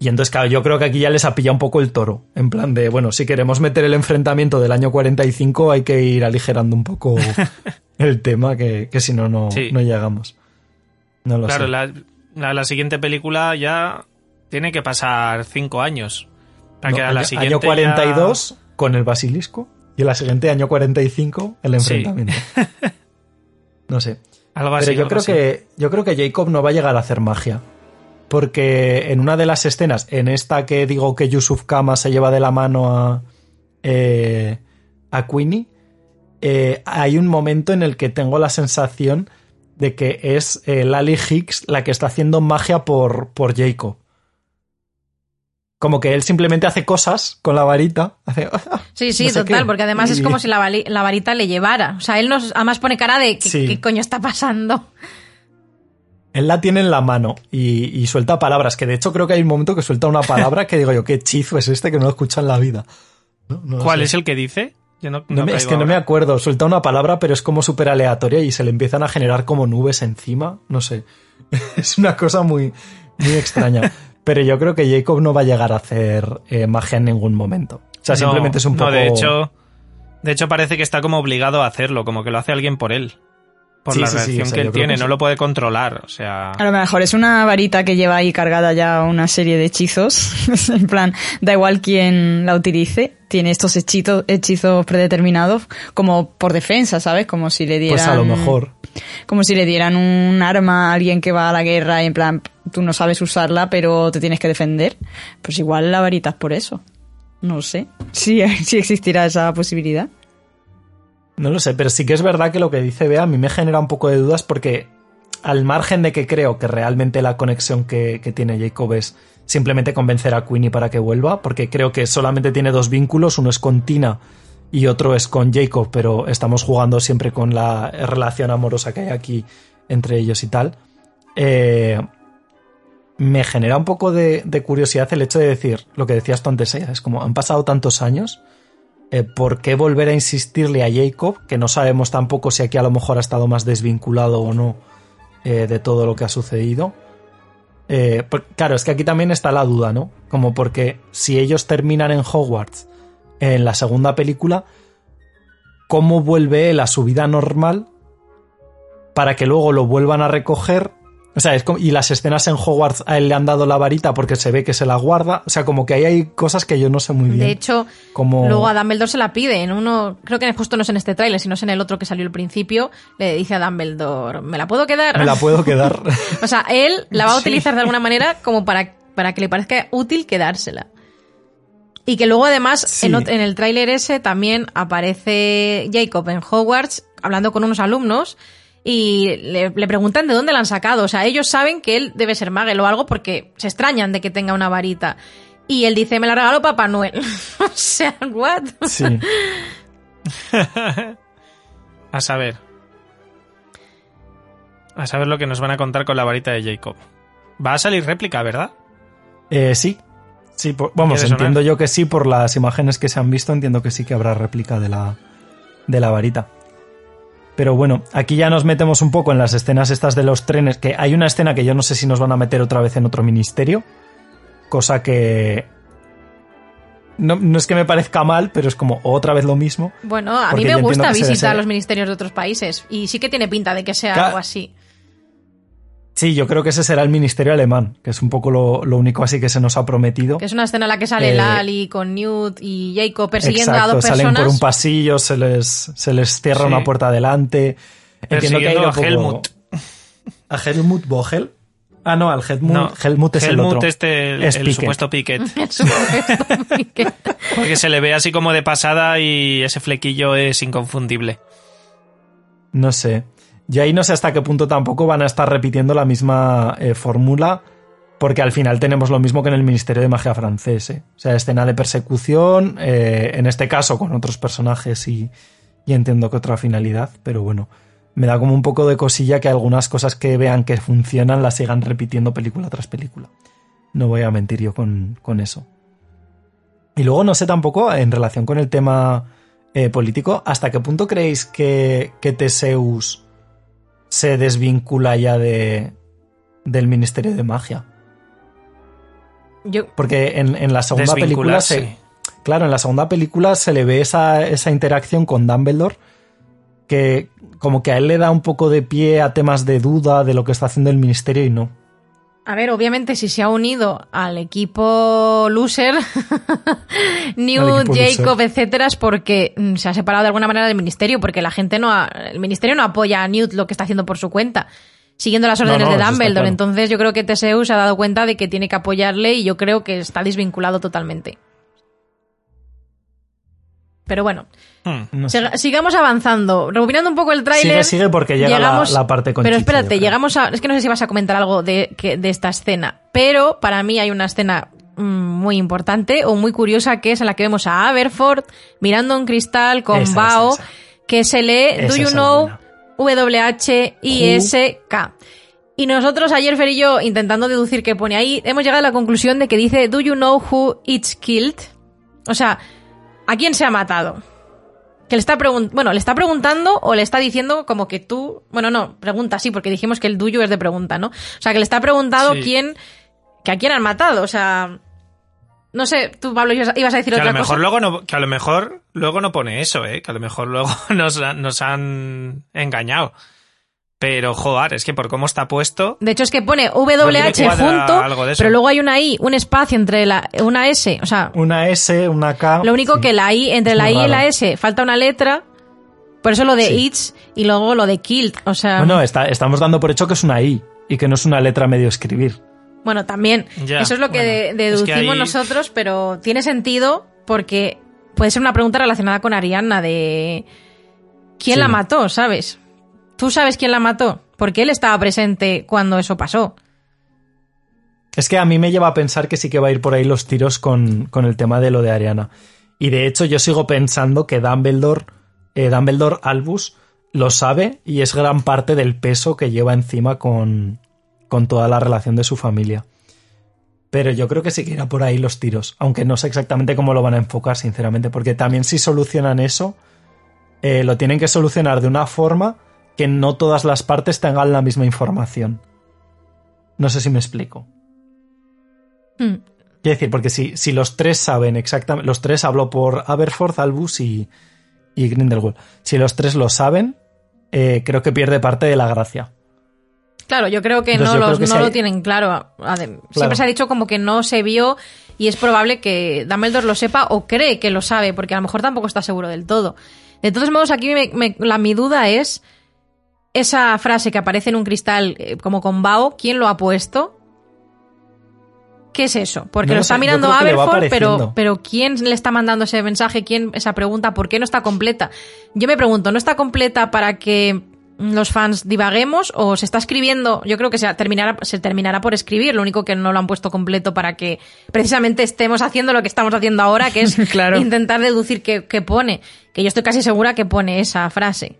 y entonces claro, yo creo que aquí ya les ha pillado un poco el toro. En plan de, bueno, si queremos meter el enfrentamiento del año 45 hay que ir aligerando un poco el tema que, que si no, no, Sí. no llegamos. No lo Claro, sé. la, la, la siguiente película ya tiene que pasar cinco años. Para No, que a año, la siguiente año ya- 42 con el basilisco y la siguiente año 45 el enfrentamiento. No sé. Algo así, Pero yo algo creo así. que yo creo que Jacob no va a llegar a hacer magia. Porque en una de las escenas, en esta que digo que Yusuf Kama se lleva de la mano a, eh, a Queenie, eh, hay un momento en el que tengo la sensación de que es eh, Lally Hicks la que está haciendo magia por, por Jacob. Como que él simplemente hace cosas con la varita. Hace, Sí, sí, no sé total, qué. porque además es como si la varita le llevara. O sea, él nos, además pone cara de ¿qué, Sí. qué coño está pasando? Él la tiene en la mano y, y suelta palabras, que de hecho creo que hay un momento que suelta una palabra que digo yo, qué hechizo es este que no lo escucha en la vida. No, ¿Cuál sé. es el que dice? Yo no, No no me- es que no me acuerdo, suelta una palabra pero es como súper aleatoria y se le empiezan a generar como nubes encima, no sé. es una cosa muy, muy extraña. pero yo creo que Jacob no va a llegar a hacer eh, magia en ningún momento. O sea, simplemente es un no, poco... de hecho, de hecho parece que está como obligado a hacerlo, como que lo hace alguien por él. Por Sí, la sí, sí, reacción o sea, que él tiene, que no sí. lo puede controlar. O sea, A lo mejor es una varita que lleva ahí cargada ya una serie de hechizos. en plan, da igual quién la utilice. Tiene estos hechizos, hechizos predeterminados como por defensa, ¿sabes? Como si le dieran... Pues a lo mejor. como si le dieran un arma a alguien que va a la guerra y en plan, tú no sabes usarla, pero te tienes que defender. Pues igual la varita es por eso. No sé si, si existirá esa posibilidad. No lo sé, pero sí que es verdad que lo que dice Bea a mí me genera un poco de dudas porque al margen de que creo que realmente la conexión que, tiene Jacob es simplemente convencer a Queenie para que vuelva, porque creo que solamente tiene dos vínculos, uno es con Tina y otro es con Jacob, pero estamos jugando siempre con la relación amorosa que hay aquí entre ellos y tal. Eh, me genera un poco de, de, curiosidad el hecho de decir lo que decías tú antes, ¿eh? es como han pasado tantos años, eh, ¿por qué volver a insistirle a Jacob? Que no sabemos tampoco si aquí a lo mejor ha estado más desvinculado o no eh, de todo lo que ha sucedido. Eh, claro, es que aquí también está la duda, ¿no? Como porque si ellos terminan en Hogwarts en la segunda película, ¿cómo vuelve él a su vida normal para que luego lo vuelvan a recoger o sea, es como, y las escenas en Hogwarts a él le han dado la varita porque se ve que se la guarda. O sea, como que ahí hay cosas que yo no sé muy bien. De hecho, como... luego a Dumbledore se la pide. En uno, creo que justo no es en este tráiler, sino es en el otro que salió al principio. Le dice a Dumbledore, ¿me la puedo quedar? Me la puedo quedar. o sea, él la va a utilizar de alguna manera como para, para que le parezca útil quedársela. Y que luego además sí. en, en, el tráiler ese también aparece Jacob en Hogwarts hablando con unos alumnos y le, le, preguntan de dónde la han sacado. O sea, ellos saben que él debe ser Magel o algo porque se extrañan de que tenga una varita. Y él dice, me la regaló Papá Noel. o sea, ¿what? Sí. a saber. A saber lo que nos van a contar con la varita de Jacob. Va a salir réplica, ¿verdad? Eh, sí. Sí, por, vamos, entiendo yo que sí, por las imágenes que se han visto, entiendo que sí que habrá réplica de la, de la varita. Pero bueno, aquí ya nos metemos un poco en las escenas estas de los trenes, que hay una escena que yo no sé si nos van a meter otra vez en otro ministerio, cosa que... No, no es que me parezca mal, pero es como otra vez lo mismo. Bueno, a mí me gusta visitar los ministerios de otros países y sí que tiene pinta de que sea claro. algo así. Sí, yo creo que ese será el ministerio alemán, que es un poco lo, lo, único así que se nos ha prometido. Que es una escena en la que sale eh, Lali con Newt y Jacob persiguiendo exacto, a dos personas. Salen por un pasillo, se les, se les cierra sí. una puerta adelante. Entiendo que hay a Helmut. ¿A Helmut Bohel? Ah, no, al Helmut, no, Helmut es Helmut el otro. este, el, es el Piquet. supuesto Piquet. El supuesto Piquet. Porque se le ve así como de pasada y ese flequillo es inconfundible. No sé. Y ahí no sé hasta qué punto tampoco van a estar repitiendo la misma eh, fórmula, porque al final tenemos lo mismo que en el Ministerio de Magia francés. ¿eh? O sea, escena de persecución, eh, en este caso con otros personajes y, y, entiendo que otra finalidad, pero bueno, me da como un poco de cosilla que algunas cosas que vean que funcionan las sigan repitiendo película tras película. No voy a mentir yo con, con eso. Y luego no sé tampoco, en relación con el tema eh, político, ¿hasta qué punto creéis que, que Teseus se desvincula ya de, del Ministerio de Magia. Yo... Porque en, en la segunda película se, claro, en la segunda película se le ve esa, esa interacción con Dumbledore que como que a él le da un poco de pie a temas de duda de lo que está haciendo el ministerio y no. A ver, obviamente si se ha unido al equipo loser, Newt, Jacob, etcétera, es porque mm, se ha separado de alguna manera del ministerio, porque la gente no ha, el ministerio no apoya a Newt lo que está haciendo por su cuenta, siguiendo las órdenes no, no, de Dumbledore. claro. Entonces yo creo que TSU se ha dado cuenta de que tiene que apoyarle y yo creo que está desvinculado totalmente. Pero bueno, Hmm. No sé. sigamos avanzando. Rebobinando un poco el tráiler. Sigue, sigue porque llega llegamos, la, la, parte con Pero espérate, llegamos a. Es que no sé si vas a comentar algo de, que, de esta escena. Pero para mí hay una escena mm, muy importante o muy curiosa que es en la que vemos a Aberford mirando un cristal con Esa, Bao esa, esa. que se lee Do you know. W-H-I-S-K. Y nosotros ayer, Fer y yo, intentando deducir qué pone ahí, hemos llegado a la conclusión de que dice Do you know who it's killed? O sea, ¿a quién se ha matado? Que le está preguntando, bueno, le está preguntando o le está diciendo como que tú, bueno, no, pregunta sí, porque dijimos que el duyo es de pregunta, ¿no? O sea, que le está preguntando Sí. quién, que a quién han matado, o sea, no sé, tú Pablo ibas a decir Que a lo mejor cosa. luego no, que a lo mejor luego no pone eso, eh, que a lo mejor luego nos, nos han engañado. Pero joder, es que por cómo está puesto, De hecho es que pone WH junto, algo de eso. pero luego hay una I, un espacio entre la, una S, o sea, Una S, una K. lo único sí. que la I, entre Es la I y la. S falta una letra Por eso lo de Sí. It's y luego lo de Killed. O sea, Bueno, está- estamos dando por hecho que es una I y que no es una letra medio escribir. Bueno, también. Ya, Eso es lo que bueno, de- es deducimos que ahí- nosotros, pero tiene sentido porque puede ser una pregunta relacionada con Arianna de quién Sí. la mató, ¿sabes? Tú sabes quién la mató, porque él estaba presente cuando eso pasó. Es que a mí me lleva a pensar que sí que va a ir por ahí los tiros con, con el tema de lo de Ariana. Y de hecho yo sigo pensando que Dumbledore, eh, Dumbledore Albus lo sabe y es gran parte del peso que lleva encima con, con toda la relación de su familia. Pero yo creo que sí que irá por ahí los tiros, aunque no sé exactamente cómo lo van a enfocar, sinceramente, porque también si solucionan eso, eh, lo tienen que solucionar de una forma que no todas las partes tengan la misma información. No sé si me explico. Hmm. Quiero decir, porque si, si los tres saben exactamente, los tres hablo por Aberforth, Albus y, y Grindelwald. Si los tres lo saben, eh, creo que pierde parte de la gracia. Claro, yo creo que Entonces, no, yo los- creo que no sí lo tienen claro. Siempre se ha dicho como que no se vio y es probable que Dumbledore lo sepa o cree que lo sabe, porque a lo mejor tampoco está seguro del todo. De todos modos, aquí me- me- la, mi duda es esa frase que aparece en un cristal eh, como con Bao, ¿quién lo ha puesto? ¿Qué es eso? Porque No lo está sé, mirando Aberforth, pero, pero ¿quién le está mandando ese mensaje? ¿Quién esa pregunta? ¿Por qué no está completa? Yo me pregunto, ¿no está completa para que los fans divaguemos o se está escribiendo? Yo creo que se terminará, se terminará por escribir, lo único que no lo han puesto completo para que precisamente estemos haciendo lo que estamos haciendo ahora, que es Claro. intentar deducir qué, qué pone. Que yo estoy casi segura que pone esa frase.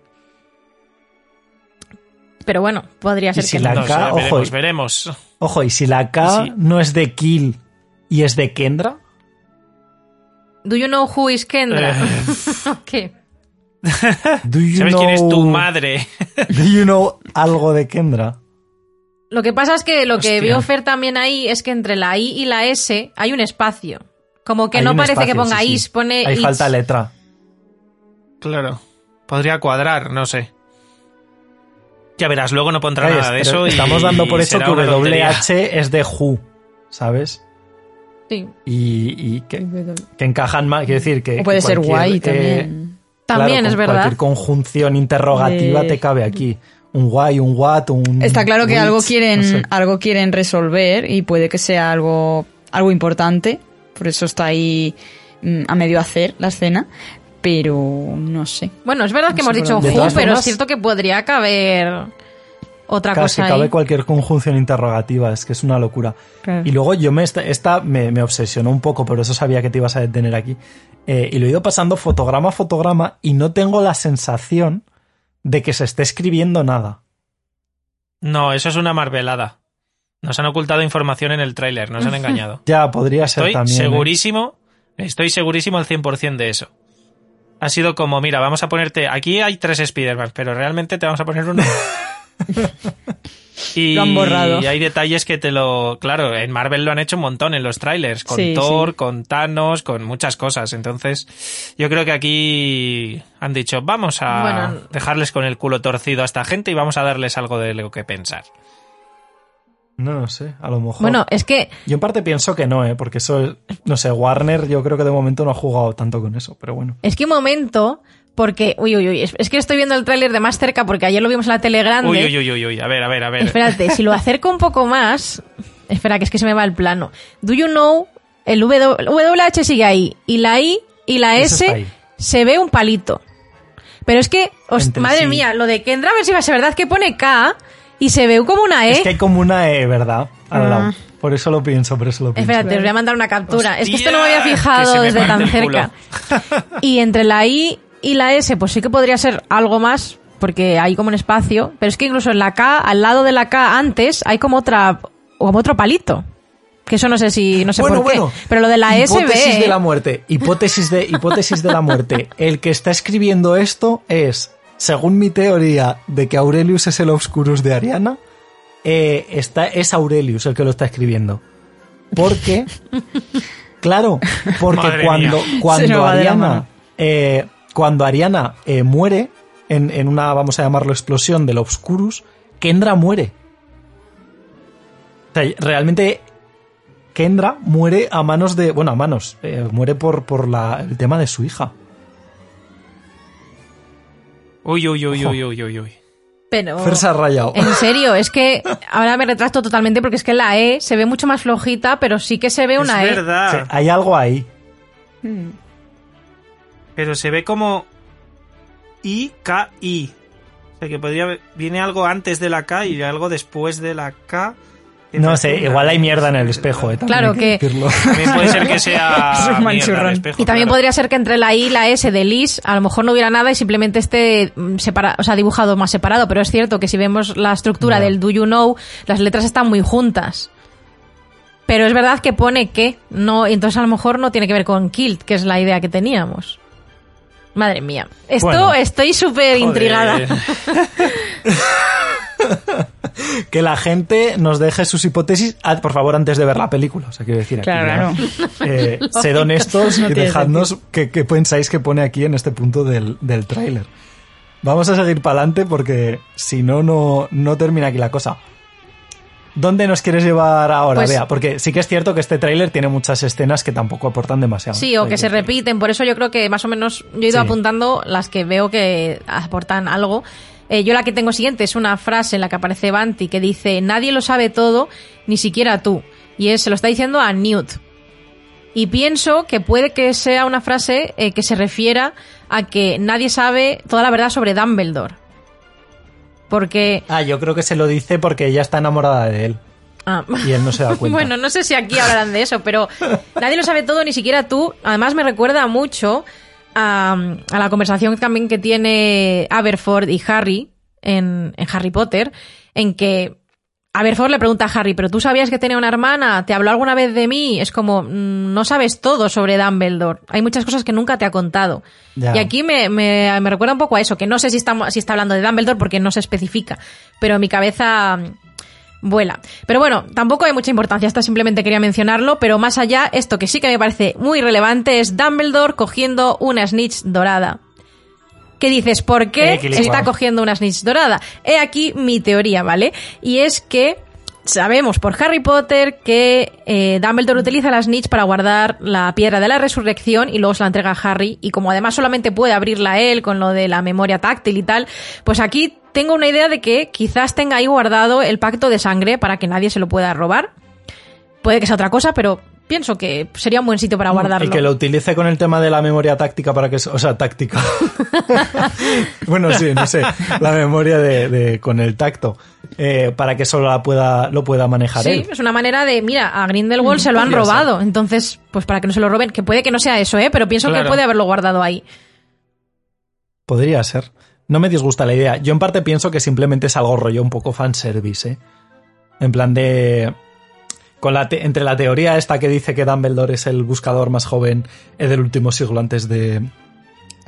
Pero bueno, podría ser si que la no. K, ojo, veremos, y- veremos. Ojo, y si la K Sí. no es de Kill y es de Kendra, Do you know who is Kendra? Eh. ¿Qué? do you ¿Sabes quién es tu madre? Do you know algo de Kendra? Lo que pasa es que lo que vio Fer también ahí es que entre la I y la S hay un espacio. Como que Hay no parece que ponga sí, sí. is, pone Ahí its. falta letra. Claro. Podría cuadrar, no sé. Ya verás, luego no pondrá nada de eso. y Estamos dando por hecho que. WH es de Who, ¿sabes? Sí. Y, y que, que encajan más, quiero decir que... O puede que ser guay eh, también. También claro, es con verdad. Cualquier conjunción interrogativa De- te cabe aquí. Un why, un what, un... Está claro que which, algo quieren, no sé. algo quieren resolver y puede que sea algo, algo importante. Por eso está ahí mm, a medio hacer la escena. Pero no sé. Bueno, es verdad que hemos dicho who, pero es cierto que podría caber otra Claro, es cosa que cabe cualquier conjunción interrogativa, es que es una locura. Claro. Y luego yo me esta, esta me, me obsesionó un poco, por eso sabía que te ibas a detener aquí. Eh, y lo he ido pasando fotograma a fotograma y no tengo la sensación de que se esté escribiendo nada. No, eso es una marvelada. Nos han ocultado información en el tráiler, nos han engañado. Ya, podría ser Estoy también. ¿eh? segurísimo, estoy segurísimo al 100% de eso. Ha sido como, mira, vamos a ponerte, aquí hay tres Spider-Man, pero realmente te vamos a poner uno. y, Lo han borrado. y hay detalles que te lo... Claro, en Marvel lo han hecho un montón en los trailers, con Sí, Thor, sí. con Thanos, con muchas cosas. Entonces, yo creo que aquí han dicho, vamos a Bueno. dejarles con el culo torcido a esta gente y vamos a darles algo de lo que pensar. No lo sé, a lo mejor. Bueno, es que yo en parte pienso que no, ¿eh? porque eso, no sé, Warner yo creo que de momento no ha jugado tanto con eso, pero bueno. es que un momento porque uy uy uy, es, que estoy viendo el tráiler de más cerca porque ayer lo vimos en la tele grande. Uy, uy, uy, uy, uy, a ver, a ver, a ver. Espérate, si lo acerco un poco más. Espera, que es que se me va el plano. Do you know? El W- WH sigue ahí. Y la I y la S se ve un palito. Pero es que, os- madre sí. mía, lo de Kendra, a ver si va a ser verdad que pone K y se ve como una E. Es que hay como una E, ¿verdad? Al Ah. lado. Por eso lo pienso, por eso lo pienso. Espérate, os voy a mandar una captura. es que esto no me había fijado desde tan cerca. Y entre la I y la S, pues sí que podría ser algo más, porque hay como un espacio. Pero es que incluso en la K, al lado de la K antes, hay como otra, como otro palito. Que eso no sé si, no sé bueno, por qué. bueno. Pero lo de la S hipótesis ve. de la muerte. Hipótesis de, hipótesis de la muerte. El que está escribiendo esto es, según mi teoría de que Aurelius es el Obscurus de Ariana, eh, está, es Aurelius el que lo está escribiendo. Porque, claro, porque Madre cuando. Se cuando Ariana, mano. eh, cuando Ariana eh, muere en, en una, vamos a llamarlo, explosión del Obscurus, Kendra muere. O sea, realmente Kendra muere a manos de. Bueno, a manos. eh, muere por, por la, el tema de su hija. Uy, uy, uy, uy, uy, uy, uy. Pero... Fer se ha rayado. En serio, es que ahora me retracto totalmente porque es que la E se ve mucho más flojita, pero sí que se ve una es E. verdad. Sí, hay algo ahí. Pero se ve como I, K, I. O sea que podría haber- viene algo antes de la K y algo después de la K. No sé, igual hay mierda en el Es espejo, eh, Claro que-. También puede ser que sea Es un mierda manchurrón. el espejo, Y también claro. podría ser que entre la I y la S de Liz a lo mejor no hubiera nada y simplemente esté mm, separa- o sea, dibujado más separado, pero es cierto que si vemos la estructura del Do You Know, las letras están muy juntas. Pero es verdad que pone que, no, y entonces a lo mejor no tiene que ver con Kilt, que es la idea que teníamos. Madre mía. Esto Bueno. estoy súper intrigada. que la gente nos deje sus hipótesis, ah, por favor, antes de ver la película. O sea, quiero decir, aquí Claro, ya, eh, sed honestos No y dejadnos qué, qué pensáis que pone aquí en este punto del, del tráiler. Vamos a seguir para adelante porque si no, no, no termina aquí la cosa. ¿Dónde nos quieres llevar ahora, Pues- Bea? Porque sí que es cierto que este tráiler tiene muchas escenas que tampoco aportan demasiado. Sí, o que se repiten. Por eso yo creo que más o menos yo he ido Sí. apuntando las que veo que aportan algo. Eh, yo la que tengo siguiente es una frase en la que aparece Banti que dice, nadie lo sabe todo, ni siquiera tú. Y es, se lo está diciendo a Newt. Y pienso que puede que sea una frase eh, que se refiera a que nadie sabe toda la verdad sobre Dumbledore. Porque... Ah, yo creo que se lo dice porque ella está enamorada de él ah, y él no se da cuenta. Bueno, no sé si aquí hablarán de eso, pero nadie lo sabe todo, ni siquiera tú. Además, me recuerda mucho a, a la conversación también que tiene Aberford y Harry en, en Harry Potter, en que Aberford le pregunta a Harry, ¿pero tú sabías que tenía una hermana? ¿Te habló alguna vez de mí? Es como, mm, no sabes todo sobre Dumbledore. Hay muchas cosas que nunca te ha contado. Ya. Y aquí me, me- me recuerda un poco a eso, que no sé si está, si está hablando de Dumbledore porque no se especifica, pero en mi cabeza vuela. Pero bueno, tampoco hay mucha importancia, esto simplemente quería mencionarlo, pero más allá, esto que sí que me parece muy relevante es Dumbledore cogiendo una snitch dorada. ¿Qué dices? ¿Por qué Eh, está cogiendo una snitch dorada? He aquí mi teoría, ¿vale? Y es que sabemos por Harry Potter que eh, Dumbledore utiliza la snitch para guardar la piedra de la resurrección y luego se la entrega a Harry y como además solamente puede abrirla él con lo de la memoria táctil y tal, pues aquí tengo una idea de que quizás tenga ahí guardado el pacto de sangre para que nadie se lo pueda robar. Puede que sea otra cosa, pero pienso que sería un buen sitio para guardarlo. Y que lo utilice con el tema de la memoria táctica para que... O sea, táctica. bueno, sí, no sé. La memoria de, de- con el tacto. eh, para que solo la pueda, lo pueda manejar Sí, él. es una manera de, mira, a Grindelwald se lo han ser. robado, entonces, pues para que no se lo roben, que puede que no sea eso, ¿eh? Pero pienso que Claro. puede haberlo guardado ahí. Podría ser. No me disgusta la idea. Yo en parte pienso que simplemente es algo rollo un poco fanservice, ¿eh? En plan de... Con la entre la teoría esta que dice que Dumbledore es el buscador más joven eh, del último siglo antes de,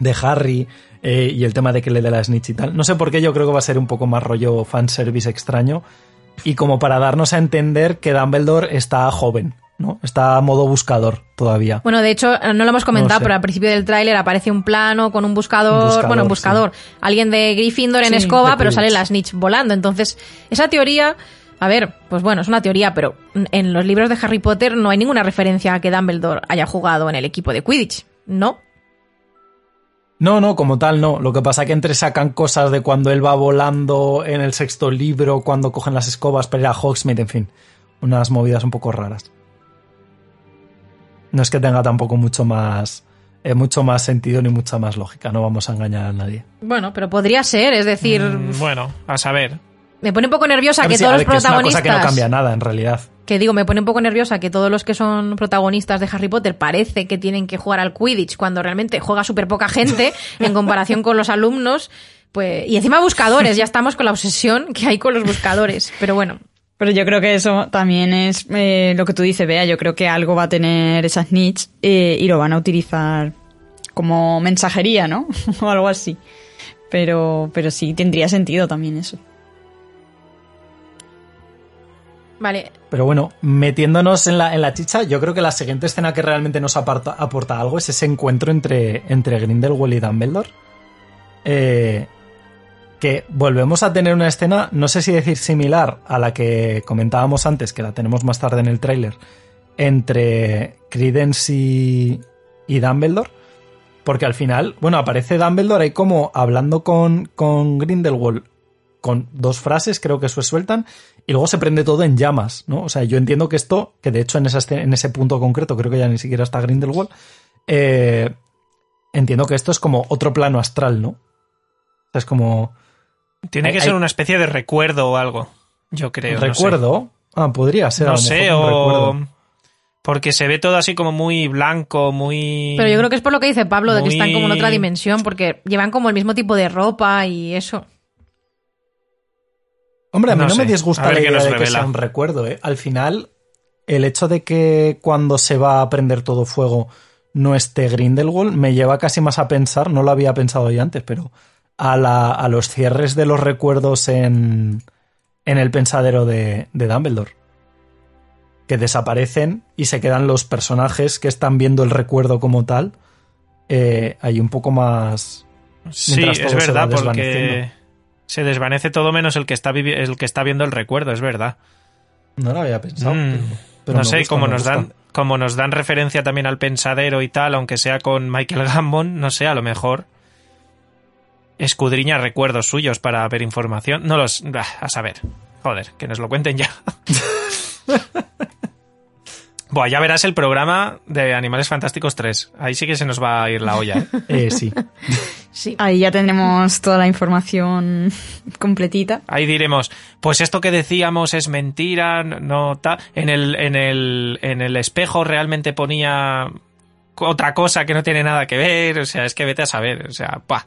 de Harry eh, y el tema de que le dé la snitch y tal. No sé por qué yo creo que va a ser un poco más rollo fanservice extraño y como para darnos a entender que Dumbledore está joven, ¿no? Está a modo buscador todavía. Bueno, de hecho, no lo hemos comentado, No sé. pero al principio del tráiler aparece un plano con un buscador, Un buscador, bueno, un buscador, alguien de Gryffindor en Sí, escoba, pero sale la snitch volando. Entonces, esa teoría, a ver, pues bueno, es una teoría, pero en los libros de Harry Potter no hay ninguna referencia a que Dumbledore haya jugado en el equipo de Quidditch, ¿no? No, no, como tal no. Lo que pasa es que entre sacan cosas de cuando él va volando en el sexto libro, cuando cogen las escobas para ir a Hogsmeade, en fin. Unas movidas un poco raras. No es que tenga tampoco mucho más, eh, mucho más sentido ni mucha más lógica. No vamos a engañar a nadie. Bueno, pero podría ser, es decir, Mm, Bueno, a saber. me pone un poco nerviosa que si- todos a los ver, que es una protagonistas... cosa que no cambia nada en realidad. que digo, me pone un poco nerviosa que todos los que son protagonistas de Harry Potter parece que tienen que jugar al Quidditch cuando realmente juega súper poca gente en comparación con los alumnos. Pues, y encima buscadores, ya estamos con la obsesión que hay con los buscadores. Pero bueno, Pero yo creo que eso también es eh, lo que tú dices, Bea. Yo creo que algo va a tener esa snitch eh, y lo van a utilizar como mensajería, ¿no? o algo así. Pero, pero sí, tendría sentido también eso. vale. Pero bueno, metiéndonos en la, en la chicha, yo creo que la siguiente escena que realmente nos aparta- aporta algo es ese encuentro entre, entre Grindelwald y Dumbledore. Eh, que volvemos a tener una escena, no sé si decir similar a la que comentábamos antes, que la tenemos más tarde en el tráiler, entre Credence y, Dumbledore. Porque al final, bueno, aparece Dumbledore ahí como hablando con, con Grindelwald con dos frases, creo que se sueltan, y luego se prende todo en llamas, ¿no? O sea, yo entiendo que esto, que de hecho en, esa, en ese punto concreto, creo que ya ni siquiera está Grindelwald, eh, entiendo que esto es como otro plano astral, ¿no? O sea, es como Tiene Hay- que ser una especie de recuerdo o algo. Yo creo. no sé. recuerdo. Ah, podría ser. a No lo sé, mejor un o. recuerdo. Porque se ve todo así como muy blanco, muy. Pero yo creo que es por lo que dice Pablo, de que están como en otra dimensión, porque llevan como el mismo tipo de ropa y eso. Hombre, a mí No no, sé. me disgusta la idea de que sea un recuerdo, ¿eh? Al final, el hecho de que cuando se va a prender todo fuego no esté Grindelwald me lleva casi más a pensar, no lo había pensado yo antes, pero a, la- a los cierres de los recuerdos en, en el pensadero de, de Dumbledore. Que desaparecen y se quedan los personajes que están viendo el recuerdo como tal. eh, ahí un poco más. Sí, es todo se verdad, porque se desvanece todo menos el que está vivi- el que está viendo el recuerdo, es verdad. No lo había pensado. Mm. pero- pero no sé, gusta, como nos gusta. dan, como nos dan referencia también al pensadero y tal, aunque sea con Michael Gambon, no sé, a lo mejor escudriña recuerdos suyos para ver información. No los, bah, a saber. Joder, que nos lo cuenten ya. Buah, ya verás el programa de Animales Fantásticos 3. Ahí sí que se nos va a ir la olla. ¿eh? Eh, sí. Sí. Ahí ya tenemos toda la información completita. Ahí diremos, pues esto que decíamos es mentira, no tal. En el, en el, en el espejo realmente ponía otra cosa que no tiene nada que ver. O sea, es que vete a saber. O sea, pa.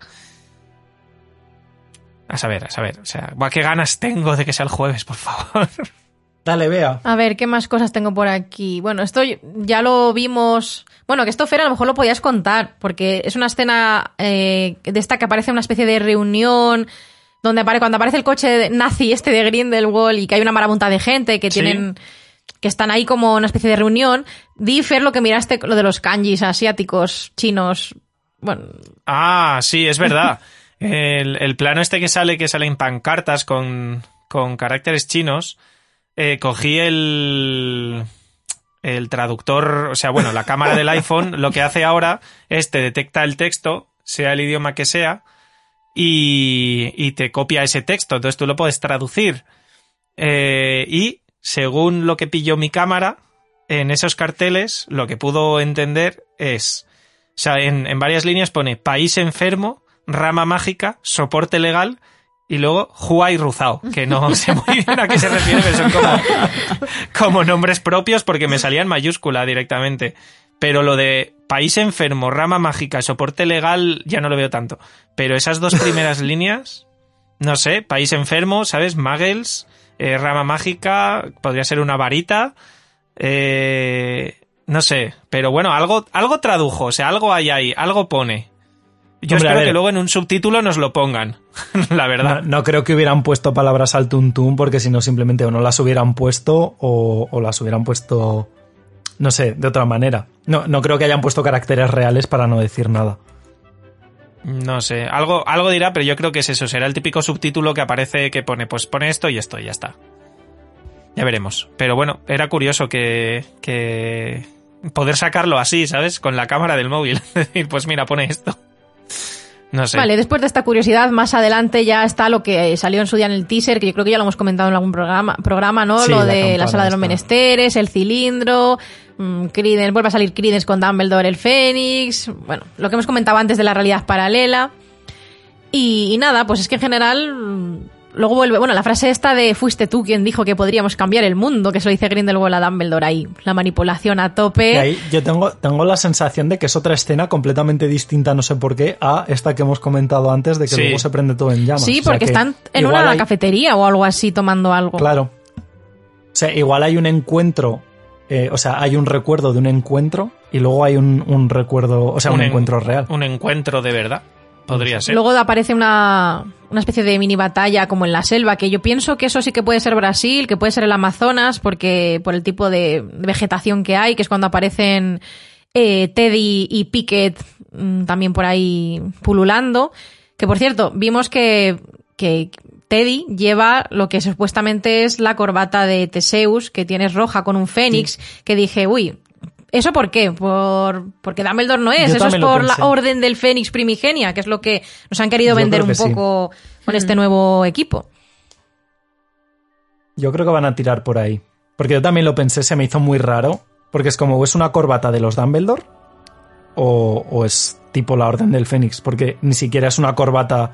A saber, a saber. O sea, qué ganas tengo de que sea el jueves, por favor. Dale, vea. A ver, ¿qué más cosas tengo por aquí? Bueno, esto ya lo vimos. Bueno, que esto, Fer, a lo mejor lo podías contar, porque es una escena eh, de esta que aparece una especie de reunión, donde apare- cuando aparece el coche de- nazi este de Grindelwald y que hay una marabunta de gente que Sí. tienen. que están ahí como una especie de reunión. Di, Fer, lo que miraste, lo de los kanjis asiáticos, chinos. Bueno, Ah, sí, es verdad. El, plano este que sale, que sale en pancartas con, con caracteres chinos, eh, cogí el, el traductor, o sea, bueno, la cámara del iPhone lo que hace ahora es te detecta el texto, sea el idioma que sea, y, y te copia ese texto, entonces tú lo puedes traducir. Eh, y según lo que pilló mi cámara, en esos carteles lo que pudo entender es, o sea, en, en varias líneas pone país enfermo, rama mágica, soporte legal y luego Huay Ruzao, que no sé muy bien a qué se refiere, pero son como, como nombres propios porque me salía en mayúscula directamente. Pero lo de país enfermo, rama mágica, soporte legal, ya no lo veo tanto. Pero esas dos primeras líneas, no sé, país enfermo, ¿sabes? Muggles, eh, rama mágica, podría ser una varita, eh, no sé, pero bueno, algo, algo tradujo, o sea, algo hay ahí, algo pone. Yo Hombre, espero que luego en un subtítulo nos lo pongan, la verdad. no creo que hubieran puesto palabras al tuntún porque si no simplemente o no las hubieran puesto o, o las hubieran puesto, no sé, de otra manera. No, no creo que hayan puesto caracteres reales para no decir nada. No sé, algo, algo dirá, pero yo creo que es eso, será el típico subtítulo que aparece que pone, pues pone esto y esto y ya está. Ya veremos. Pero bueno, era curioso que, que poder sacarlo así, ¿sabes? Con la cámara del móvil. Decir, pues mira, pone esto. No sé. Vale, después de esta curiosidad, más adelante ya está lo que salió en su día en el teaser, que yo creo que ya lo hemos comentado en algún programa, programa ¿no? Sí, lo de la sala de los menesteres, el cilindro, mm, Credence, vuelve a salir Credence con Dumbledore, el Fénix, bueno, lo que hemos comentado antes de la realidad paralela. Y, y nada, pues es que en general luego vuelve, bueno, la frase esta de fuiste tú quien dijo que podríamos cambiar el mundo, que se lo dice Grindelwald a Dumbledore ahí, la manipulación a tope. Y ahí yo tengo, tengo la sensación de que es otra escena completamente distinta, no sé por qué, a esta que hemos comentado antes de que Sí. luego se prende todo en llamas. sí, O sea porque que están en una hay- cafetería o algo así tomando algo. Claro. O sea, igual hay un encuentro, eh, o sea, hay un recuerdo de un encuentro y luego hay un, un recuerdo, o sea, un, en- encuentro real. Un encuentro de verdad. Podría ser. Luego aparece una, una especie de mini batalla como en la selva, que yo pienso que eso sí que puede ser Brasil, que puede ser el Amazonas, porque por el tipo de vegetación que hay, que es cuando aparecen eh, Teddy y Pickett mm, también por ahí pululando. Que por cierto, vimos que, que Teddy lleva lo que supuestamente es la corbata de Teseus, que tienes roja con un fénix, que dije, uy, ¿Eso por qué? Por, porque Dumbledore no es. Yo Eso es por la orden del Fénix primigenia, que es lo que nos han querido Yo vender un sí. poco con este nuevo equipo. Yo creo que van a tirar por ahí. Porque yo también lo pensé, se me hizo muy raro. Porque es como, o es una corbata de los Dumbledore, o, o es tipo la Orden del Fénix. Porque ni siquiera es una corbata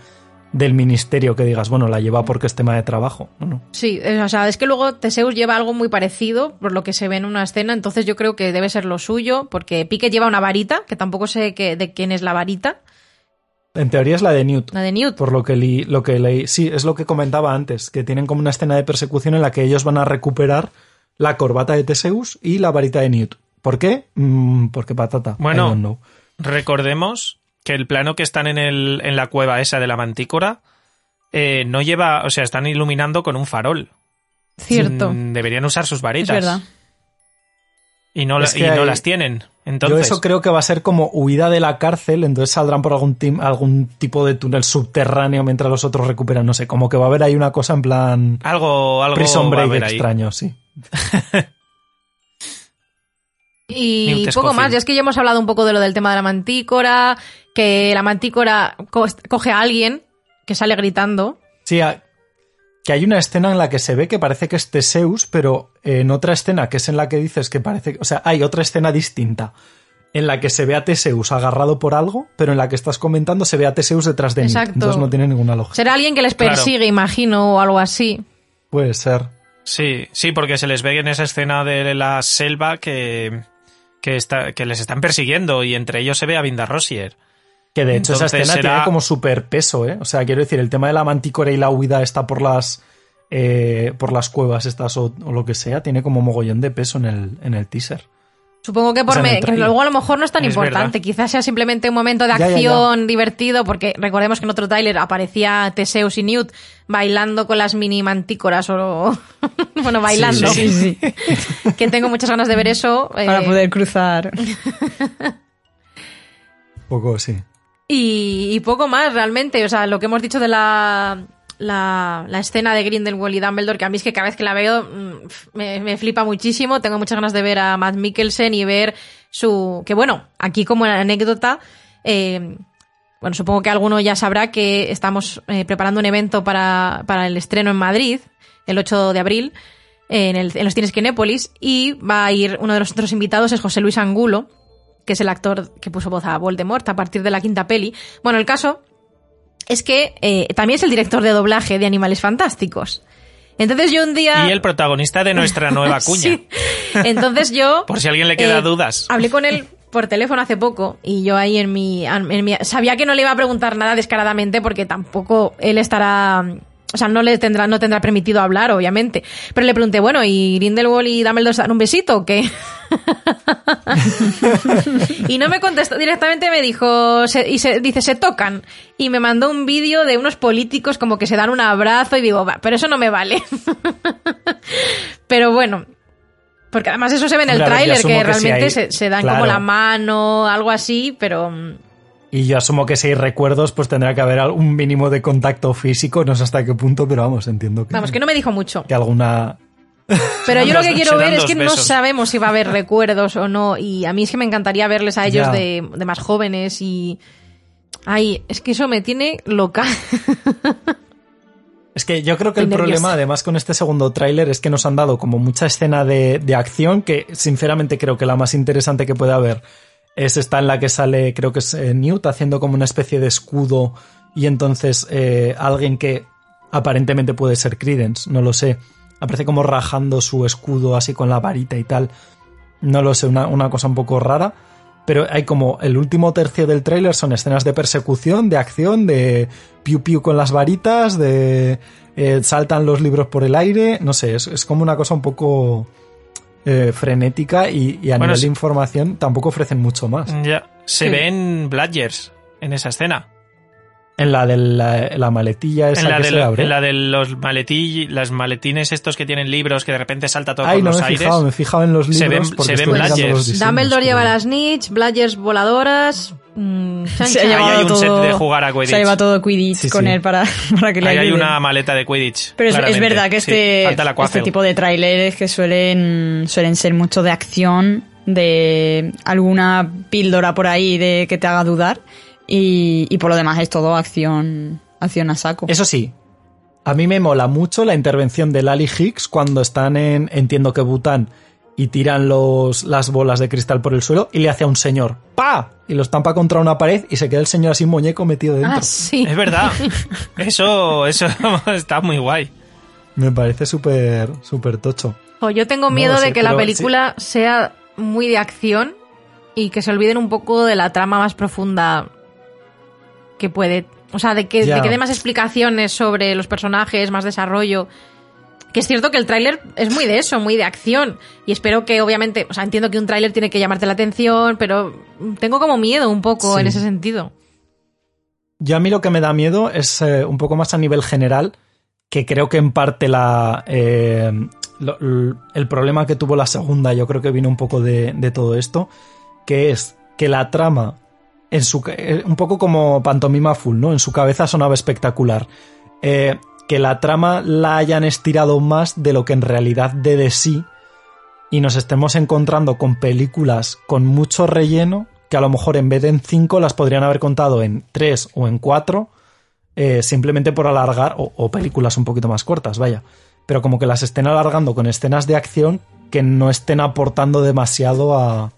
del ministerio que digas, bueno, la lleva porque es tema de trabajo. No, no. Sí, eh, o sea, es que luego Teseus lleva algo muy parecido, por lo que se ve en una escena, entonces yo creo que debe ser lo suyo, porque Piquet lleva una varita, que tampoco sé que- de quién es la varita, En teoría es la de Newt. la de Newt. Por lo que, li- lo que leí. Sí, es lo que comentaba antes, que tienen como una escena de persecución en la que ellos van a recuperar la corbata de Teseus y la varita de Newt. ¿Por qué? Mm, porque patata. Bueno. Recordemos que el plano que están en, el, en la cueva esa de la mantícora eh, no lleva, o sea, están iluminando con un farol. Cierto. Mm, Deberían usar sus Es varitas. verdad. Y no, Es que y no hay- las tienen. Yo Entonces, eso creo que va a ser como huida de la cárcel, entonces saldrán por algún, tim- algún tipo de túnel subterráneo mientras los otros recuperan, no sé, como que va a haber ahí una cosa en plan algo, algo Prison va a Break extraño, sí. Y Newt poco Scofield. más, ya es que ya hemos hablado un poco de lo del tema de la mantícora, que la mantícora co- coge a alguien que sale gritando. Sí, a- que hay una escena en la que se ve que parece que es Teseus, pero en otra escena que es en la que dices que parece, o sea, hay otra escena distinta en la que se ve a Teseus agarrado por algo, pero en la que estás comentando se ve a Teseus detrás de. Exacto. Entonces no tiene ninguna lógica. Será alguien que les Claro. persigue, imagino, o algo así. Puede ser. Sí, sí, porque se les ve en esa escena de la selva que, que, está, que les están persiguiendo y entre ellos se ve a Vinda Rossier. Que de hecho esa escena será- tiene como super peso, ¿eh? O sea, quiero decir, el tema de la mantícora y la huida está por las eh, por las cuevas estas o, o lo que sea, tiene como mogollón de peso en el, en el teaser. Supongo que, por O sea, me- que luego a lo mejor no es tan Es importante. verdad. Quizás sea simplemente un momento de Ya, ya, ya. acción divertido, porque recordemos que en otro tráiler aparecía Teseus y Newt bailando con las mini mantícoras o... bueno, bailando. Sí, sí. Que tengo muchas ganas de ver eso. eh, Para poder cruzar. Poco, sí. Y, y poco más realmente. O sea, lo que hemos dicho de la, la, escena de Grindelwald y Dumbledore, que a mí es que cada vez que la veo mm, me, flipa muchísimo. Tengo muchas ganas de ver a Matt Mikkelsen y ver su... Que bueno, aquí como anécdota... eh, bueno, supongo que alguno ya sabrá que estamos eh, preparando un evento para, para el estreno en Madrid, el 8 de abril, en, los cines Kinépolis, y va a ir uno de los otros invitados, es José Luis Angulo, que es el actor que puso voz a Voldemort a partir de la quinta peli. Bueno, el caso es que eh, también es el director de doblaje de Animales Fantásticos. Entonces yo un día... Y el protagonista de nuestra nueva cuña. Sí. Entonces yo... Por si a alguien le queda eh, dudas. Hablé con él por teléfono hace poco y yo ahí en mi, en mi- Sabía que no le iba a preguntar nada descaradamente porque tampoco él estará... O sea, no le tendrá, no tendrá permitido hablar, obviamente. Pero le pregunté, bueno, ¿y Grindelwald y Dumbledore se dan un besito o qué? y no me contestó directamente, me dijo, se- y se, dice, se tocan. Y me mandó un vídeo de unos políticos como que se dan un abrazo y digo, va, pero eso no me vale. pero bueno. Porque además eso se ve en el tráiler, que realmente hay- se, se dan claro. como la mano, algo así, pero... Y yo asumo que si hay recuerdos, pues tendrá que haber un mínimo de contacto físico, no sé hasta qué punto, pero vamos, entiendo que, Vamos, que no me dijo mucho. que alguna... Pero yo lo que quiero ver es que no sabemos si va a haber recuerdos o no. Y a mí es que me encantaría verles a ellos de, de más jóvenes y... Ay, es que eso me tiene loca. Es que yo creo que el problema, además, con este segundo tráiler es que nos han dado como mucha escena de, de acción que, sinceramente, creo que la más interesante que puede haber es esta en la que sale, creo que es eh, Newt haciendo como una especie de escudo y entonces eh, alguien que aparentemente puede ser Credence, no lo sé, aparece como rajando su escudo así con la varita y tal. No lo sé, una, una cosa un poco rara. Pero hay como el último tercio del tráiler son escenas de persecución, de acción, de piu piu con las varitas, de eh, saltan los libros por el aire, no sé, es, es como una cosa un poco eh, frenética y, y a Bueno, nivel de información tampoco ofrecen mucho más. Ya. Se Sí. ven Bladgers en esa escena. En la de la, la maletilla esa En la, que de se lo- abre. en la de los maletillos, las maletines estos que tienen libros que de repente salta todo Ay, por no los me he aires. fijado, me he fijado en los Se libros ven- porque se ven estoy mirando Bladgers. los diseños, Dumbledore lleva las Snitch, Bladgers voladoras... mm, chan, Se ha llevado hay un todo, set de jugar a Quidditch. Se ha llevado todo Quidditch Sí, con sí. él para, para que le Ahí hay ayude. una maleta de Quidditch. Pero es, es verdad que Sí, este, la este Quaffle. tipo de tráileres que suelen, suelen ser mucho de acción, de alguna píldora por ahí de que te haga dudar. Y, y por lo demás es todo acción, acción a saco. Eso sí, a mí me mola mucho la intervención de Lali Hicks cuando están en, entiendo que Bután, y tiran los, las bolas de cristal por el suelo y le hace a un señor ¡pa! y lo estampa contra una pared y se queda el señor así muñeco metido dentro. Ah, sí. Es verdad. Eso, eso está muy guay. Me parece súper, súper tocho. O yo tengo miedo sé, de que la película sea muy de acción y que se olviden un poco de la trama más profunda que puede. O sea, de que, de que dé más explicaciones sobre los personajes, más desarrollo. Que es cierto que el tráiler es muy de eso, muy de acción. Y espero que, obviamente, o sea, entiendo que un tráiler tiene que llamarte la atención, pero tengo como miedo un poco Sí. en ese sentido. Yo a mí lo que me da miedo es eh, un poco más a nivel general, que creo que en parte la eh, lo- el problema que tuvo la segunda, yo creo que vino un poco de, de todo esto, que es que la trama, en su, eh, un poco como pantomima full, ¿no? En su cabeza sonaba espectacular. Eh, que la trama la hayan estirado más de lo que en realidad de de sí y nos estemos encontrando con películas con mucho relleno que a lo mejor en vez de en cinco las podrían haber contado en tres o en cuatro eh, simplemente por alargar o películas un poquito más cortas, vaya. Pero como que las estén alargando con escenas de acción que no estén aportando demasiado a,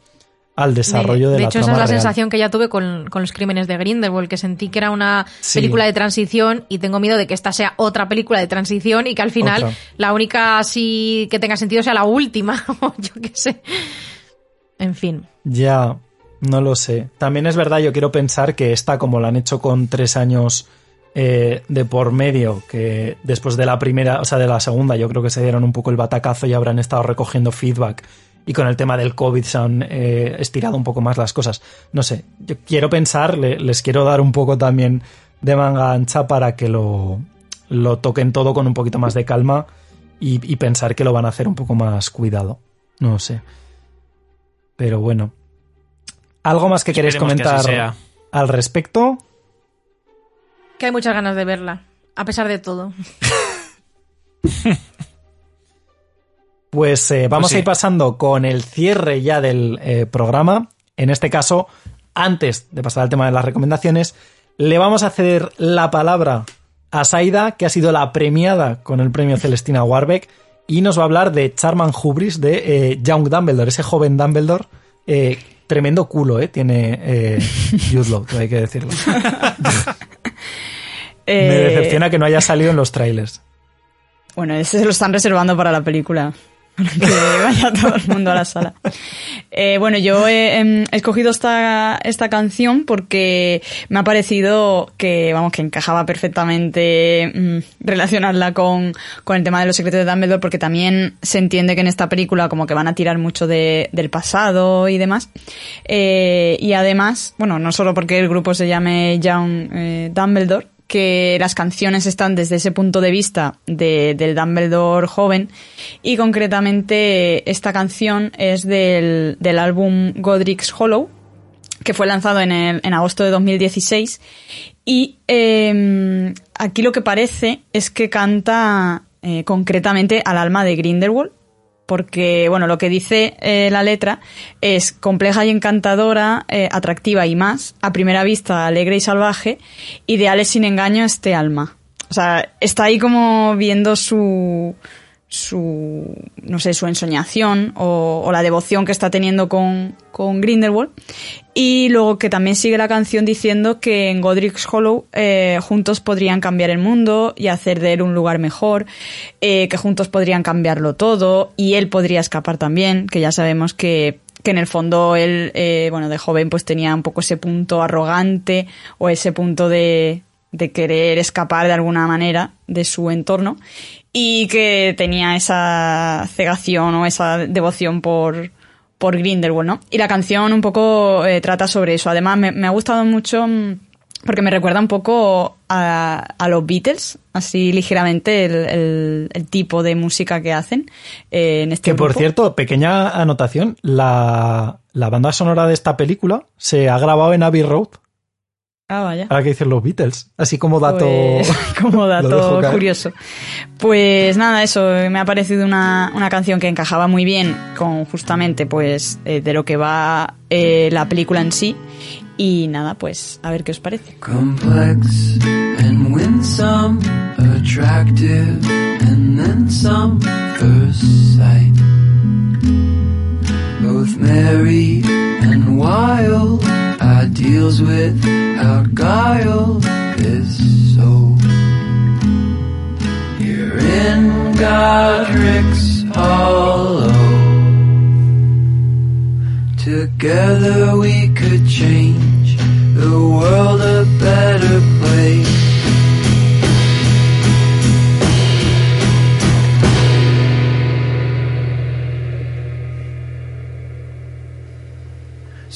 al desarrollo de, de la hecho, esa es la real. sensación que ya tuve con, con los crímenes de Grindelwald, que sentí que era una Sí. película de transición y tengo miedo de que esta sea otra película de transición y que al final Otra. la única así que tenga sentido sea la última, o yo qué sé. En fin. Ya, no lo sé. También es verdad, yo quiero pensar que esta, como la han hecho con tres años eh, de por medio, que después de la primera, o sea, de la segunda, yo creo que se dieron un poco el batacazo y habrán estado recogiendo feedback. Y con el tema del COVID se han eh, estirado un poco más las cosas. No sé, yo quiero pensar, le- les quiero dar un poco también de manga ancha para que lo, lo toquen todo con un poquito más de calma y, y pensar que lo van a hacer un poco más cuidado. No sé. Pero bueno. ¿Algo más que queréis que comentar al respecto? Que hay muchas ganas de verla, a pesar de todo. Pues eh, vamos Pues sí. a ir pasando con el cierre ya del eh, programa. En este caso, antes de pasar al tema de las recomendaciones, le vamos a ceder la palabra a Saida, que ha sido la premiada con el premio Celestina Warbeck, y nos va a hablar de Charman Hubris de eh, Young Dumbledore, ese joven Dumbledore. eh, tremendo culo, ¿eh? Tiene eh, Jude Law, hay que decirlo. Me decepciona que no haya salido en los trailers. Bueno, ese se lo están reservando para la película. Que vaya todo el mundo a la sala. Eh, bueno, yo he, em, he escogido esta, esta canción porque me ha parecido que, vamos, que encajaba perfectamente mm, relacionarla con, con el tema de los secretos de Dumbledore porque también se entiende que en esta película como que van a tirar mucho de, del pasado y demás. Eh, y además, bueno, no solo porque el grupo se llame Young eh, Dumbledore, que las canciones están desde ese punto de vista de- del Dumbledore joven y concretamente esta canción es del, del álbum Godric's Hollow que fue lanzado en, el- en agosto de 2016 y eh, aquí lo que parece es que canta eh, concretamente al alma de Grindelwald porque, bueno, lo que dice eh, la letra es compleja y encantadora, eh, atractiva y más, a primera vista alegre y salvaje, ideales sin engaño este alma. O sea, está ahí como viendo su, su, no sé, su ensoñación o, o la devoción que está teniendo con, con Grindelwald. Y luego que también sigue la canción diciendo que en Godric's Hollow eh, juntos podrían cambiar el mundo y hacer de él un lugar mejor, eh, que juntos podrían cambiarlo todo y él podría escapar también, que ya sabemos que que en el fondo él, eh, bueno, de joven pues tenía un poco ese punto arrogante o ese punto de, de querer escapar de alguna manera de su entorno y que tenía esa cegación o esa devoción por, por Grindelwald, ¿no? Y la canción un poco eh, trata sobre eso. Además, me, me ha gustado mucho mm, porque me recuerda un poco a, a los Beatles, así ligeramente el, el- el tipo de música que hacen eh, en este Que por cierto, pequeña anotación, la, la banda sonora de esta película se ha grabado en Abbey Road. Ah, vaya. Ahora que dicen los Beatles. Así como dato. Pues, como dato curioso. Pues nada, eso me ha parecido una, una canción que encajaba muy bien con justamente pues eh, de lo que va eh, la película en sí. Y nada, pues a ver qué os parece. Complex and winsome, attractive and then some first sight. Both merry and wild, ideals without guile is so. Here in Godric's Hollow. Together we could change the world a better place.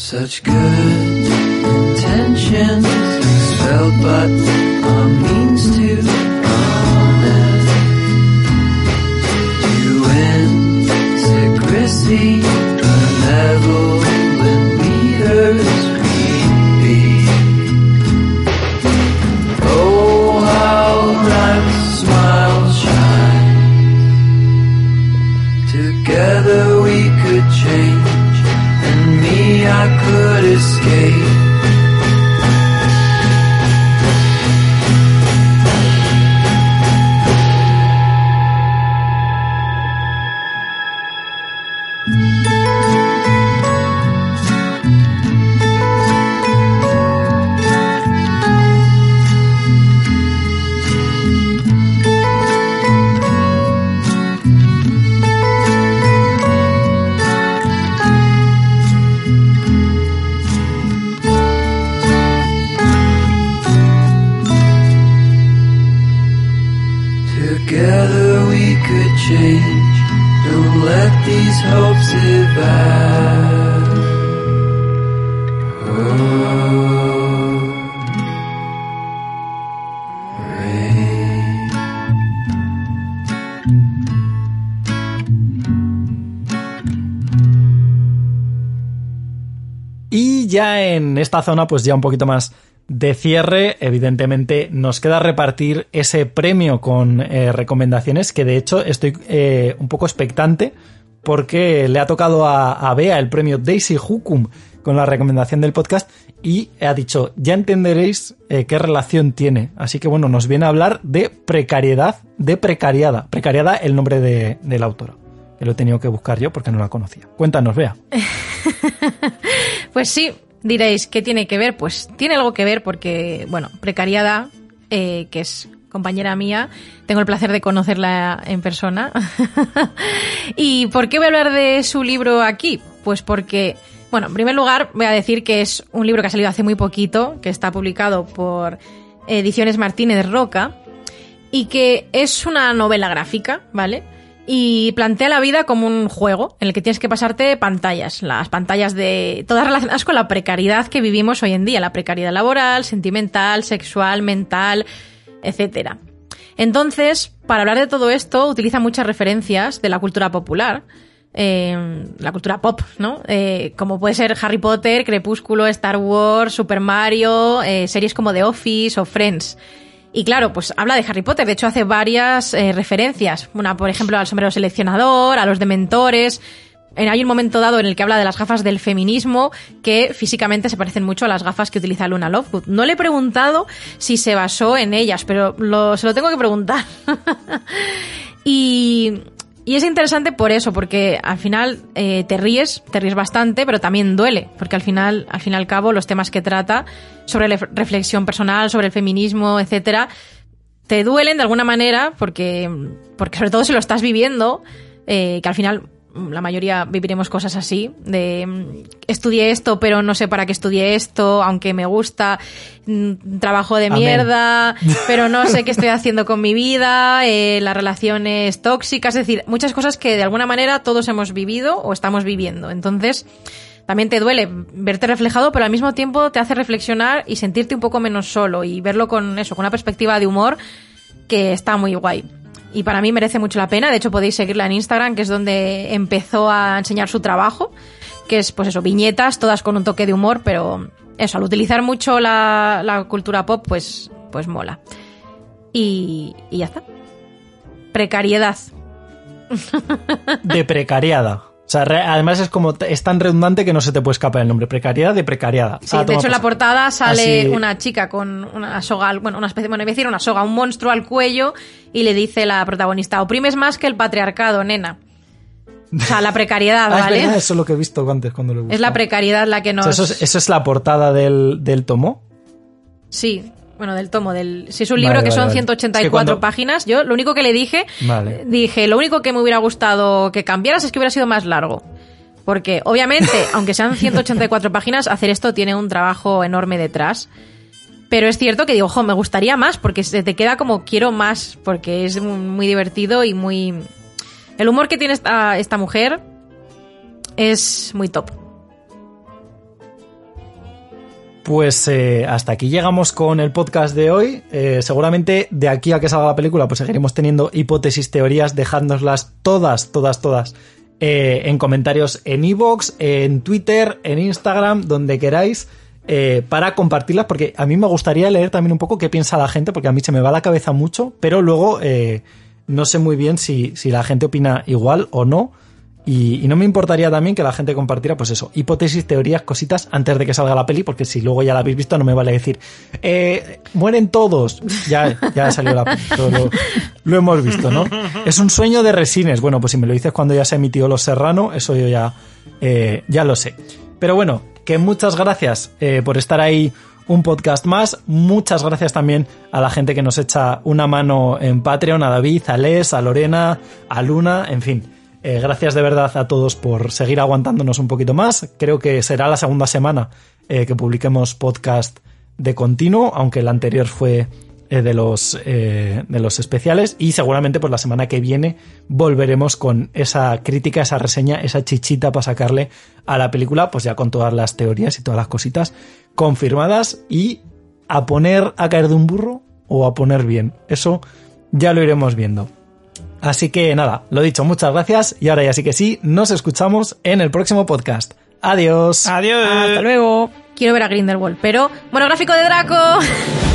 Such good intentions spelled but a means to honest. To win secrecy, benevolent leaders we be. Oh, how that smile shines. Together we could change, I could escape. Esta zona, pues ya un poquito más de cierre, evidentemente nos queda repartir ese premio con eh, recomendaciones, que de hecho estoy eh, un poco expectante porque le ha tocado a, Bea el premio Daisy Hukum con la recomendación del podcast y ha dicho, ya entenderéis eh, qué relación tiene. Así que bueno, nos viene a hablar de precariedad, de precariada. Precariada el nombre de, de la autora, que lo he tenido que buscar yo porque no la conocía. Cuéntanos, Bea. Pues sí, diréis, ¿qué tiene que ver? Pues tiene algo que ver porque, bueno, Precariada, eh, que es compañera mía, tengo el placer de conocerla en persona. ¿Y por qué voy a hablar de su libro aquí? Pues porque, bueno, en primer lugar voy a decir que es un libro que ha salido hace muy poquito, que está publicado por Ediciones Martínez Roca y que es una novela gráfica, ¿vale? Y plantea la vida como un juego en el que tienes que pasarte pantallas, las pantallas de todas relacionadas con la precariedad que vivimos hoy en día, la precariedad laboral, sentimental, sexual, mental, etcétera. Entonces, para hablar de todo esto, utiliza muchas referencias de la cultura popular, eh, la cultura pop, ¿no? Eh, como puede ser Harry Potter, Crepúsculo, Star Wars, Super Mario, eh, series como The Office o Friends. Y claro, pues habla de Harry Potter. De hecho, hace varias eh, referencias. Una, por ejemplo, al sombrero seleccionador, a los dementores. En- Hay un momento dado en el que habla de las gafas del feminismo que físicamente se parecen mucho a las gafas que utiliza Luna Lovegood. No le he preguntado si se basó en ellas, pero se lo tengo que preguntar. y, y es interesante por eso, porque al final eh, te ríes, te ríes bastante, pero también duele, porque al final, al fin y al cabo, los temas que trata sobre la reflexión personal, sobre el feminismo, etcétera, te duelen de alguna manera, porque, porque sobre todo si lo estás viviendo, eh, que al final la mayoría viviremos cosas así, de mm, estudié esto, pero no sé para qué estudié esto, aunque me gusta, mm, trabajo de Amén. mierda, pero no sé qué estoy haciendo con mi vida, eh, las relaciones tóxicas, es decir, muchas cosas que de alguna manera todos hemos vivido o estamos viviendo. Entonces, también te duele verte reflejado, pero al mismo tiempo te hace reflexionar y sentirte un poco menos solo y verlo con eso, con una perspectiva de humor que está muy guay. Y para mí merece mucho la pena. De hecho, podéis seguirla en Instagram, que es donde empezó a enseñar su trabajo, que es, pues eso, viñetas, todas con un toque de humor, pero, eso, al utilizar mucho la, cultura pop, pues, pues mola. Y, y ya está. Precariedad. De precariada. O sea, además es como es tan redundante que no se te puede escapar el nombre. Precariedad de precariada. Sí, Ah, de hecho en la portada sale Así- una chica con una soga, bueno, una especie, bueno, iba a decir una soga, un monstruo al cuello y le dice la protagonista, oprimes más que el patriarcado, nena. O sea, la precariedad, Ah, es ¿vale? verdad, eso es lo que he visto antes cuando lo he Es la precariedad la que O nos... sea, eso, es, eso es la portada del, del tomo. Sí, bueno, del tomo, del... Si es un libro Vale, que vale, son vale. 184 Es que cuando- páginas, yo lo único que le dije, dije, lo único que me hubiera gustado que cambiaras es que hubiera sido más largo. Porque, obviamente, aunque sean 184 páginas, hacer esto tiene un trabajo enorme detrás. Pero es cierto que digo, ojo, me gustaría más, porque se te queda como quiero más, porque es muy, muy divertido y muy... El humor que tiene esta, esta mujer es muy top. Pues eh, hasta aquí llegamos con el podcast de hoy. Eh, seguramente de aquí a que salga la película, pues seguiremos teniendo hipótesis, teorías, dejádnoslas todas, todas, todas eh, en comentarios en iVoox, en Twitter, en Instagram, donde queráis, para compartirlas, porque a mí me gustaría leer también un poco qué piensa la gente, porque a mí se me va la cabeza mucho, pero luego no sé muy bien si, si la gente opina igual o no. Y, no me importaría también que la gente compartiera, pues eso, hipótesis, teorías, cositas antes de que salga la peli, porque si luego ya la habéis visto no me vale decir, eh, mueren todos. Ya, ya salió la peli, lo- lo hemos visto, ¿no? Es un sueño de resines. Bueno, pues si me lo dices cuando ya se emitió Los Serrano, eso yo ya, eh, ya lo sé. Pero bueno, que muchas gracias eh, por estar ahí un podcast más. Muchas gracias también a la gente que nos echa una mano en Patreon, a David, a Les, a Lorena, a Luna, en fin. Eh, gracias de verdad a todos por seguir aguantándonos un poquito más. Creo que será la segunda semana eh, que publiquemos podcast de continuo, aunque el anterior fue eh, de los de los especiales y seguramente pues la semana que viene volveremos con esa crítica, esa reseña, esa chichita para sacarle a la película, pues ya con todas las teorías y todas las cositas confirmadas y a poner a caer de un burro o a poner bien. Eso ya lo iremos viendo. Así que nada, lo dicho, muchas gracias y ahora ya sí que sí, nos escuchamos en el próximo podcast. Adiós. Adiós. Hasta luego. Quiero ver a Grindelwald, pero monográfico de Draco.